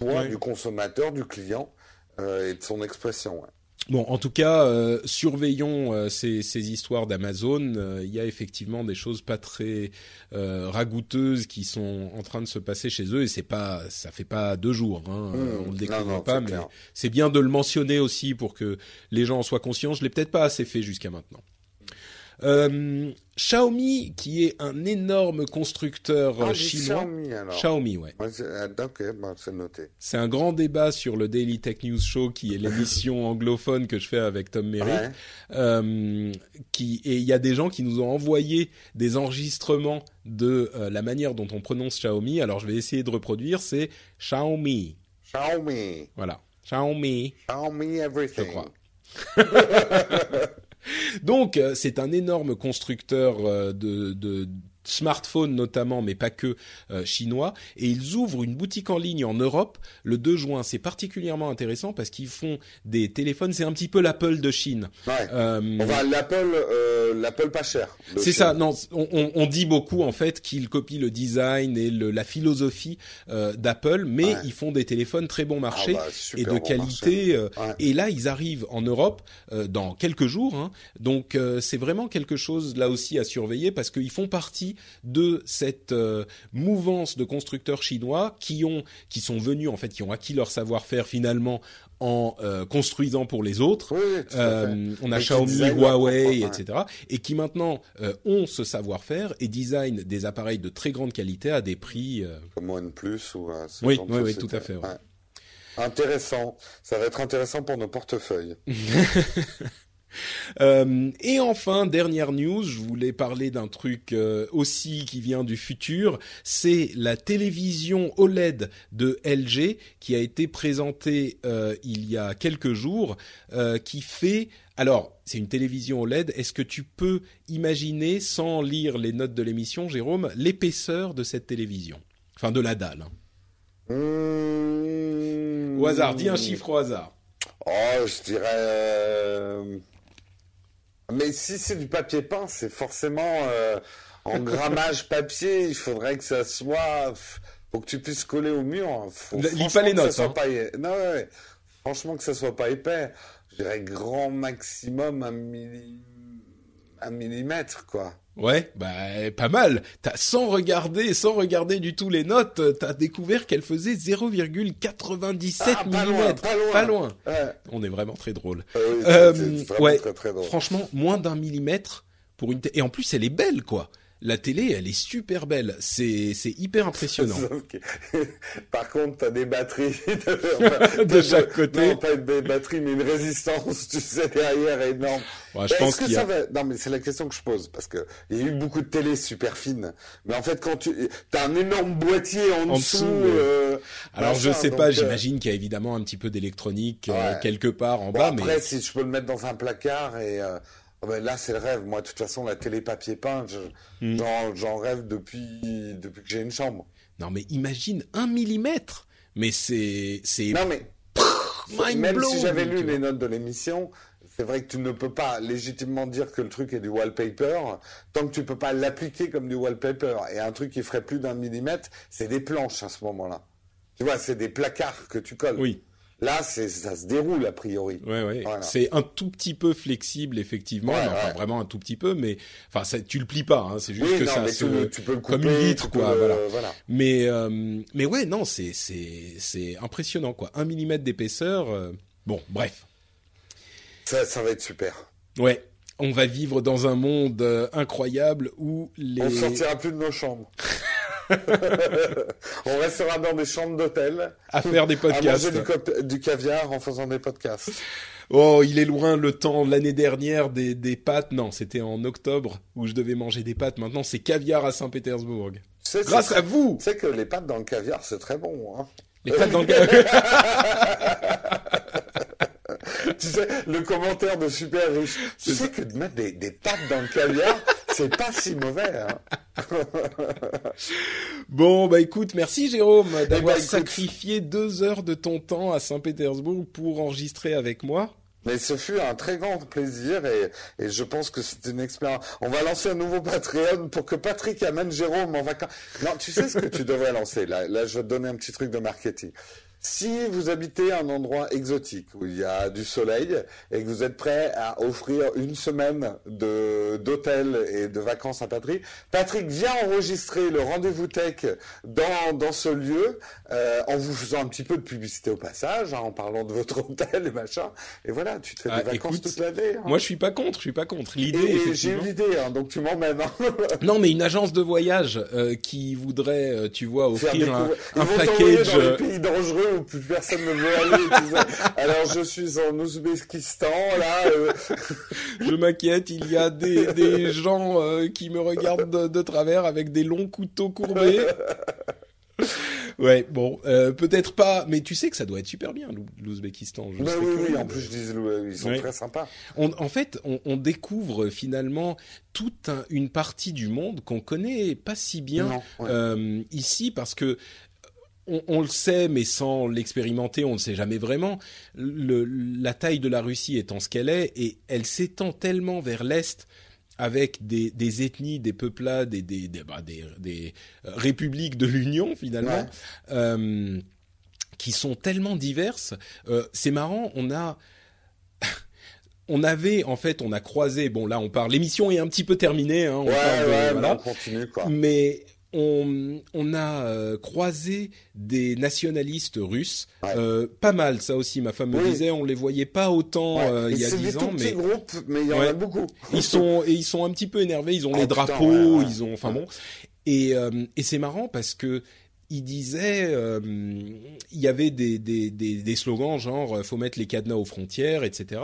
du, du, du consommateur, du client euh, et de son expression. Ouais. Bon, en tout cas, euh, surveillons euh, ces, ces, histoires d'Amazon. Euh, il y a effectivement des choses pas très euh, ragoûteuses qui sont en train de se passer chez eux, et c'est pas, ça fait pas deux jours. Hein, mmh. on le découvre pas, mais c'est bien de le mentionner aussi pour que les gens en soient conscients. Je l'ai peut-être pas assez fait jusqu'à maintenant. Euh, Xiaomi, qui est un énorme constructeur ah, chinois. Xiaomi, alors. Xiaomi, ouais. Euh, ok, bon, c'est noté. C'est un grand débat sur le Daily Tech News Show, qui est l'émission anglophone que je fais avec Tom Merritt. Ouais. Euh, qui et il y a des gens qui nous ont envoyé des enregistrements de euh, la manière dont on prononce Xiaomi. Alors je vais essayer de reproduire. C'est Xiaomi. Xiaomi. Voilà. Xiaomi. Xiaomi everything. Je crois. Donc, euh, c'est un énorme constructeur euh, de, de smartphones notamment, mais pas que euh, chinois, et ils ouvrent une boutique en ligne en Europe le 2 juin. C'est particulièrement intéressant parce qu'ils font des téléphones, c'est un petit peu l'Apple de Chine. Ouais. Euh, on va l'Apple, euh, l'Apple pas cher. C'est ça. Non, on, on, dit beaucoup en fait qu'ils copient le design et le, la philosophie euh, d'Apple, mais ouais. ils font des téléphones très bon marché ah bah, et de qualité. Euh, ouais. Et là, ils arrivent en Europe euh, dans quelques jours. Hein. Donc, c'est vraiment quelque chose là aussi à surveiller parce qu'ils font partie de cette euh, mouvance de constructeurs chinois qui ont qui sont venus en fait qui ont acquis leur savoir-faire finalement en euh, construisant pour les autres. Oui, euh, on a Xiaomi, Huawei, etc. Et qui maintenant euh, ont ce savoir-faire et designent des appareils de très grande qualité à des prix. Comme OnePlus ou. Euh, oui, oui, oui, tout à fait. Ouais. Ouais. Intéressant. Ça va être intéressant pour nos portefeuilles. Euh, et enfin, dernière news, je voulais parler d'un truc euh, aussi qui vient du futur, c'est la télévision OLED de LG qui a été présentée euh, il y a quelques jours, qui fait... Alors, c'est une télévision OLED, est-ce que tu peux imaginer, sans lire les notes de l'émission, Jérôme, l'épaisseur de cette télévision? Enfin, de la dalle. Hein. Mmh... Au hasard, dis un chiffre au hasard. Oh, je dirais... Mais si c'est du papier peint, c'est forcément euh, en grammage papier. Il faudrait que ça soit. Faut que tu puisses coller au mur. Faut, Lis pas les notes. Hein. Pas... Non, ouais, franchement que ça soit pas épais. Je dirais grand maximum un, milli... un millimètre, quoi. Ouais, bah pas mal. T'as sans regarder, sans regarder du tout les notes, t'as découvert qu'elle faisait 0,97 ah, mm. Pas loin. Pas loin. Pas loin. Ouais. On est vraiment très drôle. Euh, oui, Euh, vraiment ouais. très, très drôle. Franchement, moins d'un millimètre pour une. Et en plus, elle est belle, quoi. La télé, elle est super belle. C'est c'est hyper impressionnant. Par contre, t'as des batteries de, chaque côté. Non, pas des batteries, mais une résistance, tu sais, derrière énorme. Ouais, je pense que ça va... Non, mais c'est la question que je pose parce que il y a eu beaucoup de télé super fines, mais en fait, quand tu t'as un énorme boîtier en, dessous. Euh, Alors, je sais pas. Euh, j'imagine qu'il y a évidemment un petit peu d'électronique euh, quelque part en bas, après, si je peux le mettre dans un placard et ah ben là, c'est le rêve. Moi, de toute façon, la télé papier peint, hmm. j'en rêve depuis, depuis que j'ai une chambre. Non, mais imagine un millimètre. Mais c'est. Non, mais. même si j'avais lu les notes de l'émission, c'est vrai que tu ne peux pas légitimement dire que le truc est du wallpaper tant que tu peux pas l'appliquer comme du wallpaper. Et un truc qui ferait plus d'un millimètre, c'est des planches à ce moment-là. Tu vois, c'est des placards que tu colles. Oui. Là, ça se déroule a priori. Ouais, ouais. C'est un tout petit peu flexible, effectivement. enfin, vraiment un tout petit peu, mais enfin, ça, tu le plies pas. Hein, c'est juste que ça se, tu, peux le couper, comme une vitre, quoi. voilà. Mais, euh, mais ouais, non, c'est c'est c'est impressionnant, quoi. Un millimètre d'épaisseur. Euh, bon, bref. Ça, ça va être super. Ouais. On va vivre dans un monde euh, incroyable où les. On sortira plus de nos chambres. on restera dans des chambres d'hôtel. À faire des podcasts. À manger du, caviar en faisant des podcasts. Oh, il est loin le temps l'année dernière des, des pâtes. Non, c'était en octobre où je devais manger des pâtes. Maintenant, c'est caviar à Saint-Pétersbourg. Grâce à vous. Tu sais que les pâtes dans le caviar, c'est très bon. Hein les pâtes dans le caviar. tu sais, le commentaire de super riche. Tu sais que de mettre des, des pâtes dans le caviar, c'est pas si mauvais. Hein. bon, bah écoute, merci Jérôme eh d'avoir ben, sacrifié deux heures de ton temps à Saint-Pétersbourg pour enregistrer avec moi. Mais ce fut un très grand plaisir et, et je pense que c'est une expérience. On va lancer un nouveau Patreon pour que Patrick amène Jérôme en vacances. Non, tu sais ce que tu devrais lancer? Là, là, je vais te donner un petit truc de marketing. Si vous habitez un endroit exotique où il y a du soleil et que vous êtes prêt à offrir une semaine de d'hôtel et de vacances à Patrick, Patrick vient enregistrer le rendez-vous tech dans, dans ce lieu euh, en vous faisant un petit peu de publicité au passage, hein, en parlant de votre hôtel et machin. Et voilà, tu te fais des ah, vacances toute l'année. Hein. Moi, je suis pas contre, je suis pas contre. L'idée, j'ai eu l'idée, hein, donc tu m'emmènes. Hein. non, mais une agence de voyage euh, qui voudrait, euh, tu vois, offrir un, un package. Dans les pays dangereux où plus personne ne veut aller. Alors je suis en Ouzbékistan là. Euh. je m'inquiète, il y a des, des gens euh, qui me regardent de, de, travers avec des longs couteaux courbés. ouais, bon, euh, peut-être pas, mais tu sais que ça doit être super bien, l'Ouzbékistan. Bah oui, oui, en plus je dis, ils sont très sympas. On, en fait, on, on, découvre finalement toute une partie du monde qu'on connaît pas si bien euh, ici, parce que on, le sait, mais sans l'expérimenter, on ne sait jamais vraiment. la taille de la Russie étant ce qu'elle est, et elle s'étend tellement vers l'est avec des, ethnies, des peuplades, des, des, des, bah, euh, républiques de l'Union finalement, euh, qui sont tellement diverses. Euh, c'est marrant, on a on avait en fait, on a croisé. Bon, là, on parle. L'émission est un petit peu terminée. Hein, on ouais, on continue quoi. Mais on, a euh, croisé des nationalistes russes, euh, pas mal ça aussi. Ma femme me disait, on les voyait pas autant euh, il y a dix ans, mais groupes, mais il y en a beaucoup. ils sont et ils sont un petit peu énervés. Ils ont oh, les drapeaux, ils ont, enfin bon. Et, et c'est marrant parce que il disait, euh, il y avait des, des, des, des, slogans genre euh, faut mettre les cadenas aux frontières, etc.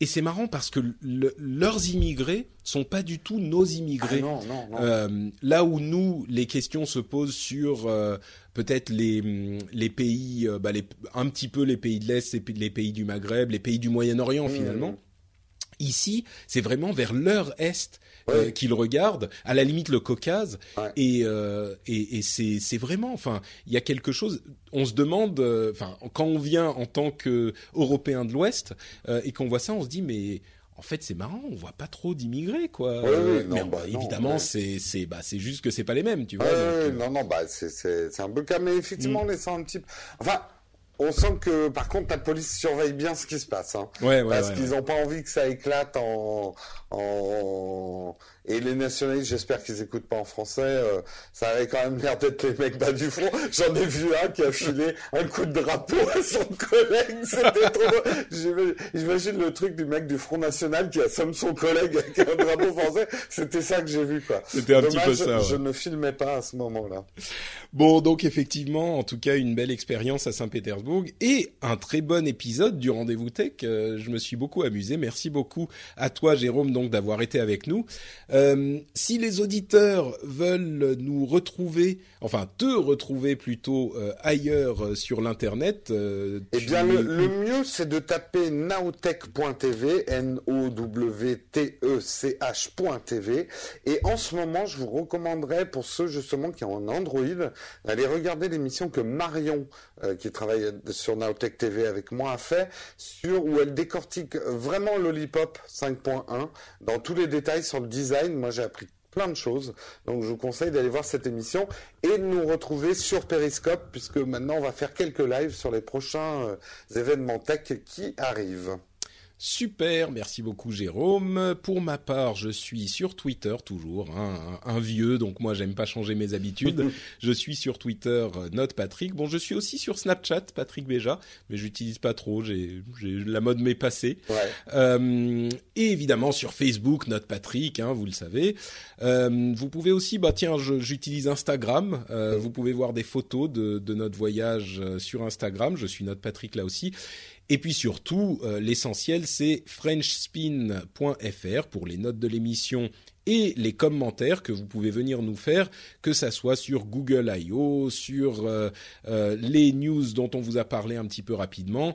Et c'est marrant parce que leurs immigrés sont pas du tout nos immigrés. Ah non, non, non. Euh, là où nous, les questions se posent sur euh, peut-être les, les pays, bah les, un petit peu les pays de l'Est, les pays du Maghreb, les pays du Moyen-Orient mmh. finalement. Ici, c'est vraiment vers leur est euh, qu'ils regardent, à la limite le Caucase, et, euh, et, et c'est, c'est vraiment, enfin, il y a quelque chose. On se demande, euh, enfin, quand on vient en tant que Européen de l'Ouest euh, et qu'on voit ça, on se dit mais en fait, c'est marrant, on voit pas trop d'immigrés, quoi. mais bah, évidemment, c'est c'est bah c'est juste que c'est pas les mêmes, tu vois. non, non, bah c'est c'est c'est un peu cas, mais effectivement, mm. on les sent un petit. Enfin, on sent que par contre la police surveille bien ce qui se passe, hein. Ouais, ouais, parce qu'ils n'ont pas envie que ça éclate en, en Et les nationalistes, j'espère qu'ils écoutent pas en français. Euh, ça avait quand même l'air d'être les mecs bas du front. J'en ai vu un qui a filé un coup de drapeau à son collègue. C'était trop. J'imagine le truc du mec du Front National qui assomme son collègue avec un drapeau français. C'était ça que j'ai vu, quoi. C'était un petit peu ça. Je ne filmais pas à ce moment-là. Bon, donc effectivement, en tout cas, une belle expérience à Saint-Pétersbourg et un très bon épisode du rendez-vous tech. Euh, je me suis beaucoup amusé. Merci beaucoup à toi, Jérôme, donc d'avoir été avec nous. Euh, si les auditeurs veulent nous retrouver, enfin te retrouver plutôt euh, ailleurs euh, sur l'internet, eh bien le, mieux c'est de taper nowtech.tv, N-O-W-T-E-C-H.tv, et en ce moment je vous recommanderais pour ceux justement qui ont un Android d'aller regarder l'émission que Marion, qui travaille sur Nowtech TV avec moi, a fait sur où elle décortique vraiment Lollipop 5.1 dans tous les détails sur le design. Moi, j'ai appris plein de choses. Donc, je vous conseille d'aller voir cette émission et de nous retrouver sur Periscope, puisque maintenant, on va faire quelques lives sur les prochains euh, événements tech qui arrivent. Super, merci beaucoup Jérôme. Pour ma part, je suis sur Twitter toujours, hein, un, vieux, donc moi j'aime pas changer mes habitudes. je suis sur Twitter, euh, Note Patrick. Bon, je suis aussi sur Snapchat, Patrick Béja, mais j'utilise pas trop. J'ai, la mode m'est passée. Euh, et évidemment sur Facebook, Note Patrick, hein, vous le savez. Euh, vous pouvez aussi, bah tiens, j'utilise Instagram. Vous pouvez voir des photos de, de notre voyage sur Instagram. Je suis Note Patrick là aussi. Et puis surtout, euh, l'essentiel, c'est frenchspin.fr pour les notes de l'émission et les commentaires que vous pouvez venir nous faire, que ça soit sur Google I.O., sur euh, euh, les news dont on vous a parlé un petit peu rapidement,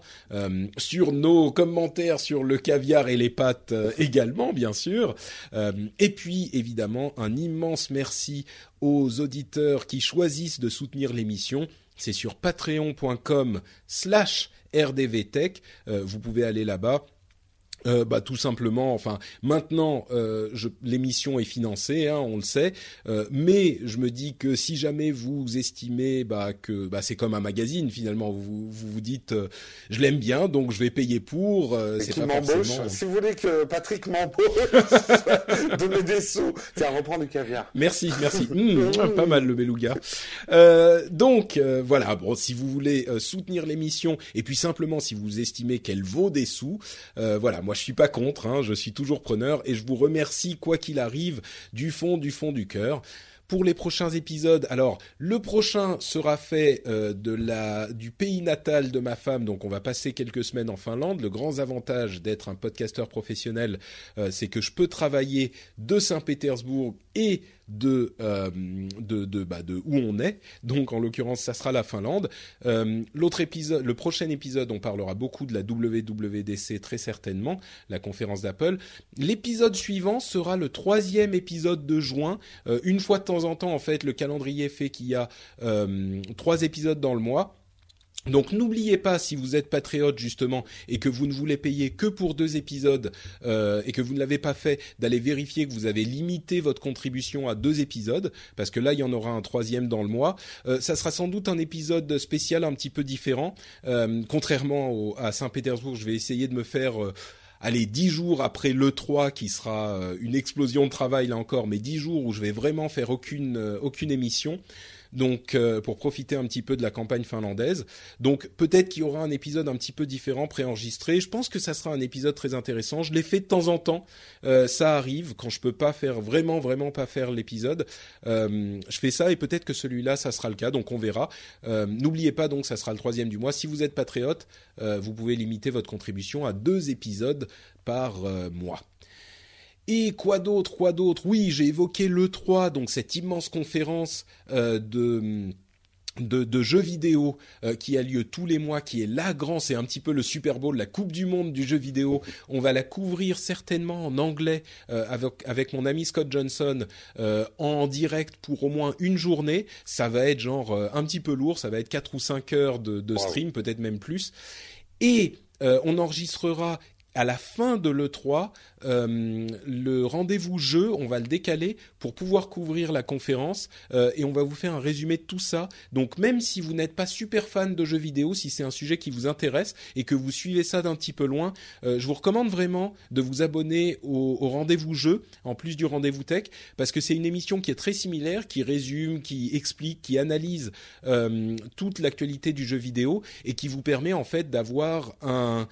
sur nos commentaires sur le caviar et les pâtes également, bien sûr. et puis, évidemment, un immense merci aux auditeurs qui choisissent de soutenir l'émission. C'est sur patreon.com slash RDV Tech. Euh, vous pouvez aller là-bas euh, bah tout simplement, enfin maintenant euh, l'émission est financée, hein, on le sait, euh, mais je me dis que si jamais vous estimez bah, que bah, c'est comme un magazine finalement, vous vous, vous dites euh, je l'aime bien donc je vais payer pour. Euh, c'est pas forcément... Si vous voulez que Patrick m'embauche, donnez des sous, tiens reprend du caviar. Merci, merci, mmh, pas mal le beluga. donc voilà, bon si vous voulez soutenir l'émission et puis simplement si vous estimez qu'elle vaut des sous, voilà moi je suis pas contre, hein, je suis toujours preneur et je vous remercie quoi qu'il arrive du fond du fond du cœur pour les prochains épisodes. Alors, le prochain sera fait euh, de la du pays natal de ma femme, donc on va passer quelques semaines en Finlande. Le grand avantage d'être un podcasteur professionnel, euh, c'est que je peux travailler de Saint-Pétersbourg et de euh, de de, bah, de où on est. Donc en l'occurrence, ça sera la Finlande. Euh, L'autre épisode, le prochain épisode, on parlera beaucoup de la WWDC très certainement, la conférence d'Apple. L'épisode suivant sera le troisième épisode de juin. Euh, une fois de temps en temps, en fait, le calendrier fait qu'il y a trois épisodes dans le mois. Donc n'oubliez pas si vous êtes patriote justement et que vous ne voulez payer que pour deux épisodes euh, et que vous ne l'avez pas fait, d'aller vérifier que vous avez limité votre contribution à deux épisodes parce que là il y en aura un troisième dans le mois. Euh, ça sera sans doute un épisode spécial un petit peu différent. Euh, contrairement à Saint-Pétersbourg, je vais essayer de me faire allez, dix jours après le 3 qui sera une explosion de travail là encore, mais dix jours où je vais vraiment faire aucune aucune émission donc euh, pour profiter un petit peu de la campagne finlandaise. Donc peut-être qu'il y aura un épisode un petit peu différent préenregistré. Je pense que ça sera un épisode très intéressant. Je l'ai fait de temps en temps. Euh, ça arrive quand je peux pas faire vraiment vraiment pas faire l'épisode. Euh, je fais ça et peut-être que celui-là ça sera le cas. Donc on verra. N'oubliez pas donc ça sera le troisième du mois. Si vous êtes patriote, vous pouvez limiter votre contribution à deux épisodes par mois. Et quoi d'autre, quoi d'autre? Oui, j'ai évoqué le 3, donc cette immense conférence euh, de de, jeux vidéo euh, qui a lieu tous les mois, qui est la grande, c'est un petit peu le Super Bowl, la Coupe du Monde du jeu vidéo. On va la couvrir certainement en anglais euh, avec, avec mon ami Scott Johnson en direct pour au moins une journée. Ça va être genre un petit peu lourd, ça va être 4 ou 5 heures de, de stream, peut-être même plus. Et on enregistrera à la fin de l'E3, euh, le rendez-vous jeu, on va le décaler pour pouvoir couvrir la conférence euh, et on va vous faire un résumé de tout ça. Donc même si vous n'êtes pas super fan de jeux vidéo, si c'est un sujet qui vous intéresse et que vous suivez ça d'un petit peu loin, euh, je vous recommande vraiment de vous abonner au, rendez-vous jeu en plus du rendez-vous tech parce que c'est une émission qui est très similaire, qui résume, qui explique, qui analyse toute l'actualité du jeu vidéo et qui vous permet en fait d'avoir un,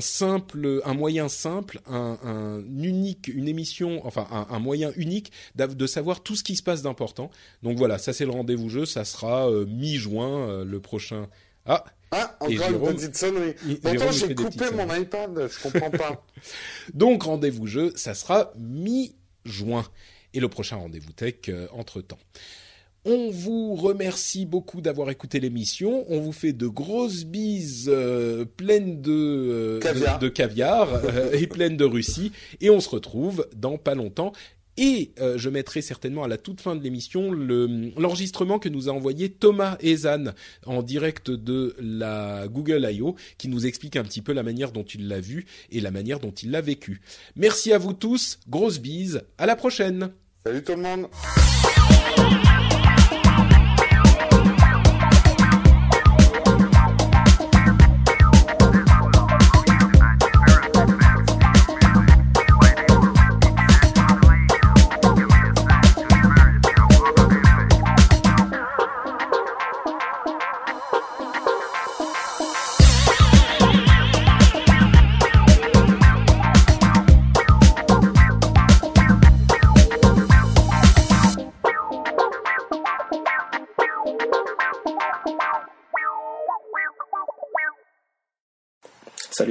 simple, moyen simple, un unique, une émission, enfin un, un moyen unique de savoir tout ce qui se passe d'important. Donc voilà, ça c'est le rendez-vous jeu, ça sera euh, mi-juin euh, le prochain. Ah. Ah, encore Jérôme, une petite sonnerie. Pourtant, j'ai coupé mon iPad, je comprends pas. Donc, rendez-vous jeu, ça sera mi-juin. Et le prochain rendez-vous tech euh, entre-temps. On vous remercie beaucoup d'avoir écouté l'émission. On vous fait de grosses bises euh, pleines de euh, caviar, de, de caviar euh, et pleines de Russie. Et on se retrouve dans pas longtemps. Et euh, je mettrai certainement à la toute fin de l'émission l'enregistrement que nous a envoyé Thomas Ezan en direct de la Google I.O. qui nous explique un petit peu la manière dont il l'a vu et la manière dont il l'a vécu. Merci à vous tous, grosses bises, à la prochaine. Salut tout le monde.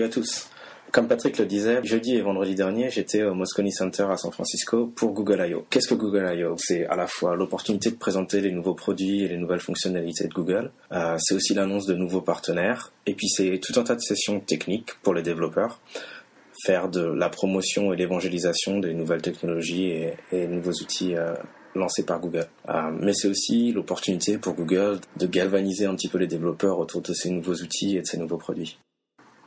Tous. Comme Patrick le disait, jeudi et vendredi dernier, j'étais au Moscone Center à San Francisco pour Google I.O. Qu'est-ce que Google I.O. C'est à la fois l'opportunité de présenter les nouveaux produits et les nouvelles fonctionnalités de Google. Euh, c'est aussi l'annonce de nouveaux partenaires. Et puis c'est tout un tas de sessions techniques pour les développeurs. Faire de la promotion et l'évangélisation des nouvelles technologies et, et nouveaux outils euh, lancés par Google. Euh, mais c'est aussi l'opportunité pour Google de galvaniser un petit peu les développeurs autour de ces nouveaux outils et de ces nouveaux produits.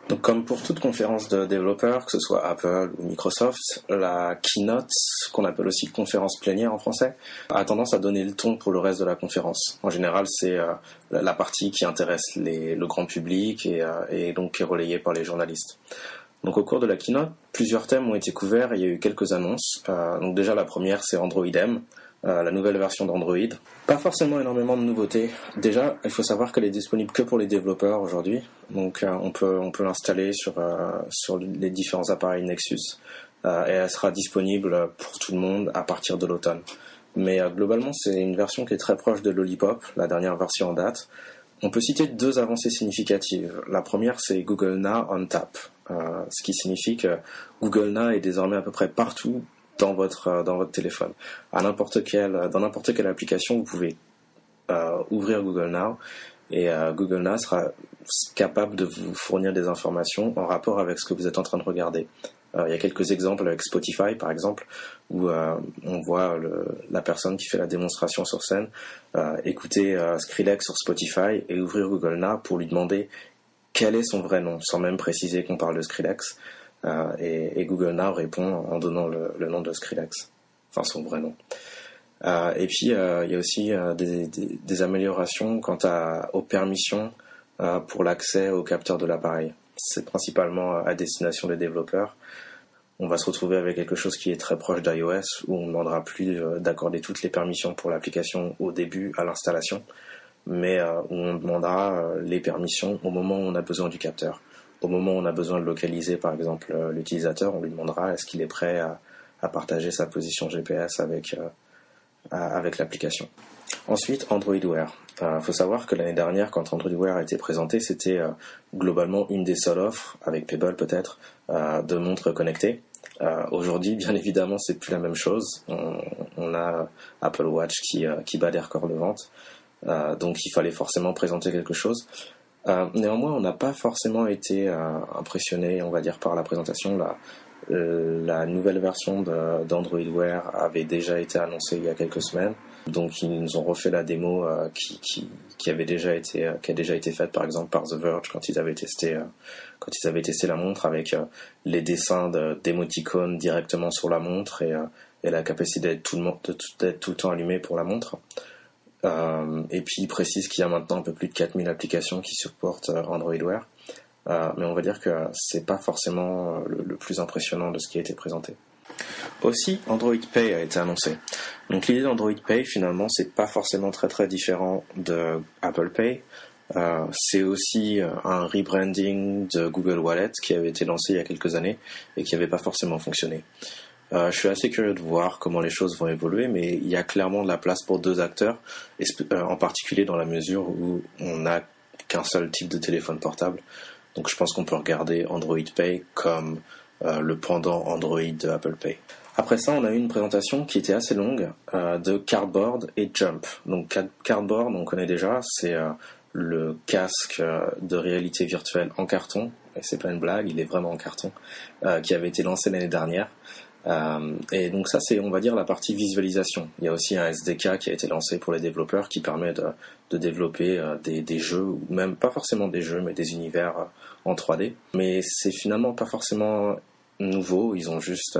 Donc comme pour toute conférence de développeurs, que ce soit Apple ou Microsoft, la keynote, qu'on appelle aussi conférence plénière en français, a tendance à donner le ton pour le reste de la conférence. En général, c'est euh, la partie qui intéresse le grand public et, euh, et, donc qui est relayée par les journalistes. Donc au cours de la keynote, plusieurs thèmes ont été couverts et il y a eu quelques annonces. Euh, donc déjà la première, c'est Android M, la nouvelle version d'Android. Pas forcément énormément de nouveautés. Déjà, il faut savoir qu'elle est disponible que pour les développeurs aujourd'hui. Donc euh, on peut on peut l'installer sur euh, sur les différents appareils Nexus euh, et elle sera disponible pour tout le monde à partir de l'automne. Mais globalement, c'est une version qui est très proche de Lollipop, la dernière version en date. On peut citer deux avancées significatives. La première, c'est Google Now on Tap, ce qui signifie que Google Now est désormais à peu près partout dans votre dans votre téléphone. À n'importe quelle dans n'importe quelle application, vous pouvez euh, ouvrir Google Now et euh, Google Now sera capable de vous fournir des informations en rapport avec ce que vous êtes en train de regarder. Euh, il y a quelques exemples avec Spotify, par exemple, où euh, on voit la personne qui fait la démonstration sur scène euh, écouter Skrillex sur Spotify et ouvrir Google Now pour lui demander quel est son vrai nom, sans même préciser qu'on parle de Skrillex. Euh, et, Google Now répond en donnant le, nom de Skrillex, enfin son vrai nom. Euh, et puis euh, il y a aussi des, améliorations quant aux permissions pour l'accès au capteur de l'appareil. C'est principalement à destination des développeurs. On va se retrouver avec quelque chose qui est très proche d'iOS où on ne demandera plus d'accorder toutes les permissions pour l'application au début à l'installation, mais où on demandera les permissions au moment où on a besoin du capteur au moment où on a besoin de localiser par exemple euh, l'utilisateur, on lui demandera est-ce qu'il est prêt à, partager sa position GPS avec, euh, avec l'application. Ensuite, Android Wear. Il faut savoir que l'année dernière, quand Android Wear a été présenté, c'était euh, globalement une des seules offres, avec Pebble peut-être, de montres connectées. Aujourd'hui, bien évidemment, c'est plus la même chose. On, on a Apple Watch qui, qui bat des records de vente. donc il fallait forcément présenter quelque chose. Euh, néanmoins, on n'a pas forcément été euh, impressionné, on va dire, par la présentation. La, la nouvelle version d'Android Wear avait déjà été annoncée il y a quelques semaines. Donc ils nous ont refait la démo qui, avait déjà été qui a déjà été faite par exemple par The Verge quand ils avaient testé quand ils avaient testé la montre avec les dessins d'émoticônes directement sur la montre et, et la capacité d'être tout, tout, le temps allumé pour la montre. Euh, et puis il précise qu'il y a maintenant un peu plus de 4000 applications qui supportent euh, Android Wear. Euh, mais on va dire que c'est pas forcément le, plus impressionnant de ce qui a été présenté. Aussi, Android Pay a été annoncé. Donc l'idée d'Android Pay, finalement, c'est pas forcément très très différent de Apple Pay. c'est aussi un rebranding de Google Wallet qui avait été lancé il y a quelques années et qui n'avait pas forcément fonctionné. Euh, je suis assez curieux de voir comment les choses vont évoluer, mais il y a clairement de la place pour deux acteurs, euh, en particulier dans la mesure où on n'a qu'un seul type de téléphone portable. Donc je pense qu'on peut regarder Android Pay comme euh, le pendant Android de Apple Pay. Après ça, on a eu une présentation qui était assez longue de Cardboard et Jump. Donc Cardboard, on connaît déjà, c'est le casque de réalité virtuelle en carton, et c'est pas une blague, il est vraiment en carton, qui avait été lancé l'année dernière. Euh, et donc ça, c'est, on va dire, la partie visualisation. Il y a aussi un SDK qui a été lancé pour les développeurs qui permet de, développer euh, des, jeux, ou même pas forcément des jeux, mais des univers euh, en 3D. Mais c'est finalement pas forcément nouveau. Ils ont juste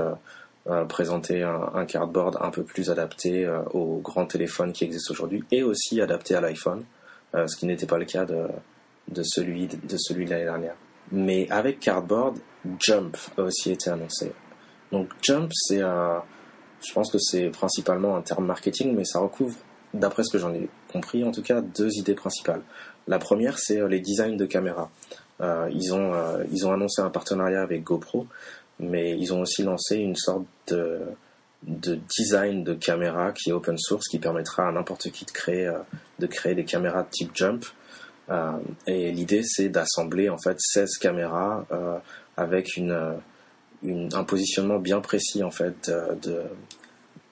euh, présenté un, cardboard un peu plus adapté euh, aux grands téléphones qui existent aujourd'hui et aussi adapté à l'iPhone, ce qui n'était pas le cas de celui de celui de l'année dernière. Mais avec Cardboard, Jump a aussi été annoncé. Donc jump, c'est je pense que c'est principalement un terme marketing, mais ça recouvre, d'après ce que j'en ai compris, en tout cas, deux idées principales. La première, c'est euh, les designs de caméras. Euh, ils, ont, euh, ils ont annoncé un partenariat avec GoPro, mais ils ont aussi lancé une sorte de, de design de caméra qui est open source, qui permettra à n'importe qui de créer, de créer des caméras de type jump. et l'idée, c'est d'assembler en fait 16 caméras avec une un positionnement bien précis en fait de,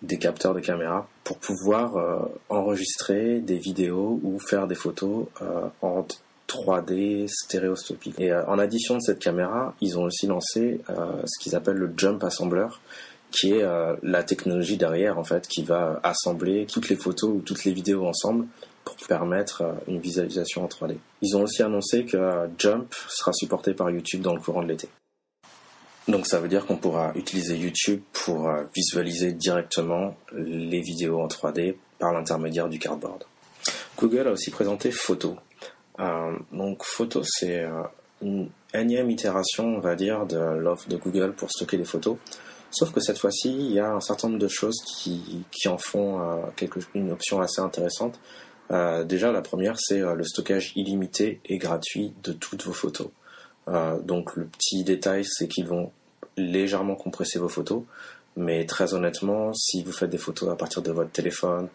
des capteurs de caméra pour pouvoir euh, enregistrer des vidéos ou faire des photos euh, en 3D stéréoscopique. Et euh, en addition de cette caméra, ils ont aussi lancé ce qu'ils appellent le Jump Assembler, qui est la technologie derrière en fait qui va assembler toutes les photos ou toutes les vidéos ensemble pour permettre une visualisation en 3D. Ils ont aussi annoncé que Jump sera supporté par YouTube dans le courant de l'été. Donc ça veut dire qu'on pourra utiliser YouTube pour euh, visualiser directement les vidéos en 3D par l'intermédiaire du cardboard. Google a aussi présenté Photo. Euh, donc Photo, c'est euh, une énième itération, on va dire, de l'offre de Google pour stocker les photos. Sauf que cette fois-ci, il y a un certain nombre de choses qui, en font quelque, une option assez intéressante. déjà, la première, c'est le stockage illimité et gratuit de toutes vos photos. Euh, donc le petit détail, c'est qu'ils vont légèrement compresser vos photos, mais très honnêtement, si vous faites des photos à partir de votre téléphone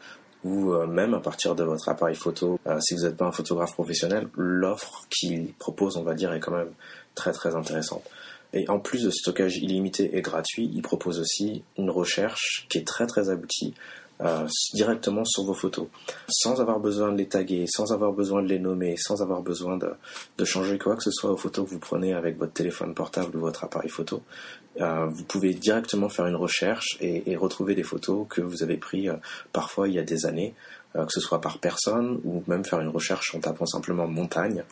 ou euh, même à partir de votre appareil photo, euh, si vous n'êtes pas un photographe professionnel, l'offre qu'ils proposent, on va dire, est quand même très très intéressante. Et en plus de stockage illimité et gratuit, ils proposent aussi une recherche qui est très très aboutie euh, directement sur vos photos, sans avoir besoin de les taguer, sans avoir besoin de les nommer, sans avoir besoin de, changer quoi que ce soit aux photos que vous prenez avec votre téléphone portable ou votre appareil photo. Euh, vous pouvez directement faire une recherche et, et, retrouver des photos que vous avez prises euh, parfois il y a des années, que ce soit par personne ou même faire une recherche en tapant simplement montagne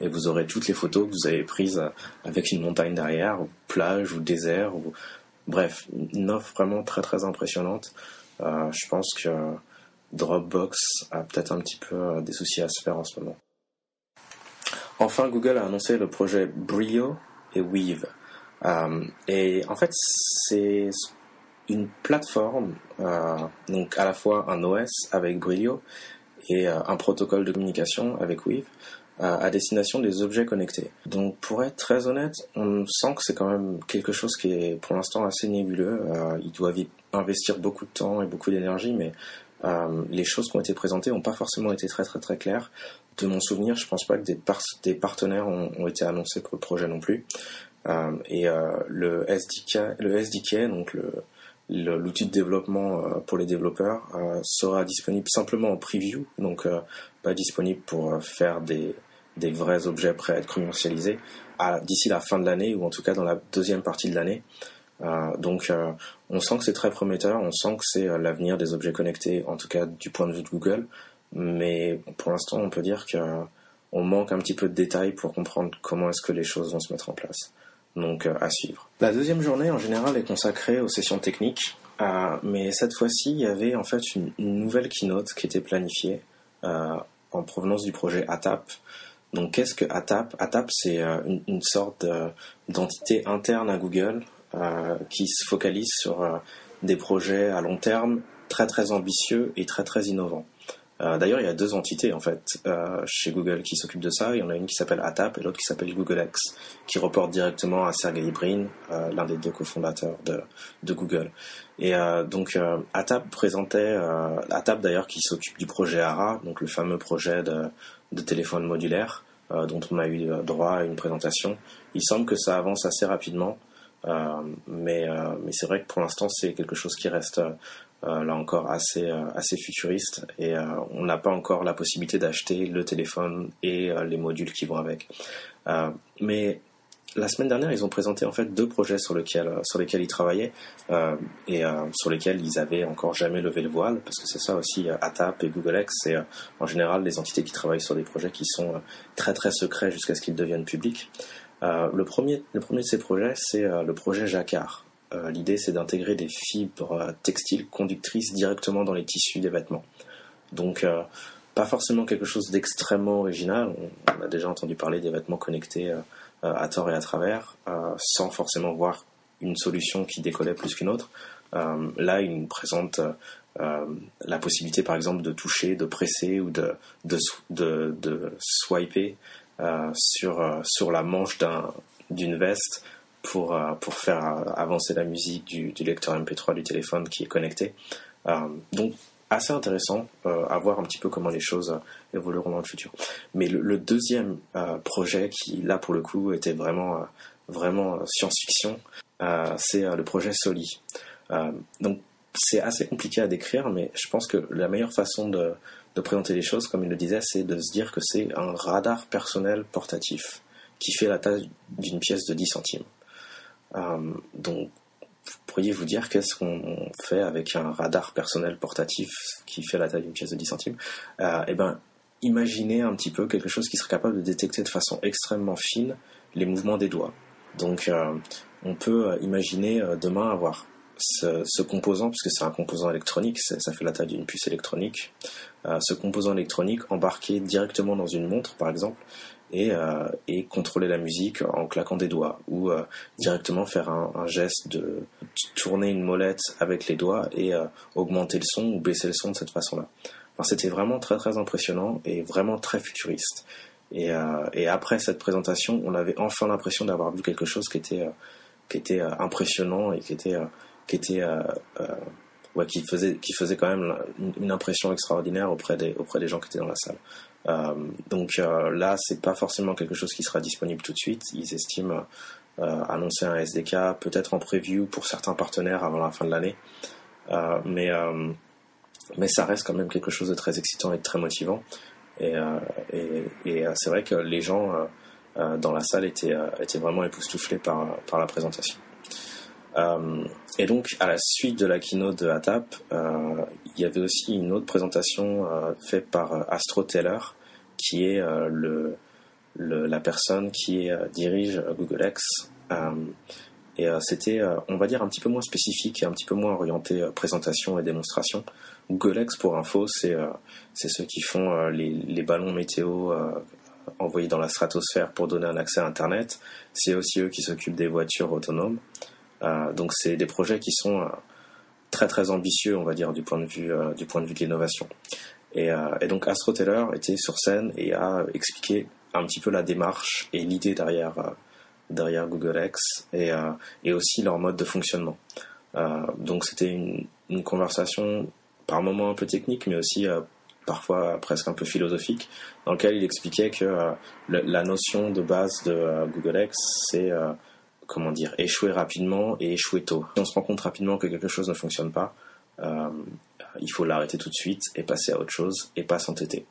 et vous aurez toutes les photos que vous avez prises avec une montagne derrière, ou plage ou désert ou bref, une offre vraiment très très impressionnante. Euh, je pense que Dropbox a peut-être un petit peu euh, des soucis à se faire en ce moment. Enfin, Google a annoncé le projet Brio et Weave. Euh, et en fait, c'est une plateforme, donc à la fois un OS avec Brio et un protocole de communication avec Weave à, destination des objets connectés. Donc pour être très honnête, on sent que c'est quand même quelque chose qui est pour l'instant assez nébuleux. il doit vite investir beaucoup de temps et beaucoup d'énergie, mais euh, les choses qui ont été présentées n'ont pas forcément été très très très claires. De mon souvenir, je pense pas que des, partenaires ont, été annoncés pour le projet non plus. Euh, et euh, le SDK, le SDK, donc l'outil de développement pour les développeurs sera disponible simplement en preview, donc pas disponible pour faire des, des vrais objets prêts à être commercialisés d'ici la fin de l'année ou en tout cas dans la deuxième partie de l'année. donc on sent que c'est très prometteur, on sent que c'est l'avenir des objets connectés, en tout cas du point de vue de Google, mais pour l'instant on peut dire qu'on manque un petit peu de détails pour comprendre comment est-ce que les choses vont se mettre en place. Donc à suivre. La deuxième journée en général est consacrée aux sessions techniques, mais cette fois-ci il y avait en fait une, nouvelle keynote qui était planifiée en provenance du projet ATAP. Donc qu'est-ce que ATAP? ATAP c'est une, sorte d'entité interne à Google euh, qui se focalise sur euh, des projets à long terme très très ambitieux et très très innovants. Euh, d'ailleurs, il y a deux entités en fait chez Google qui s'occupent de ça. Il y en a une qui s'appelle ATAP et l'autre qui s'appelle GoogleX, qui reporte directement à Sergey Brin, l'un des deux cofondateurs de, de Google. Et donc ATAP présentait ATAP d'ailleurs qui s'occupe du projet ARA, donc le fameux projet de, de téléphone modulaire dont on a eu droit à une présentation. Il semble que ça avance assez rapidement. Euh, mais euh, mais c'est vrai que pour l'instant c'est quelque chose qui reste euh, là encore assez assez futuriste et on n'a pas encore la possibilité d'acheter le téléphone et les modules qui vont avec. mais la semaine dernière, ils ont présenté en fait deux projets sur lesquels sur lesquels ils travaillaient et sur lesquels ils avaient encore jamais levé le voile parce que c'est ça aussi ATAP et GoogleX, c'est en général des entités qui travaillent sur des projets qui sont très très secrets jusqu'à ce qu'ils deviennent publics. Euh, le, premier, le premier de ces projets, c'est euh, le projet Jacquard. Euh, l'idée, c'est d'intégrer des fibres textiles conductrices directement dans les tissus des vêtements. Donc, pas forcément quelque chose d'extrêmement original. On, a déjà entendu parler des vêtements connectés à tort et à travers, sans forcément voir une solution qui décollait plus qu'une autre. là, il nous présente la possibilité, par exemple, de toucher, de presser ou de, de, de, de swiper euh, sur, euh, sur la manche d'une veste pour, euh, pour faire avancer la musique du, du, lecteur MP3 du téléphone qui est connecté. donc assez intéressant à voir un petit peu comment les choses évolueront dans le futur. Mais le, deuxième projet qui là pour le coup était vraiment vraiment science-fiction, c'est le projet Soli. donc c'est assez compliqué à décrire, mais je pense que la meilleure façon de, de présenter les choses, comme il le disait, c'est de se dire que c'est un radar personnel portatif qui fait la taille d'une pièce de 10 centimes. Euh, donc, pourriez vous dire qu'est-ce qu'on fait avec un radar personnel portatif qui fait la taille d'une pièce de 10 centimes? Euh, Eh bien, imaginez un petit peu quelque chose qui serait capable de détecter de façon extrêmement fine les mouvements des doigts. Donc, euh, on peut imaginer demain avoir ce, composant, puisque c'est un composant électronique, ça fait la taille d'une puce électronique, euh, ce composant électronique embarqué directement dans une montre, par exemple, et, euh, et contrôler la musique en claquant des doigts, ou euh, directement faire un, geste de tourner une molette avec les doigts et augmenter le son ou baisser le son de cette façon-là. Enfin, C'était vraiment très très impressionnant et vraiment très futuriste. Et, et après cette présentation, on avait enfin l'impression d'avoir vu quelque chose qui était, qui était impressionnant et qui était qui était euh, euh, ouais, qui faisait qui faisait quand même une impression extraordinaire auprès des auprès des gens qui étaient dans la salle. Euh, donc là, c'est pas forcément quelque chose qui sera disponible tout de suite. Ils estiment annoncer un SDK peut-être en preview pour certains partenaires avant la fin de l'année, mais mais ça reste quand même quelque chose de très excitant et de très motivant. Et, et, et c'est vrai que les gens dans la salle étaient, étaient vraiment époustouflés par, par la présentation. Euh, et donc, à la suite de la keynote de ATAP, euh, il y avait aussi une autre présentation euh, faite par Astro Taylor, qui est le, la personne qui dirige Google X. et c'était, on va dire, un petit peu moins spécifique et un petit peu moins orienté présentation et démonstration. Google X, pour info, c'est c'est ceux qui font les, les ballons météo envoyés dans la stratosphère pour donner un accès à Internet. C'est aussi eux qui s'occupent des voitures autonomes. Euh, donc c'est des projets qui sont euh, très très ambitieux, on va dire, du point de vue euh, du point de vue de l'innovation. Et, donc Astro Taylor était sur scène et a expliqué un petit peu la démarche et l'idée derrière derrière Google X et, et aussi leur mode de fonctionnement. donc c'était une, une, conversation par moments un peu technique, mais aussi parfois presque un peu philosophique, dans lequel il expliquait que la notion de base de Google X, c'est comment dire, échouer rapidement et échouer tôt. Si on se rend compte rapidement que quelque chose ne fonctionne pas, euh, il faut l'arrêter tout de suite et passer à autre chose et pas s'entêter.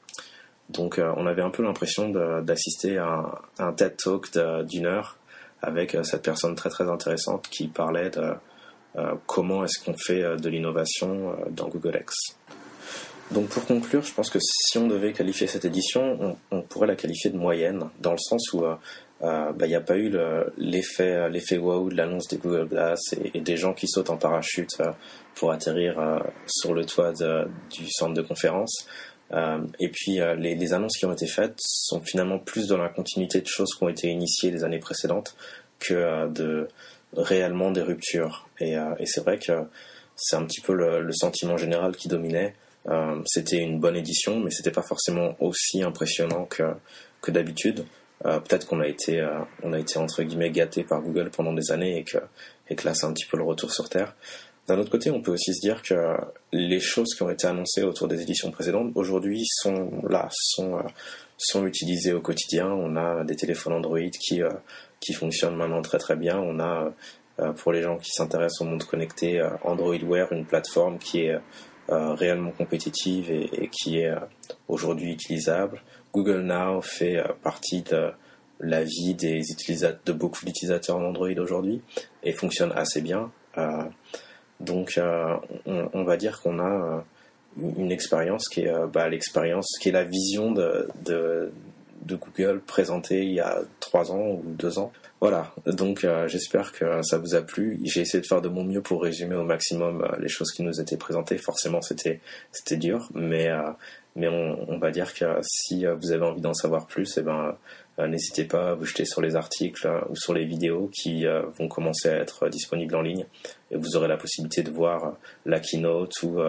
Donc euh, on avait un peu l'impression d'assister à, un TED Talk d'une heure avec cette personne très très intéressante qui parlait de comment est-ce qu'on fait de l'innovation dans Google X. Donc pour conclure, je pense que si on devait qualifier cette édition, on, pourrait la qualifier de moyenne, dans le sens où euh, bah, il n'y a pas eu l'effet l'effet waouh de l'annonce des Google Glass et, des gens qui sautent en parachute euh, pour atterrir euh, sur le toit du centre de conférence. et puis les, annonces qui ont été faites sont finalement plus dans la continuité de choses qui ont été initiées les années précédentes que de réellement des ruptures. Et, et c'est vrai que c'est un petit peu le, le, sentiment général qui dominait. c'était une bonne édition, mais c'était pas forcément aussi impressionnant que, que d'habitude. Euh, peut-être qu'on a été, euh, on a été entre guillemets gâté par Google pendant des années et que, et que là c'est un petit peu le retour sur terre. D'un autre côté, on peut aussi se dire que les choses qui ont été annoncées autour des éditions précédentes aujourd'hui sont là, sont euh, sont utilisées au quotidien. On a des téléphones Android qui qui fonctionnent maintenant très très bien. On a pour les gens qui s'intéressent au monde connecté, Android Wear, une plateforme qui est réellement compétitive et, et qui est aujourd'hui utilisable. Google Now fait euh, partie de la vie des de beaucoup d'utilisateurs d'Android aujourd'hui et fonctionne assez bien. Euh, donc, euh, on, va dire qu'on a une expérience qui est bah, l'expérience, qui est la vision de, de, Google présentée il y a trois ans ou deux ans. Voilà, donc j'espère que ça vous a plu. J'ai essayé de faire de mon mieux pour résumer au maximum les choses qui nous étaient présentées. Forcément, c'était c'était dur, mais mais on, va dire que si vous avez envie d'en savoir plus, eh ben, euh, n'hésitez pas à vous jeter sur les articles euh, ou sur les vidéos qui euh, vont commencer à être disponibles en ligne. Et vous aurez la possibilité de voir la keynote ou,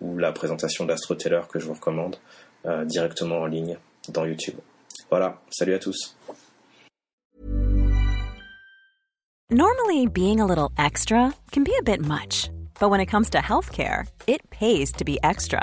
ou la présentation d'AstroTeller que je vous recommande directement en ligne dans YouTube. Voilà, salut à tous. Normally, being a little extra can be a bit much, but when it comes to healthcare, it pays to be extra.